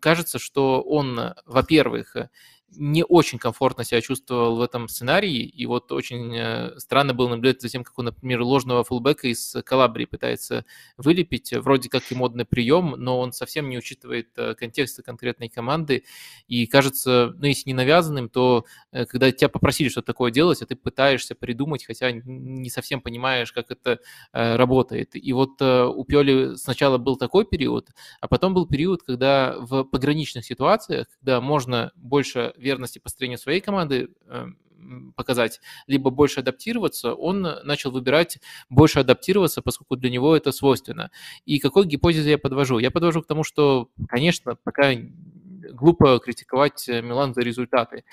кажется, что он, во-первых, не очень комфортно себя чувствовал в этом сценарии, и вот очень э, странно было наблюдать за тем, как он, например, ложного фулбека из Калабрии пытается вылепить, вроде как и модный прием, но он совсем не учитывает э, контекста конкретной команды, и кажется, ну, если не навязанным, то э, когда тебя попросили что-то такое делать, а ты пытаешься придумать, хотя не совсем понимаешь, как это работает. И вот у Пиоли сначала был такой период, а потом был период, когда в пограничных ситуациях, когда можно больше верности построению своей команды эм, показать, либо больше адаптироваться, он начал выбирать больше адаптироваться, поскольку для него это свойственно. И какой гипотезе я подвожу? Я подвожу к тому, что, конечно, пока глупо критиковать Милан за результаты.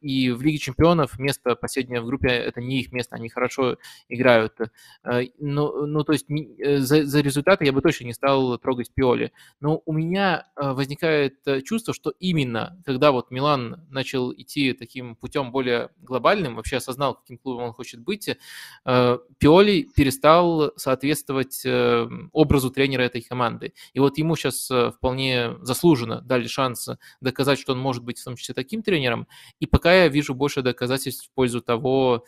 И в Лиге чемпионов место последнее в группе – это не их место, они хорошо играют. Ну, ну то есть за, за результаты я бы точно не стал трогать Пиоли. Но у меня возникает чувство, что именно когда вот Милан начал идти таким путем более глобальным, вообще осознал, каким клубом он хочет быть, Пиоли перестал соответствовать образу тренера этой команды. И вот ему сейчас э, вполне заслуженно дали шанс доказать, что он может быть в том числе таким тренером. И пока я вижу больше доказательств в пользу того,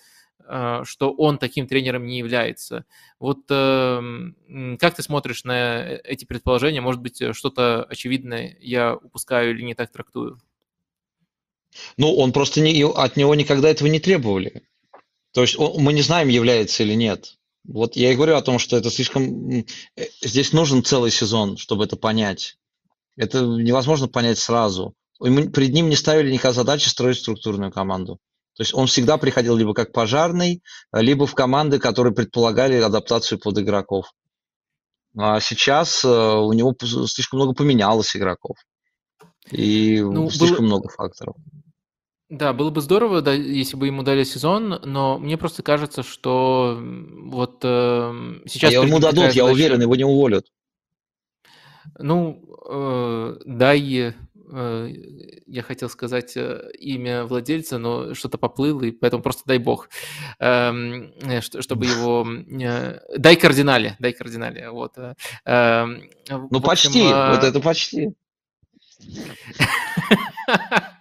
э, что он таким тренером не является. Вот эм, как ты смотришь на э, эти предположения? Может быть, что-то очевидное я упускаю или не так трактую? Ну, он просто не, от него никогда этого не требовали. То есть он, мы не знаем, является или нет. Вот я и говорю о том, что это слишком... Э, здесь нужен целый сезон, чтобы это понять. Это невозможно понять сразу. Перед ним не ставили никакой задачи строить структурную команду. То есть он всегда приходил либо как пожарный, либо в команды, которые предполагали адаптацию под игроков. А сейчас э, у него слишком много поменялось игроков. И ну, слишком было... много факторов. Да, было бы здорово, да, если бы ему дали сезон, но мне просто кажется, что вот э, сейчас... А ему дадут, я уверен, его не уволят. Ну, э, дай, э, я хотел сказать э, имя владельца, но что-то поплыло, и поэтому просто дай бог, эм, э, чтобы его... Э, дай кардинале, дай кардинале, вот. Э, эм, ну, почти, э... вот это почти. (laughs)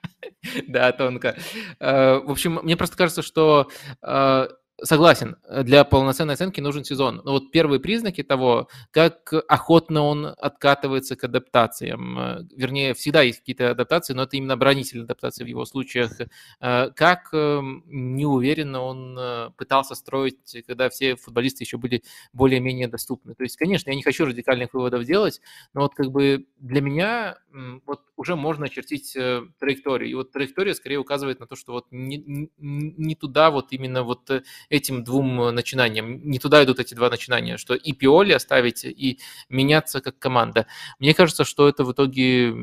Да, тонко. Э, в общем, мне просто кажется, что э, Согласен, для полноценной оценки нужен сезон. Но вот первые признаки того, как охотно он откатывается к адаптациям, э, вернее, всегда есть какие-то адаптации, но это именно оборонительные адаптации в его случаях, как неуверенно он пытался строить, когда все футболисты еще были более-менее доступны. То есть, конечно, я не хочу радикальных выводов делать, но вот как бы для меня вот уже можно очертить э, траекторию. И вот траектория скорее указывает на то, что вот не, не туда вот именно вот э, этим двум э, начинаниям, не туда идут эти два начинания, что и Пиоли оставить, и меняться как команда. Мне кажется, что это в итоге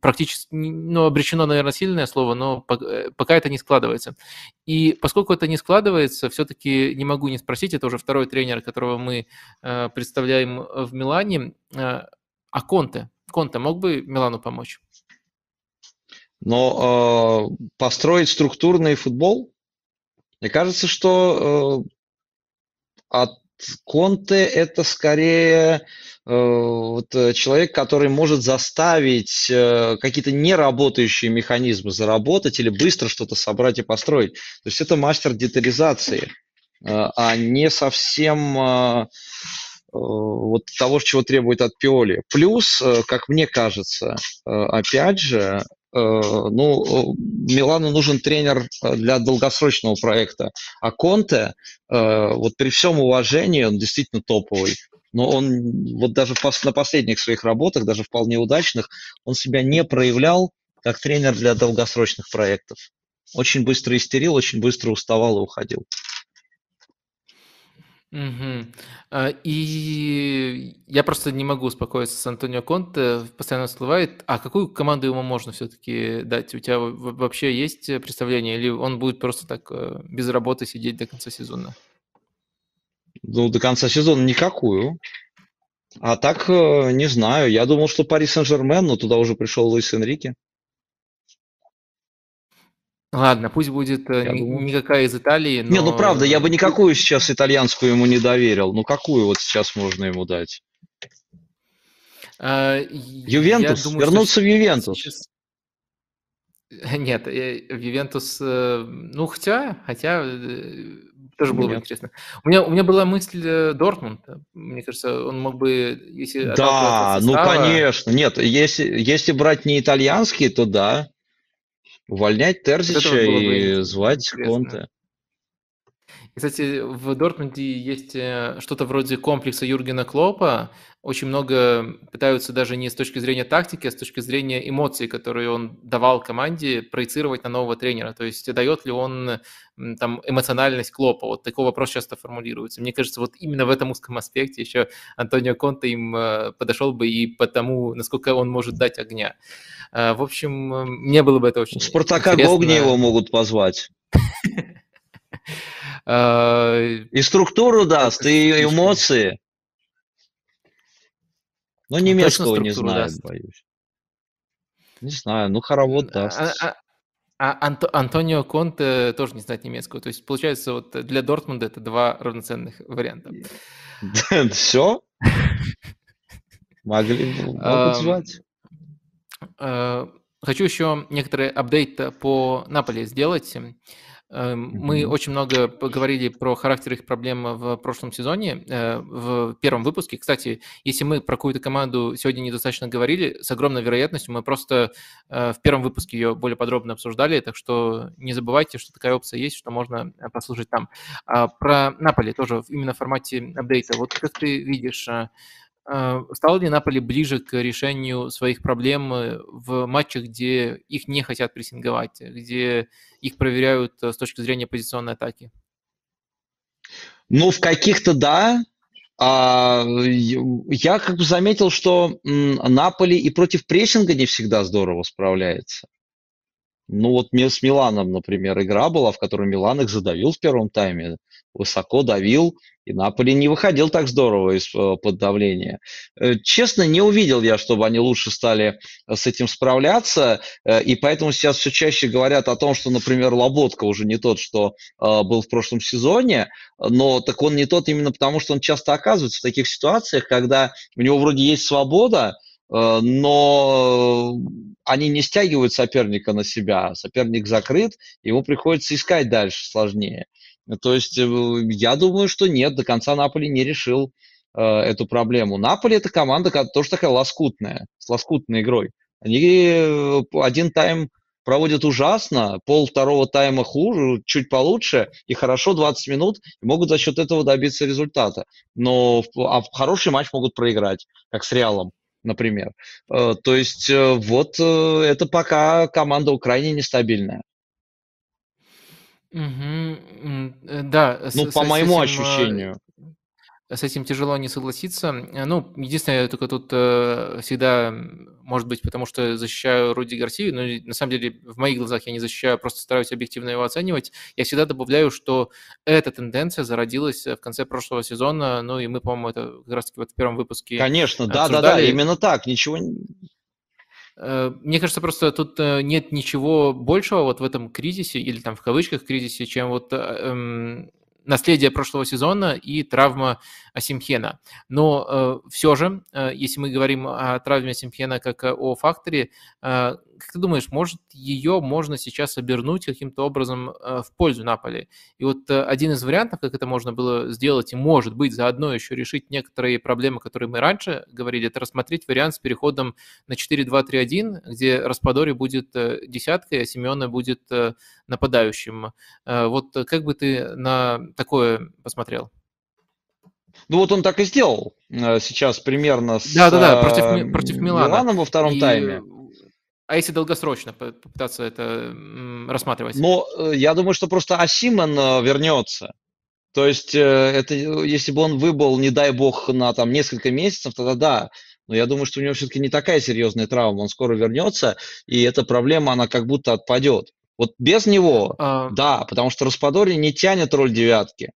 практически, ну, обречено, наверное, сильное слово, но пока это не складывается. И поскольку это не складывается, все-таки не могу не спросить, это уже второй тренер, которого мы представляем в Милане, а Конте. Конте мог бы Милану помочь? Но э, построить структурный футбол, мне кажется, что э, от Конте это скорее э, вот, человек, который может заставить э, какие-то неработающие механизмы заработать или быстро что-то собрать и построить. То есть это мастер детализации, э, а не совсем э, вот того, чего требует от Пиоли. Плюс, э, как мне кажется, э, опять же, Э, ну, Милану нужен тренер э, для долгосрочного проекта. А Конте, э, вот при всем уважении, он действительно топовый. Но он вот даже на последних своих работах, даже вполне удачных, он себя не проявлял как тренер для долгосрочных проектов. Очень быстро истерил, очень быстро уставал и уходил. Угу. И я просто не могу успокоиться с Антонио Конте, постоянно всплывает. А какую команду ему можно все-таки дать? У тебя вообще есть представление, или он будет просто так э, без работы сидеть до конца сезона? Ну, до конца сезона никакую. А так, э, не знаю. Я думал, что Пари Сен-Жермен, но туда уже пришел Луис Энрике. Ладно, пусть будет э, я думаю... никакая из Италии, но... Не, ну правда, я бы никакую сейчас итальянскую ему не доверил. Ну какую вот сейчас можно ему дать? А, Ювентус? Думаю, Вернуться в Ювентус? Сейчас... (laughs) Нет, э, в Ювентус, э, ну хотя, хотя тоже было бы интересно. У меня, у меня была мысль Дортмунд. Мне кажется, он мог бы, если... Да, ну конечно. Нет, если, если брать не итальянские, то да. Увольнять Терзича и звать Конте. Кстати, в Дортмунде есть э, что-то вроде комплекса Юргена Клопа. Очень много пытаются даже не с точки зрения тактики, а с точки зрения эмоций, которые он давал команде, проецировать на нового тренера. То есть дает ли он там эмоциональность Клопа? Вот такой вопрос часто формулируется. Мне кажется, вот именно в этом узком аспекте еще Антонио Конте им э, подошел бы и потому, насколько он может дать огня. Э, в общем, мне было бы это очень Спартака интересно. его могут позвать. (laughs) Э, и структуру даст, и эмоции. Но немецкого не знаю, боюсь. Не знаю, ну хоровод а, даст. А, а Анто, Антонио Конте тоже не знает немецкого. То есть, получается, вот для Дортмунда это два равноценных варианта. (laughs) Все? Могли могут звать. Э, хочу еще некоторые апдейты по Наполе сделать. Эм, мы очень много поговорили про характер их проблем в прошлом сезоне, э, в первом выпуске. Кстати, если мы про какую-то команду сегодня недостаточно говорили, с огромной вероятностью мы просто э, в первом выпуске ее более подробно обсуждали, так что не забывайте, что такая опция есть, что можно э, послушать там. А про Наполи тоже именно в формате апдейта. Вот как ты видишь, а, стал ли Наполи ближе к решению своих проблем э, в матчах, где их не хотят прессинговать, где их проверяют э, с точки зрения позиционной атаки? Ну, в каких-то да. А, я как бы заметил, что Наполи и против прессинга не всегда здорово справляется. Ну вот с Миланом, например, игра была, в которой Милан их задавил в первом тайме, высоко давил, и Наполи не выходил так здорово из-под э, давления. Э, честно, не увидел я, чтобы они лучше стали э, с этим справляться, и поэтому сейчас все чаще говорят о том, что, например, Лоботка уже не тот, что был в прошлом сезоне, но так он не тот именно потому, что он часто оказывается в таких ситуациях, когда у него вроде есть свобода, но они не стягивают соперника на себя, соперник закрыт, ему приходится искать дальше сложнее. То есть э, я думаю, что нет, до конца Наполи не решил э, эту проблему. Наполи это команда, тоже такая лоскутная, с лоскутной игрой. Они э, один тайм проводят ужасно, пол второго тайма хуже, чуть получше, и хорошо 20 минут, и могут за счет этого добиться результата. Но а хороший матч могут проиграть, как с Реалом, например. Э, то есть вот это пока команда крайне нестабильная. Мгм. Э, да, Ну, с по с моему этим, а, ощущению. с этим тяжело не согласиться. Э, ну, единственное, только тут э, всегда, может быть, потому что защищаю Руди Гарсию, но на самом деле в моих глазах я не защищаю, просто стараюсь объективно его оценивать. Я всегда добавляю, что эта тенденция зародилась в конце прошлого сезона, ну и мы, по-моему, это как раз-таки вот в первом выпуске Конечно, да-да-да, именно так, ничего Э, мне кажется, просто тут э, нет ничего большего вот в этом кризисе, или там в кавычках кризисе, чем вот э, эм, наследие прошлого сезона и травма Асимхена. Но э, все же, э, если мы говорим о травме Асимхена как о факторе, э, как ты думаешь, может ее можно сейчас обернуть каким-то образом э, в пользу Наполи? И вот э, один из вариантов, как это можно было сделать, и может быть заодно еще решить некоторые проблемы, которые мы раньше говорили, это рассмотреть вариант с переходом на 4-2-3-1, где Распадори будет э, десяткой, а Симеона будет нападающим. Вот как бы ты на такое посмотрел? Ну вот он так и сделал сейчас примерно с да, да, да, против, против Милана. Миланом во втором и тайме. А если долгосрочно попытаться это рассматривать? Ну, э, я думаю, что просто Асимон э, вернется. То есть, э, это, если бы он выбыл, не дай бог, на там несколько месяцев, тогда да. Но я думаю, что у него все-таки не такая серьезная травма. Он скоро вернется, и эта проблема, она как будто отпадет. Вот без него, а... да, потому что Распадори не тянет роль девятки.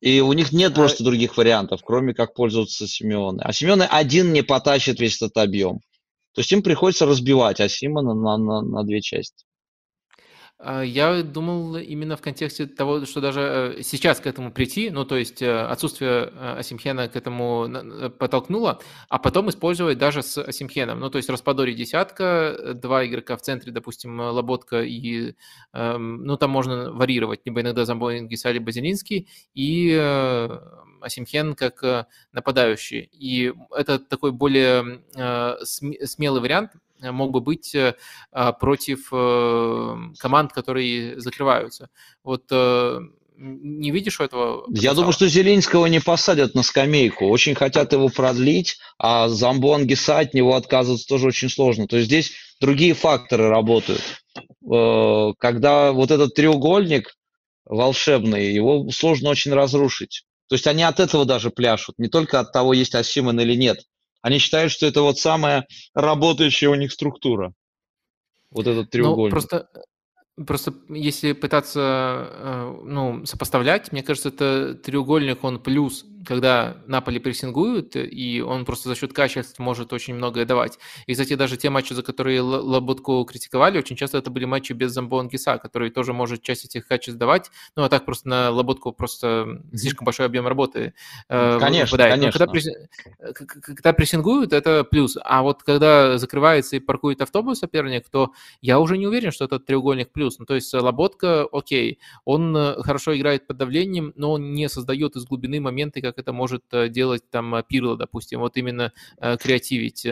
И у них нет а... просто других вариантов, кроме как пользоваться Симеоной. А Симеоны один не потащит весь этот объем. То есть им приходится разбивать Асимона на, на, на две части. А, я думал именно в контексте того, что даже э, сейчас к этому прийти, ну то есть э, отсутствие э, Асимхена к этому подтолкнуло, а потом использовать даже с Асимхеном. Ну то есть Распадори десятка, два игрока в центре, допустим, Лоботка и, эм, ну там можно варьировать, либо иногда Замбоин, Гисали, Базилинский, и Асимхен как нападающий. И это такой более смелый вариант, мог бы быть э, а, против э, команд, которые закрываются. Вот Не видишь этого? Потенциала? Я думаю, что Зеленского не посадят на скамейку. Очень хотят его продлить, а Замбон Гиса от него отказываться тоже очень сложно. То есть здесь другие факторы работают. Э, когда вот этот треугольник волшебный, его сложно очень разрушить. То есть они от этого даже пляшут, не только от того, есть Асиман или нет. Они считают, что это вот самая работающая у них структура. Вот этот ну, треугольник. Ну, просто Просто если пытаться э, ну, сопоставлять, мне кажется, это треугольник, он плюс когда Наполи прессингуют, и он просто за счет качества может очень многое давать. И, кстати, даже те матчи, за которые Лоботку критиковали, очень часто это были матчи без Замбон Гиса, который тоже может часть этих качеств давать. Ну, а так просто на Лоботку просто слишком большой объем работы э, конечно, выпадает. конечно. Но когда, когда прессингуют, это плюс. А вот когда закрывается и паркует автобус соперник, то я уже не уверен, что этот треугольник плюс. Ну, то есть Лоботка, окей, он э, хорошо играет под давлением, но он не создает из глубины моменты, как это может э, делать там э, Пирло, допустим, вот именно э, креативить.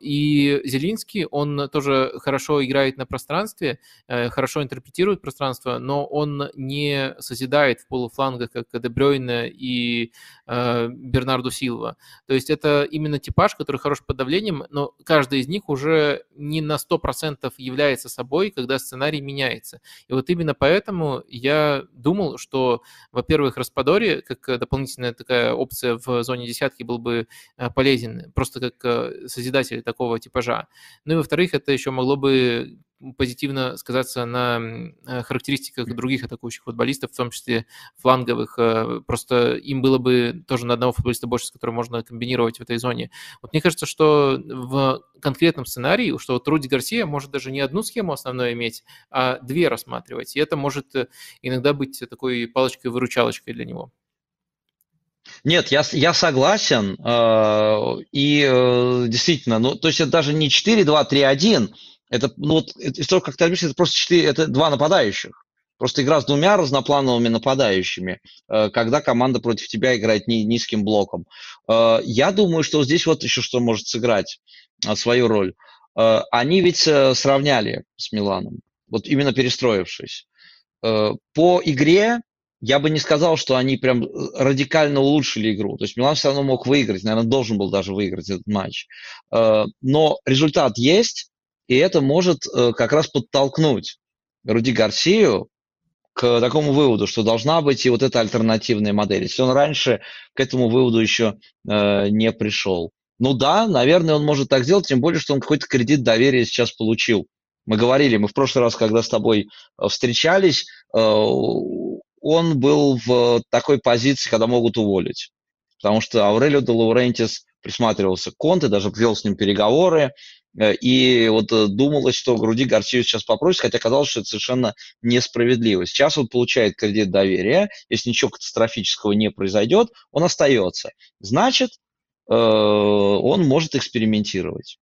И Зелинский, он тоже хорошо играет на пространстве, хорошо интерпретирует пространство, но он не созидает в полуфлангах, как Дебрёйна и Бернарду Силва. То есть это именно типаж, который хорош под давлением, но каждый из них уже не на 100% является собой, когда сценарий меняется. И вот именно поэтому я думал, что, во-первых, Распадори, как дополнительная такая опция в зоне десятки был бы э, полезен, просто как э, созидатель такого типажа. Ну и во-вторых, это еще могло бы позитивно сказаться на э, характеристиках других атакующих футболистов, в том числе фланговых. Просто им было бы тоже на одного футболиста больше, с которым можно комбинировать в этой зоне. Вот мне кажется, что в конкретном сценарии, что вот Руди Гарсия может даже не одну схему основную иметь, а две рассматривать. И это может иногда быть такой палочкой-выручалочкой для него. Нет, я, я согласен. Э, и э, действительно, ну, то есть это даже не 4-2-3-1, это, ну, вот, из того, как ты объяснишь, это просто 4, это два нападающих. Просто игра с двумя разноплановыми нападающими, э, когда команда против тебя играет ни, низким блоком. Я думаю, что здесь вот еще что может сыграть свою роль. Они ведь сравняли с Миланом, вот именно перестроившись. По игре я бы не сказал, что они прям э, радикально улучшили игру. То есть Милан все равно мог выиграть, наверное, должен был даже выиграть этот матч. Э, но результат есть, и это может э, как раз подтолкнуть Руди Гарсию к такому выводу, что должна быть и вот эта альтернативная модель. Если он раньше к этому выводу еще не пришел. Ну да, наверное, он может так сделать, тем более, что он какой-то кредит доверия сейчас получил. Мы говорили, мы в прошлый раз, когда с тобой встречались, он был в такой позиции, когда могут уволить. Потому что Аурелио де Лаурентис присматривался к Конте, даже вел с ним переговоры, э, и вот э, думалось, что Груди Гарсию сейчас попросит, хотя казалось, что это совершенно несправедливо. Сейчас он получает кредит доверия, если ничего катастрофического не произойдет, он остается. Значит, э, он может экспериментировать.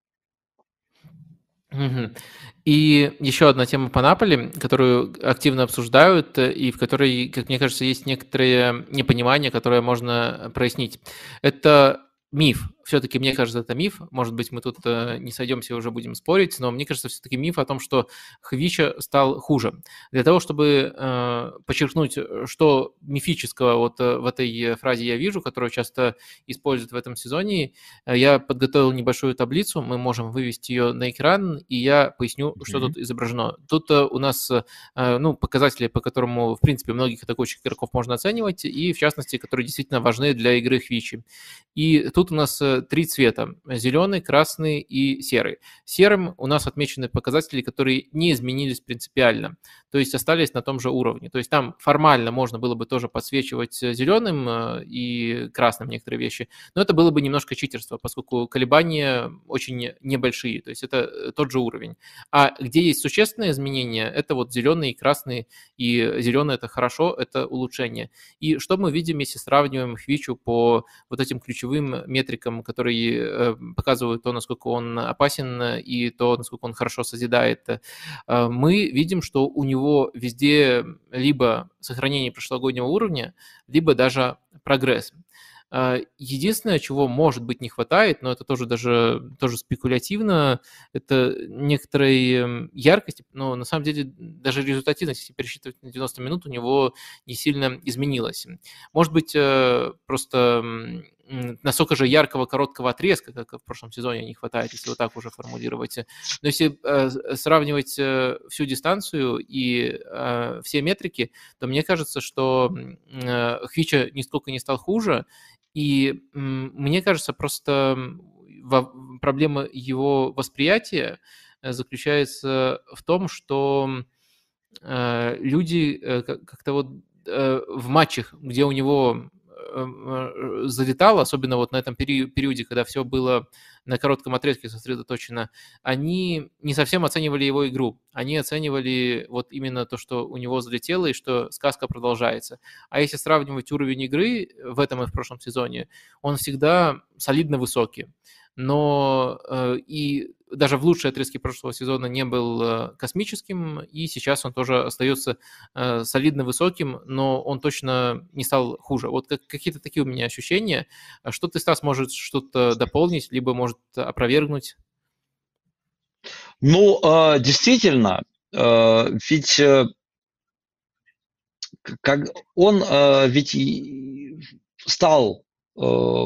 И еще одна тема по Наполи, которую активно обсуждают, э, и в которой, как мне кажется, есть некоторые непонимания, которые можно прояснить. Это миф все-таки, мне кажется, это миф. Может быть, мы тут э, не сойдемся и уже будем спорить, но мне кажется, все-таки миф о том, что Хвича стал хуже. Для того, чтобы э, подчеркнуть, что мифического вот э, в этой фразе я вижу, которую часто используют в этом сезоне, э, я подготовил небольшую таблицу, мы можем вывести ее на экран, и я поясню, mm-hmm. что тут изображено. Тут э, у нас э, ну, показатели, по которому, в принципе, многих атакующих игроков можно оценивать, и, в частности, которые действительно важны для игры Хвичи. И тут у нас э, три цвета – зеленый, красный и серый. Серым у нас отмечены показатели, которые не изменились принципиально, то есть остались на том же уровне. То есть там формально можно было бы тоже подсвечивать зеленым э, и красным некоторые вещи, но это было бы немножко читерство, поскольку колебания очень небольшие, то есть это э, тот же уровень. А где есть существенные изменения, это вот зеленый и красный, и зеленый – это хорошо, это улучшение. И что мы видим, если сравниваем Хвичу по вот этим ключевым метрикам, которые э, показывают то, насколько он опасен и то, насколько он хорошо созидает, э, мы видим, что у него везде либо сохранение прошлогоднего уровня, либо даже прогресс. Единственное, чего, может быть, не хватает, но это тоже даже тоже спекулятивно, это некоторой эм, яркости, но на самом деле даже результативность, если пересчитывать на 90 минут, у него не сильно изменилась. Может быть, э, просто насколько же яркого короткого отрезка, как в прошлом сезоне, не хватает, если вот так уже формулировать. Но если э, сравнивать э, всю дистанцию и все метрики, то мне кажется, что Хвича нисколько не стал хуже, и мне кажется, просто проблема его восприятия э, заключается в том, что э, люди э, как-то вот в матчах, где у него залетало, особенно вот на этом периоде, когда все было на коротком отрезке сосредоточено, они не совсем оценивали его игру. Они оценивали вот именно то, что у него залетело и что сказка продолжается. А если сравнивать уровень игры в этом и в прошлом сезоне, он всегда солидно высокий. Но э, и даже в лучшие отрезки прошлого сезона не был э, космическим, и сейчас он тоже остается э, солидно высоким, но он точно не стал хуже. Вот какие-то такие у меня ощущения. Что ты, Стас, может что-то дополнить, либо может опровергнуть? Ну, э, действительно, ведь как он ведь стал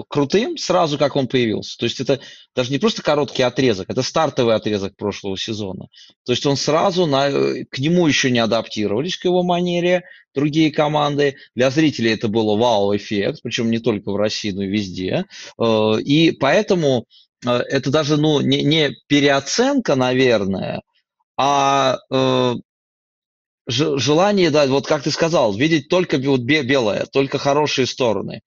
крутым сразу, как он появился. То есть это даже не просто короткий отрезок, это стартовый отрезок прошлого сезона. То есть он сразу, на, э, к нему еще не адаптировались, к его манере, другие команды. Для зрителей это было вау-эффект, причем не только в России, но и везде. Э, и поэтому это даже ну, не, не переоценка, наверное, а желание, да, вот как ты сказал, видеть только белое, только хорошие стороны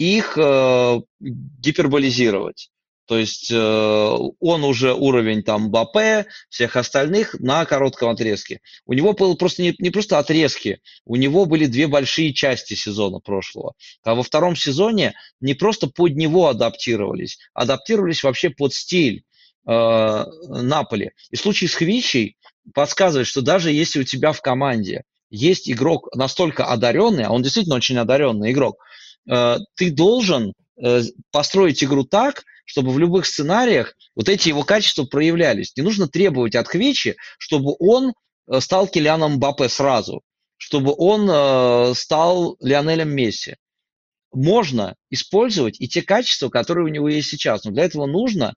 их э, гиперболизировать. То есть э, он уже уровень там БАП, всех остальных на коротком отрезке. У него было просто не, не просто отрезки, у него были две большие части сезона прошлого. А во втором сезоне не просто под него адаптировались, адаптировались вообще под стиль э, Наполи. И случай с Хвичей подсказывает, что даже если у тебя в команде есть игрок настолько одаренный, а он действительно очень одаренный игрок, ты должен э, построить игру так, чтобы в любых сценариях вот эти его качества проявлялись. Не нужно требовать от Хвечи, чтобы он э, стал Килианом Бапе сразу, чтобы он стал Лионелем Месси. Можно использовать и те качества, которые у него есть сейчас, но для этого нужно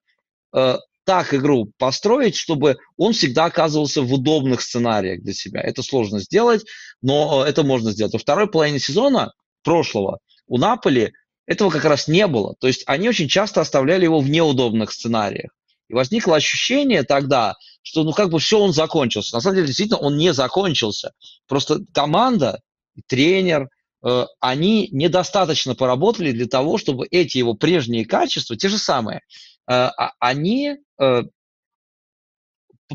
так игру построить, чтобы он всегда оказывался в удобных сценариях для себя. Это сложно сделать, но это можно сделать. Во второй половине сезона прошлого у Наполи этого как раз не было. То есть они очень часто оставляли его в неудобных сценариях. И возникло ощущение тогда, что ну как бы все, он закончился. На самом деле, действительно, он не закончился. Просто команда, тренер, э, они недостаточно поработали для того, чтобы эти его прежние качества, те же самые, э, они э,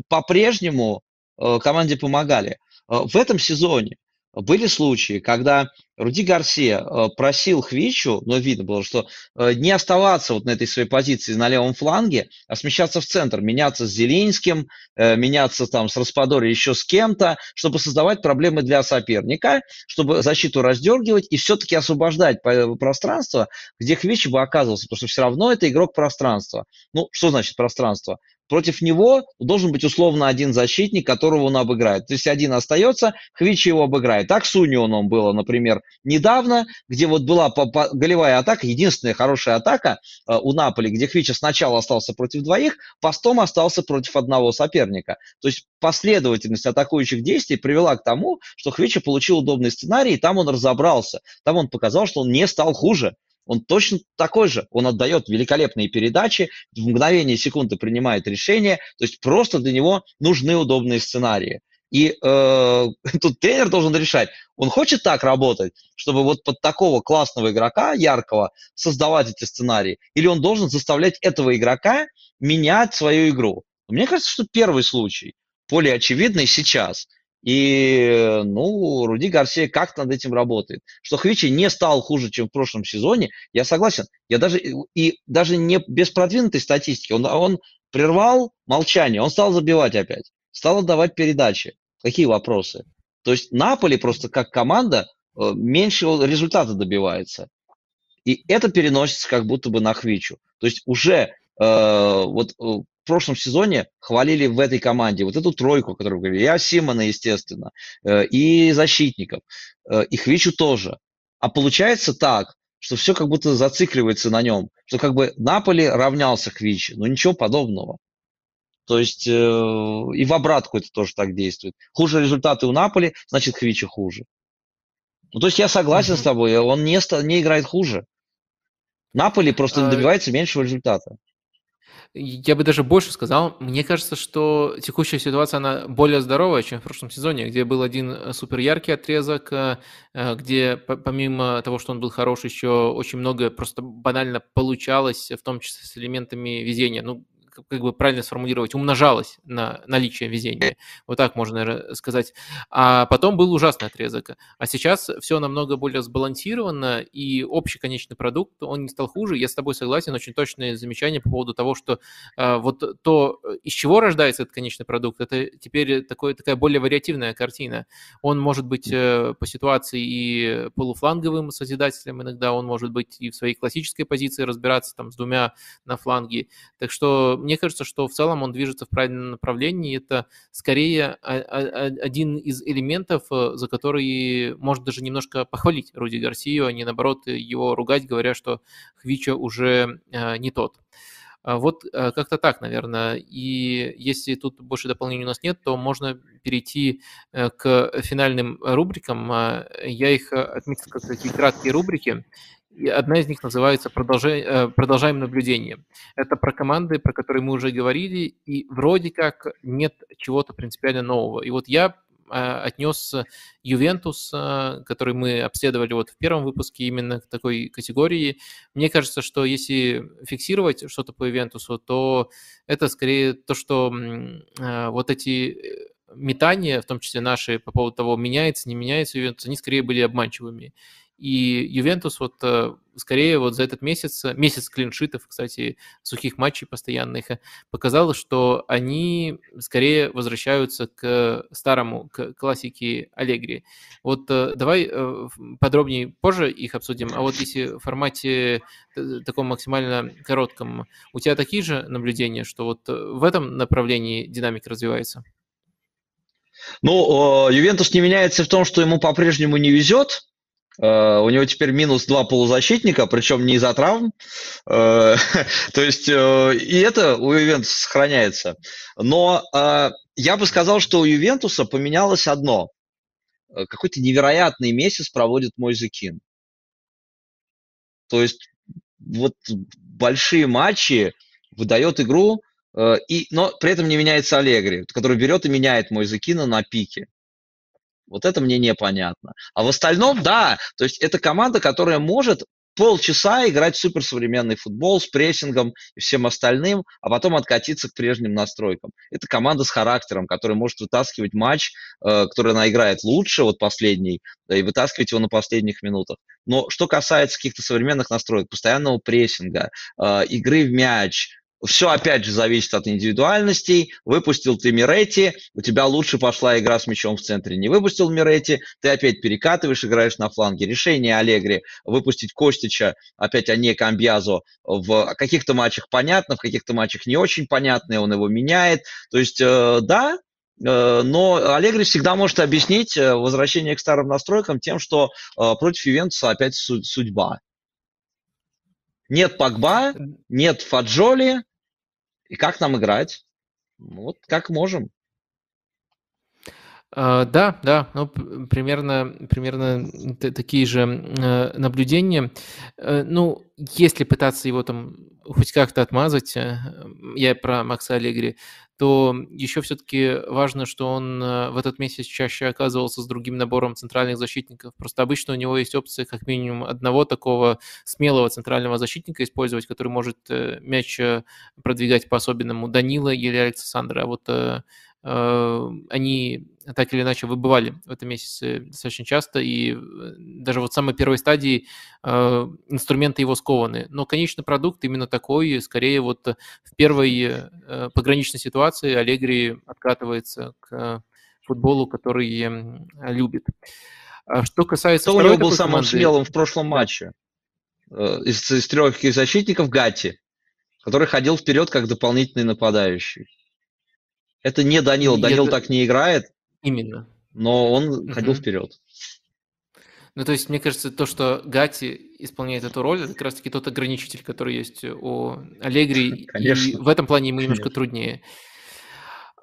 по-прежнему э, команде помогали. Э, в этом сезоне были случаи, когда Руди Гарсия э, просил Хвичу, но видно было, что э, не оставаться вот на этой своей позиции на левом фланге, а смещаться в центр, меняться с Зеленским, э, меняться там с Распадори еще с кем-то, чтобы создавать проблемы для соперника, чтобы защиту раздергивать и все-таки освобождать пространство, где Хвич бы оказывался, потому что все равно это игрок пространства. Ну, что значит пространство? Против него должен быть условно один защитник, которого он обыграет. То есть один остается, Хвичи его обыграет. Так с Унионом было, например, недавно, где вот была голевая атака, единственная хорошая атака э, у Наполи, где Хвича сначала остался против двоих, постом остался против одного соперника. То есть последовательность атакующих действий привела к тому, что Хвича получил удобный сценарий, и там он разобрался. Там он показал, что он не стал хуже он точно такой же. Он отдает великолепные передачи, в мгновение секунды принимает решения. То есть просто для него нужны удобные сценарии. И э, (laughs) тут тренер должен решать, он хочет так работать, чтобы вот под такого классного игрока, яркого, создавать эти сценарии, или он должен заставлять этого игрока менять свою игру. Мне кажется, что первый случай более очевидный сейчас – и, ну, Руди Гарсия как над этим работает. Что Хвичи не стал хуже, чем в прошлом сезоне, я согласен. Я даже, и даже не без продвинутой статистики. Он, он прервал молчание, он стал забивать опять, стал отдавать передачи. Какие вопросы? То есть Наполи просто как команда э, меньше результата добивается. И это переносится как будто бы на Хвичу. То есть уже э, вот э, прошлом сезоне хвалили в этой команде вот эту тройку, которую говорили, и Асимана, естественно, э, и защитников, э, и Хвичу тоже. А получается так, что все как будто зацикливается на нем, что как бы Наполи равнялся Хвичи, но ничего подобного. То есть э, и в обратку это тоже так действует. Хуже результаты у Наполи, значит Хвичи хуже. Ну, то есть я согласен mm-hmm. с тобой, он не, не играет хуже. Наполи просто а... добивается меньшего результата. Я бы даже больше сказал, мне кажется, что текущая ситуация, она более здоровая, чем в прошлом сезоне, где был один э, супер яркий отрезок, э, э, где помимо того, что он был хороший, еще очень многое просто банально получалось, в том числе с элементами везения. Ну, как бы правильно сформулировать, умножалось на наличие везения. Вот так можно наверное, сказать. А потом был ужасный отрезок. А сейчас все намного более сбалансировано, и общий конечный продукт, он не стал хуже. Я с тобой согласен, очень точное замечание по поводу того, что э, вот то, из чего рождается этот конечный продукт, это теперь такой, такая более вариативная картина. Он может быть э, по ситуации и полуфланговым созидателем иногда, он может быть и в своей классической позиции разбираться там с двумя на фланге. Так что мне кажется, что в целом он движется в правильном направлении. Это скорее один из элементов, э, за который может даже немножко похвалить Руди Гарсию, а не наоборот его ругать, говоря, что Хвича уже э, не тот. А вот э, как-то так, наверное. И если тут больше дополнений у нас нет, то можно перейти к финальным рубрикам. А, я их отметил как такие краткие рубрики. И одна из них называется продолжай, э, «Продолжаем наблюдение». Это про команды, про которые мы уже говорили, и вроде как нет чего-то принципиально нового. И вот я э, отнес Ювентус, э, который мы обследовали вот в первом выпуске именно к такой категории. Мне кажется, что если фиксировать что-то по Ювентусу, то это скорее то, что вот эти метания, в том числе наши, по поводу того, меняется, не меняется Ювентус, они скорее были обманчивыми. И Ювентус вот э, скорее вот за этот месяц, месяц клиншитов, кстати, сухих матчей постоянных, э, показал, что они скорее возвращаются к старому, к классике Аллегри. Вот э, давай подробнее позже их обсудим, а вот если в формате таком максимально коротком, у тебя такие же наблюдения, что вот в этом направлении динамика развивается? Ну, Ювентус не меняется в том, что ему по-прежнему не везет, у него теперь минус два полузащитника, причем не из-за травм. Uh, (laughs) то есть uh, и это у Ювентуса сохраняется. Но я бы сказал, что у Ювентуса поменялось одно. Какой-то невероятный месяц проводит мой Закин. То есть вот большие матчи выдает игру, и, но при этом не меняется Аллегри, который берет и меняет мой Закина на пике. Вот это мне непонятно. А в остальном, да, то есть это команда, которая может полчаса играть в суперсовременный футбол с прессингом и всем остальным, а потом откатиться к прежним настройкам. Это команда с характером, которая может вытаскивать матч, э, который она играет лучше, вот последний, да, и вытаскивать его на последних минутах. Но что касается каких-то современных настроек, постоянного прессинга, э, игры в мяч, все, опять же, зависит от индивидуальностей. Выпустил ты Миретти, у тебя лучше пошла игра с мячом в центре. Не выпустил Миретти, ты опять перекатываешь, играешь на фланге. Решение Аллегри выпустить Костича, опять, а не Камбьязо, в каких-то матчах понятно, в каких-то матчах не очень понятно, он его меняет. То есть, э, да, э, но Аллегри всегда может объяснить э, возвращение к старым настройкам тем, что против Ювентуса опять судьба. Нет Пакба, нет Фаджоли, и как нам играть? Вот как можем. Uh, да, да, ну, примерно, примерно такие же uh, наблюдения. Uh, ну, если пытаться его там хоть как-то отмазать, э, я про Макса Аллегри, то еще все-таки важно, что он э, в этот месяц чаще оказывался с другим набором центральных защитников. Просто обычно у него есть опция как минимум одного такого смелого центрального защитника использовать, который может э, мяч продвигать по-особенному Данила или Александра. А вот Э, они так или иначе выбывали в этом месяце достаточно часто, и э, даже вот в самой первой стадии э, инструменты его скованы. Но конечный продукт именно такой, скорее вот в первой пограничной ситуации Аллегри откатывается к футболу, который любит. А что касается... Него был самым смелым в прошлом матче? э, из, из трех защитников Гати, который ходил вперед как дополнительный нападающий. Это не Данил. Данил это... так не играет. Именно. Но он угу. ходил вперед. Ну, то есть, мне кажется, то, что Гати исполняет эту роль, это как раз-таки тот ограничитель, который есть у Аллегри. (laughs) Конечно. И в этом плане ему немножко Конечно. труднее.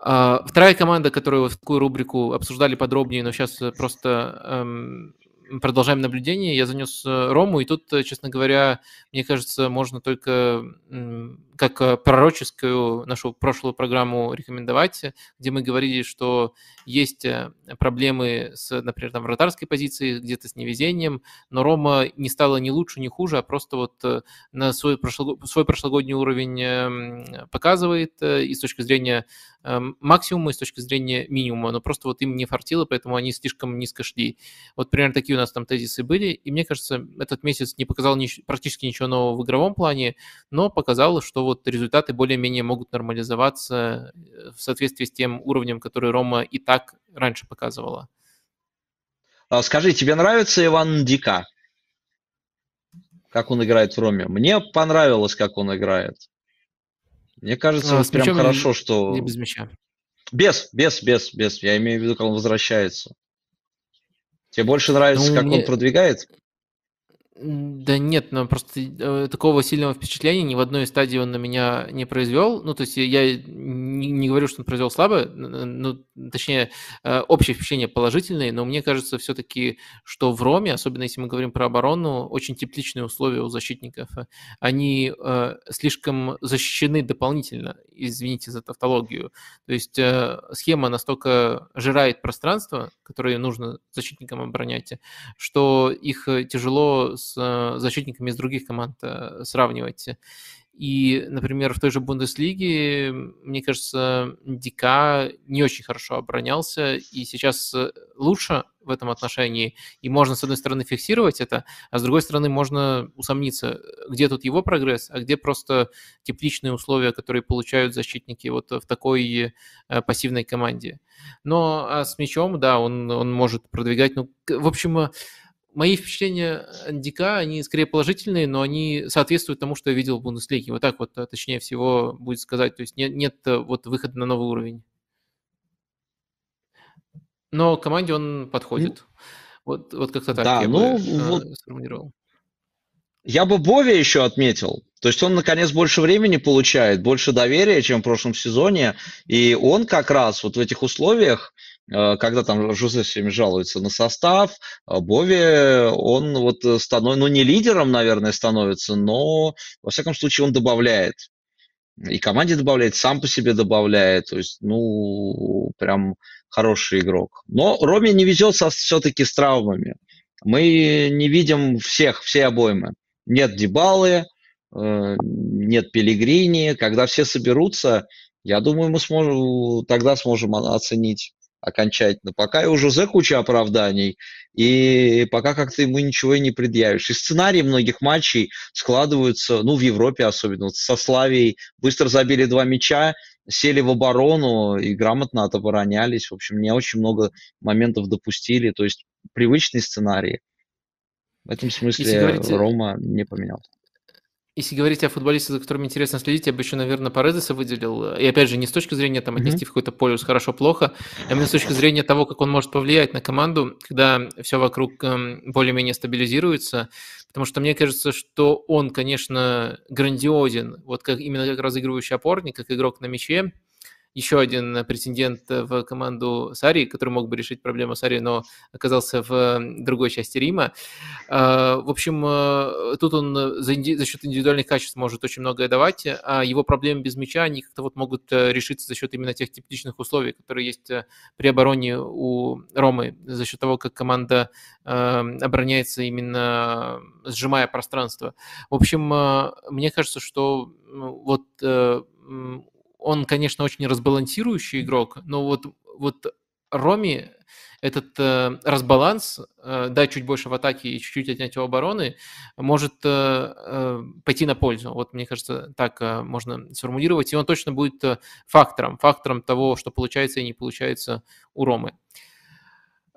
А, вторая команда, которую в такую рубрику обсуждали подробнее, но сейчас просто эм, продолжаем наблюдение. Я занес э, Рому, и тут, э, честно говоря, мне кажется, можно только как э, пророческую нашу прошлую программу рекомендовать, где мы говорили, что есть проблемы с, например, там, вратарской позицией, где-то с невезением, но Рома не стала ни лучше, ни хуже, а просто вот на свой, прошло, свой прошлогодний уровень эм, показывает и с точки зрения эм, максимума, и с точки зрения минимума, но просто вот им не фартило, поэтому они слишком низко шли. Вот примерно такие у нас там тезисы были, и мне кажется, этот месяц не показал ни, практически ничего нового в игровом плане, но показал, что вот результаты более-менее могут нормализоваться э, в соответствии с тем уровнем, который Рома и так раньше показывала. А скажи, тебе нравится Иван Дика? Как он играет в Роме? Мне понравилось, как он играет. Мне кажется, а, вот прям хорошо, что... Или без мяча? Без, без, без, без. Я имею в виду, как он возвращается. Тебе больше нравится, ну, как мне... он продвигает? Да нет, но просто э, такого сильного впечатления ни в одной стадии он на меня не произвел. Ну, то есть я не, говорю, что он произвел слабо, ну, точнее, э, общее впечатление положительное, но мне кажется все-таки, что в Роме, особенно если мы говорим про оборону, очень тепличные условия у защитников. Они э, слишком защищены дополнительно, извините за тавтологию. То есть э, схема настолько жирает пространство, которое нужно защитникам оборонять, что их тяжело с э, защитниками из других команд э, сравнивать. И, например, в той же Бундеслиге, мне кажется, Дика не очень хорошо оборонялся, и сейчас э, лучше в этом отношении. И можно, с одной стороны, фиксировать это, а с другой стороны, можно усомниться, где тут его прогресс, а где просто тепличные условия, которые получают защитники вот в такой пассивной команде. Но а с мячом, да, он, он может продвигать. Ну, в общем, мои впечатления Дика, они скорее положительные, но они соответствуют тому, что я видел в Бундеслиге. Вот так вот, э, точнее всего, будет сказать. То есть нет, нет э, вот выхода на новый уровень. Но команде он подходит. Ну, вот, вот как-то так да, я ну, бы э, вот сформулировал. Я бы Бови еще отметил. То есть он, наконец, больше времени получает, больше доверия, чем в прошлом сезоне. И он как раз вот в этих условиях Э, когда там Жузе всеми жалуется на состав, э, Бови, он вот становится, ну не лидером, наверное, становится, но во всяком случае он добавляет. И команде добавляет, сам по себе добавляет. То есть, ну, прям хороший игрок. Но Роме не везет все-таки с травмами. Мы не видим всех, все обоймы. Нет Дебалы, э, нет Пелигрини. Когда все соберутся, я думаю, мы сможем, тогда сможем оценить окончательно. Пока и у Жозе куча оправданий, и пока как-то ему ничего и не предъявишь. И сценарии многих матчей складываются, ну, в Европе особенно, вот со Славией быстро забили два мяча, сели в оборону и грамотно отоборонялись. В общем, не очень много моментов допустили, то есть привычный сценарий. В этом смысле говорите... Рома не поменялся. Если говорить о футболисте, за которым интересно следить, я бы еще, наверное, Паредеса выделил. И опять же, не с точки зрения там отнести mm-hmm. в какой-то полюс хорошо-плохо, а именно с точки зрения того, как он может повлиять на команду, когда все вокруг эм, более-менее стабилизируется. Потому что мне кажется, что он, конечно, грандиозен, вот как именно как разыгрывающий опорник, как игрок на мяче, еще один претендент в команду Сари, который мог бы решить проблему Сари, но оказался в другой части Рима. А, в общем, э, тут он за, за счет индивидуальных качеств может очень многое давать, а его проблемы без мяча, они как-то вот могут э, решиться за счет именно тех типичных условий, которые есть э, при обороне у Ромы, за счет того, как команда обороняется именно сжимая пространство. В общем, мне кажется, что вот он, конечно, очень разбалансирующий игрок, но вот, вот Роми этот э, разбаланс, э, дать чуть больше в атаке и чуть-чуть отнять у обороны, может э, э, пойти на пользу. Вот, мне кажется, так э, можно сформулировать. И он точно будет э, фактором, фактором того, что получается и не получается у Ромы.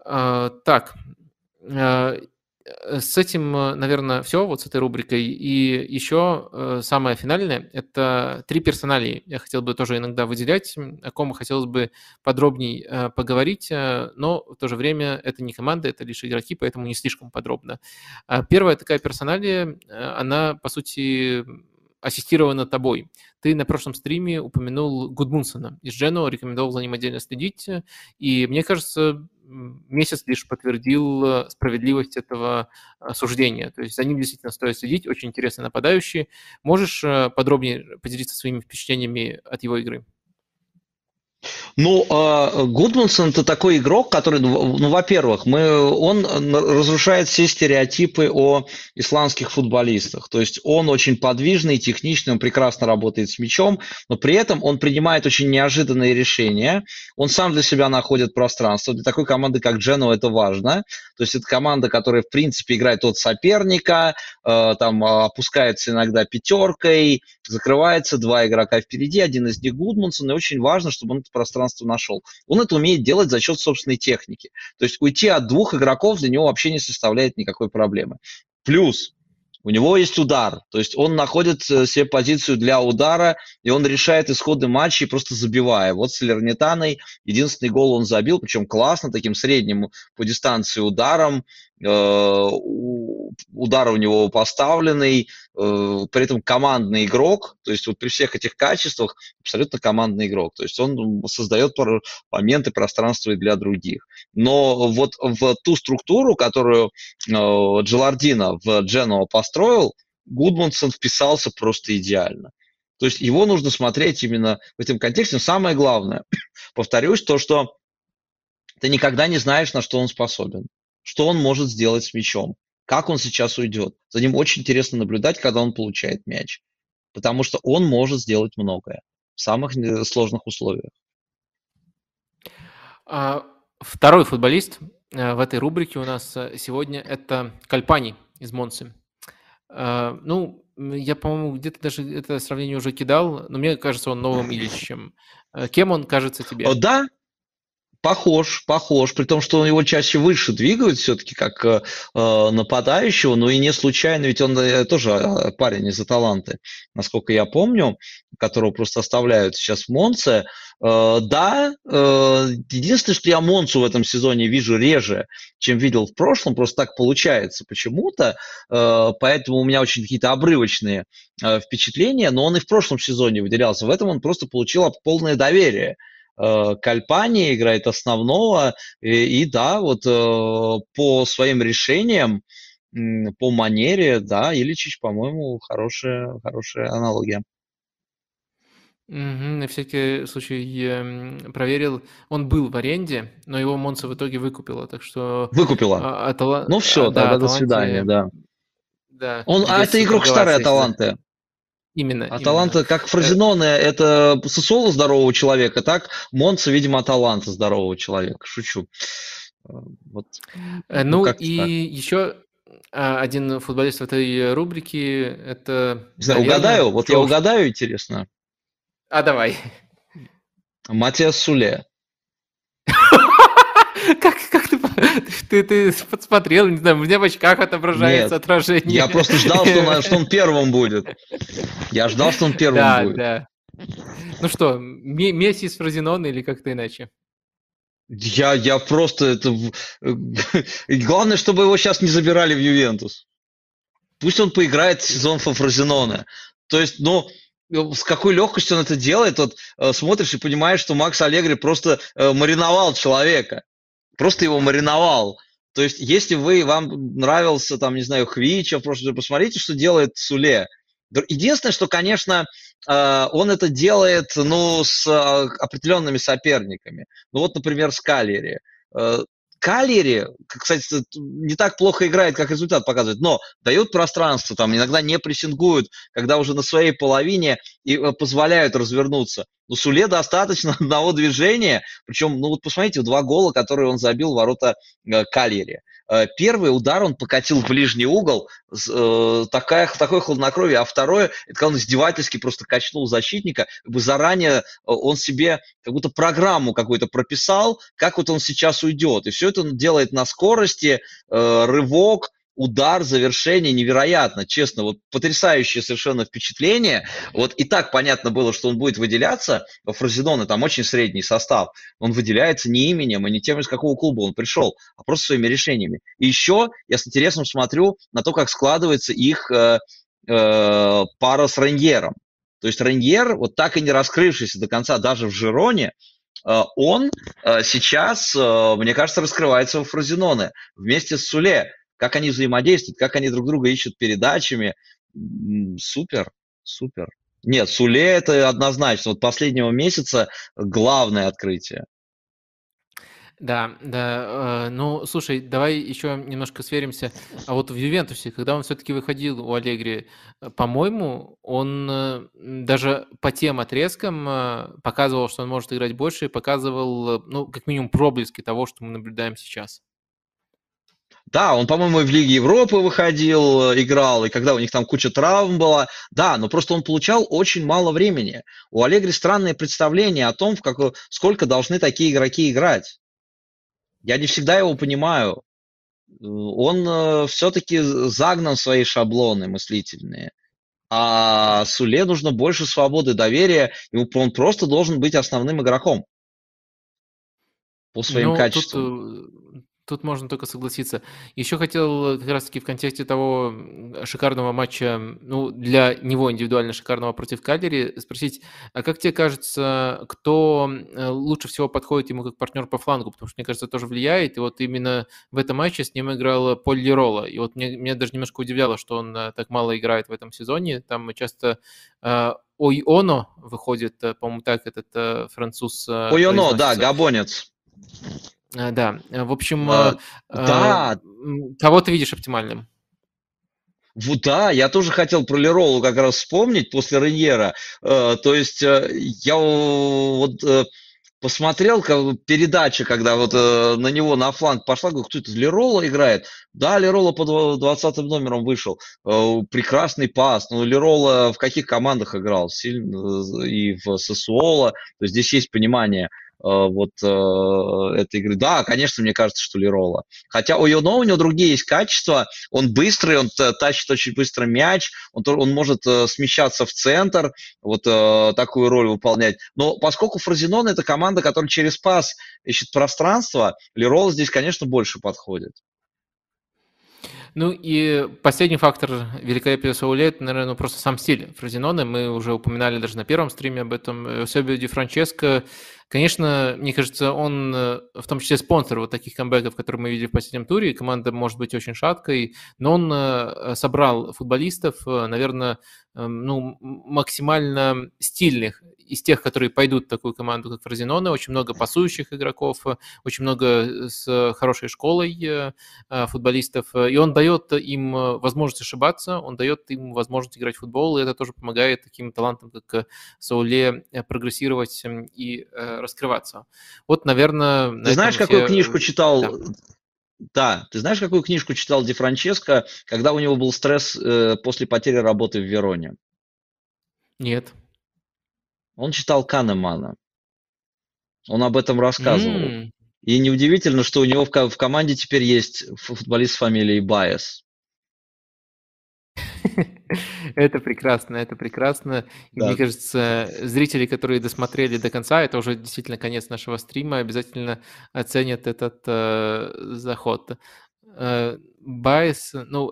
Э, так, э, с этим, наверное, все, вот с этой рубрикой. И еще самое финальное – это три персоналии. Я хотел бы тоже иногда выделять, о ком хотелось бы подробней поговорить, но в то же время это не команда, это лишь игроки, поэтому не слишком подробно. Первая такая персоналия, она, по сути, ассистировано тобой. Ты на прошлом стриме упомянул Гудмунсона из Джену, рекомендовал за ним отдельно следить, и мне кажется, месяц лишь подтвердил э, справедливость этого э, суждения. То есть за ним действительно стоит следить, очень интересный нападающий. Можешь э, подробнее поделиться своими впечатлениями от его игры? Ну, а, Гудмансон это такой игрок, который, ну, ну, во-первых, мы, он разрушает все стереотипы о исландских футболистах. То есть он очень подвижный, техничный, он прекрасно работает с мячом, но при этом он принимает очень неожиданные решения. Он сам для себя находит пространство. Для такой команды, как Джену, это важно. То есть это команда, которая, в принципе, играет от соперника, э, там опускается иногда пятеркой, закрывается, два игрока впереди, один из них Гудмансон, и очень важно, чтобы он это пространство нашел. Он это умеет делать за счет собственной техники. То есть уйти от двух игроков для него вообще не составляет никакой проблемы. Плюс у него есть удар, то есть он находит э, себе позицию для удара, и он решает исходы матчей, просто забивая. Вот с Лернитаной единственный гол он забил, причем классно, таким средним по дистанции ударом. Э, удар у него поставленный, э, при этом командный игрок, то есть вот при всех этих качествах абсолютно командный игрок, то есть он создает моменты пространства и для других. Но вот в ту структуру, которую э, Джелардина в Дженуа построил, Гудмансон вписался просто идеально. То есть его нужно смотреть именно в этом контексте. Но самое главное, (clears throat) повторюсь, то, что ты никогда не знаешь, на что он способен что он может сделать с мячом, как он сейчас уйдет. За ним очень интересно наблюдать, когда он получает мяч, потому что он может сделать многое в самых э, сложных условиях. А, второй футболист э, в этой рубрике у нас э, сегодня это Кальпани из Монсы. А, ну, я, по-моему, где-то даже это сравнение уже кидал, но мне кажется, он новым (laughs) Ильичем. Кем он кажется тебе? Да, Похож, похож, при том, что он его чаще выше двигают все-таки как э, э, нападающего, но и не случайно, ведь он э, тоже э, парень из Аталанты, насколько я помню, которого просто оставляют сейчас в Монце. Э, да, э, единственное, что я Монцу в этом сезоне вижу реже, чем видел в прошлом, просто так получается почему-то, э, поэтому у меня очень какие-то обрывочные э, впечатления, но он и в прошлом сезоне выделялся, в этом он просто получил полное доверие. Э, Кальпани играет основного. И, и да, вот э, по своим решениям, по манере, да, Иличич, по-моему, хорошая, хорошая аналогия. Угу, на всякий случай проверил, он был в аренде, но его Монса в итоге выкупила, так что... Выкупила? А, Атала... Ну все, а, тогда да, до свидания, да. Да. Он, а это игрок старой Аталанты. Именно. Аталанта, именно. как Фразиноне, это Сосоло здорового человека, так Монца, видимо, Аталанта здорового человека. Шучу. Э, вот. Э, ну, ну и так. еще а, один футболист в этой рубрике, это... Не знаю, наверное, угадаю? Вот я угадаю, интересно. А, давай. Матиас Суле. Как, как ты, ты, подсмотрел, не знаю, у меня в очках отображается Нет, отражение. Я просто ждал, что он, что он (laughs) первым будет. Я ждал, что он первым да, будет. Да, Ну что, Месси с Фразенон или как-то иначе? Я, я просто это... (laughs) Главное, чтобы его сейчас не забирали в Ювентус. Пусть он поиграет сезон Фразенона. То есть, ну, с какой легкостью он это делает, вот э, смотришь и понимаешь, что Макс Аллегри просто э, мариновал человека просто его мариновал. То есть, если вы, вам нравился, там, не знаю, Хвича, просто посмотрите, что делает Суле. Единственное, что, конечно, э, он это делает, ну, с э, определенными соперниками. Ну, вот, например, с Калери. Э, кстати, не так плохо играет, как результат показывает, но дают пространство, там иногда не прессингуют, когда уже на своей половине и позволяют развернуться. Но Суле достаточно (laughs) одного движения, причем, ну вот посмотрите, два гола, которые он забил в ворота э, Калери. Э, первый удар он покатил в ближний угол, э, такая, такое хладнокровие, а второе, это когда он издевательски просто качнул защитника, как бы заранее он себе как будто программу какую-то прописал, как вот он сейчас уйдет. И все это он делает на скорости, рывок, удар, завершение невероятно, честно, вот потрясающее совершенно впечатление. Вот и так понятно было, что он будет выделяться. Во Фрозидоне там очень средний состав. Он выделяется не именем и не тем, из какого клуба он пришел, а просто своими решениями. И еще я с интересом смотрю на то, как складывается их э, э, пара с Реньером. То есть Реньер, вот так и не раскрывшийся до конца даже в Жироне, э, он э, сейчас, э, мне кажется, раскрывается в Фрозиноне вместе с Суле. Как они взаимодействуют, как они друг друга ищут передачами. Супер, супер. Нет, Суле это однозначно. Вот последнего месяца главное открытие. Да, да. Э, ну, слушай, давай еще немножко сверимся. А вот в Ювентусе, когда он все-таки выходил у Аллегри, э, по-моему, он э, даже по тем отрезкам показывал, что он может играть больше, и показывал, ну, как минимум, проблески того, что мы наблюдаем сейчас. Да, он, по-моему, и в Лиге Европы выходил, играл, и когда у них там куча травм была. Да, но просто он получал очень мало времени. У Аллегри странное представление о том, в как, сколько должны такие игроки играть. Я не всегда его понимаю. Он э, все-таки загнан в свои шаблоны мыслительные. А Суле нужно больше свободы, доверия. Ему он просто должен быть основным игроком по своим ну, качествам. Тут, Тут можно только согласиться. Еще хотел э, как раз-таки в контексте того шикарного матча, ну, для него индивидуально шикарного против Калери, спросить, а как тебе кажется, кто э, лучше всего подходит ему как партнер по флангу? Потому что, мне кажется, тоже влияет. И вот именно в этом матче с ним играл Поль Лерола. И вот мне, меня даже немножко удивляло, что он э, так мало играет в этом сезоне. Там часто э, Ойоно выходит, по-моему, так этот француз. Ойоно, да, габонец. Э, да, э, в общем, а, да. кого ты видишь оптимальным? Вот да, я тоже хотел про Леролу как раз вспомнить после Реньера. То есть я вот посмотрел как, передача, когда вот на него на фланг пошла, говорю, кто это, Лерола играет? Да, Лерола под 20 номером вышел. Прекрасный пас. Ну, Лерола в каких командах играл? Сильно и в Сосуола. То есть здесь есть понимание – Э, вот э, этой игры. Да, конечно, мне кажется, что Лерола. Хотя у Йоно у него другие есть качества. Он быстрый, он тащит очень быстро мяч, он, он может э, смещаться в центр, вот такую роль выполнять. Но поскольку Фразинон это команда, которая через пас ищет пространство, Лерола здесь, конечно, больше подходит. Ну и последний фактор великолепия Сауле, это, наверное, ну, просто сам стиль Фразиноны. Мы уже упоминали даже на первом стриме об этом. Особенно Ди Франческо, конечно, мне кажется, он э, в том числе спонсор вот таких камбэков, которые мы видели в последнем туре. Команда может быть очень шаткой, но он э, собрал футболистов, э, наверное, эм, ну, максимально стильных. Из тех, которые пойдут в такую команду, как Фразиноне, очень много пасующих игроков, очень много с хорошей школой футболистов, и он дает им возможность ошибаться, он дает им возможность играть в футбол, и это тоже помогает таким талантам, как Сауле, прогрессировать и раскрываться. Вот, наверное... Ты знаешь, все... какую книжку читал да. Да, ты знаешь, какую книжку читал Ди Франческо, когда у него был стресс э, после потери работы в Вероне? Нет. Он читал Канемана. Он об этом рассказывал. Mm. И неудивительно, что у него в, в команде теперь есть футболист с фамилией Байес. (laughs) Это прекрасно, это прекрасно. Да. мне кажется, зрители, которые досмотрели до конца, это уже действительно конец нашего стрима, обязательно оценят этот э, заход. Э, Байес, ну,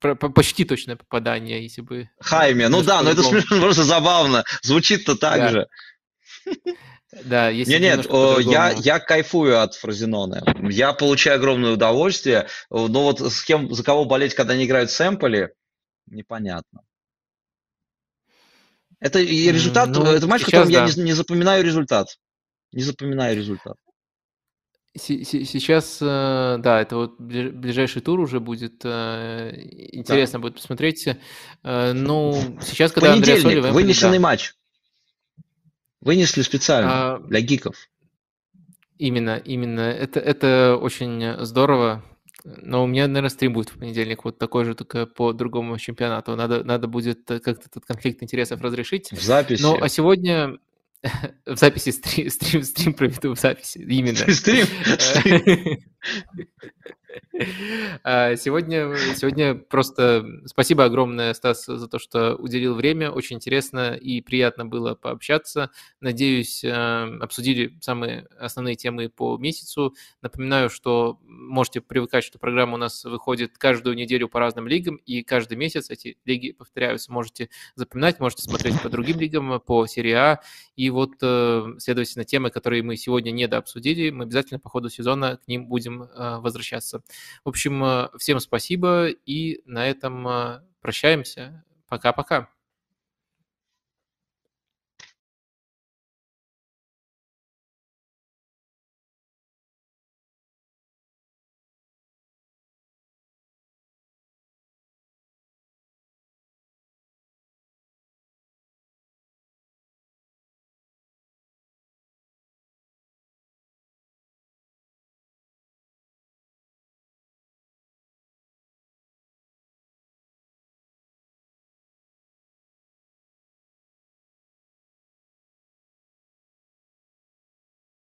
почти точное попадание, если бы... Хайме, ну да, но это смешно, (laughs) просто забавно. Звучит-то так да. же. Да, если Нет, нет, я, я кайфую от Фразенона. Я получаю огромное удовольствие. Но вот с кем, за кого болеть, когда они играют сэмпли, непонятно. Это и результат, ну, это матч, в котором да. я не, не запоминаю результат. Не запоминаю результат. Сейчас, э, да, это вот ближайший тур уже будет. Э, интересно да. будет посмотреть. Э, ну, сейчас, когда Андреа Соли... вынесенный да. матч. Вынесли специально а, для гиков. Именно, именно. Это, это очень здорово. Но у меня, наверное, стрим будет в понедельник вот такой же, только по другому чемпионату. Надо, надо будет как-то этот конфликт интересов разрешить. В записи. Ну, а сегодня (laughs) в записи стрим, (laughs) стрим, стрим проведу в записи, именно. Стрим? (laughs) (laughs) А, сегодня, сегодня просто спасибо огромное, Стас, за то, что уделил время. Очень интересно и приятно было пообщаться. Надеюсь, э, обсудили самые основные темы по месяцу. Напоминаю, что можете привыкать, что программа у нас выходит каждую неделю по разным лигам, и каждый месяц эти лиги повторяются. Можете запоминать, можете смотреть по другим лигам, по серии А. И вот, э, следовательно, темы, которые мы сегодня недообсудили, мы обязательно по ходу сезона к ним будем э, возвращаться. В общем, э, всем спасибо и на этом э, прощаемся. Пока-пока.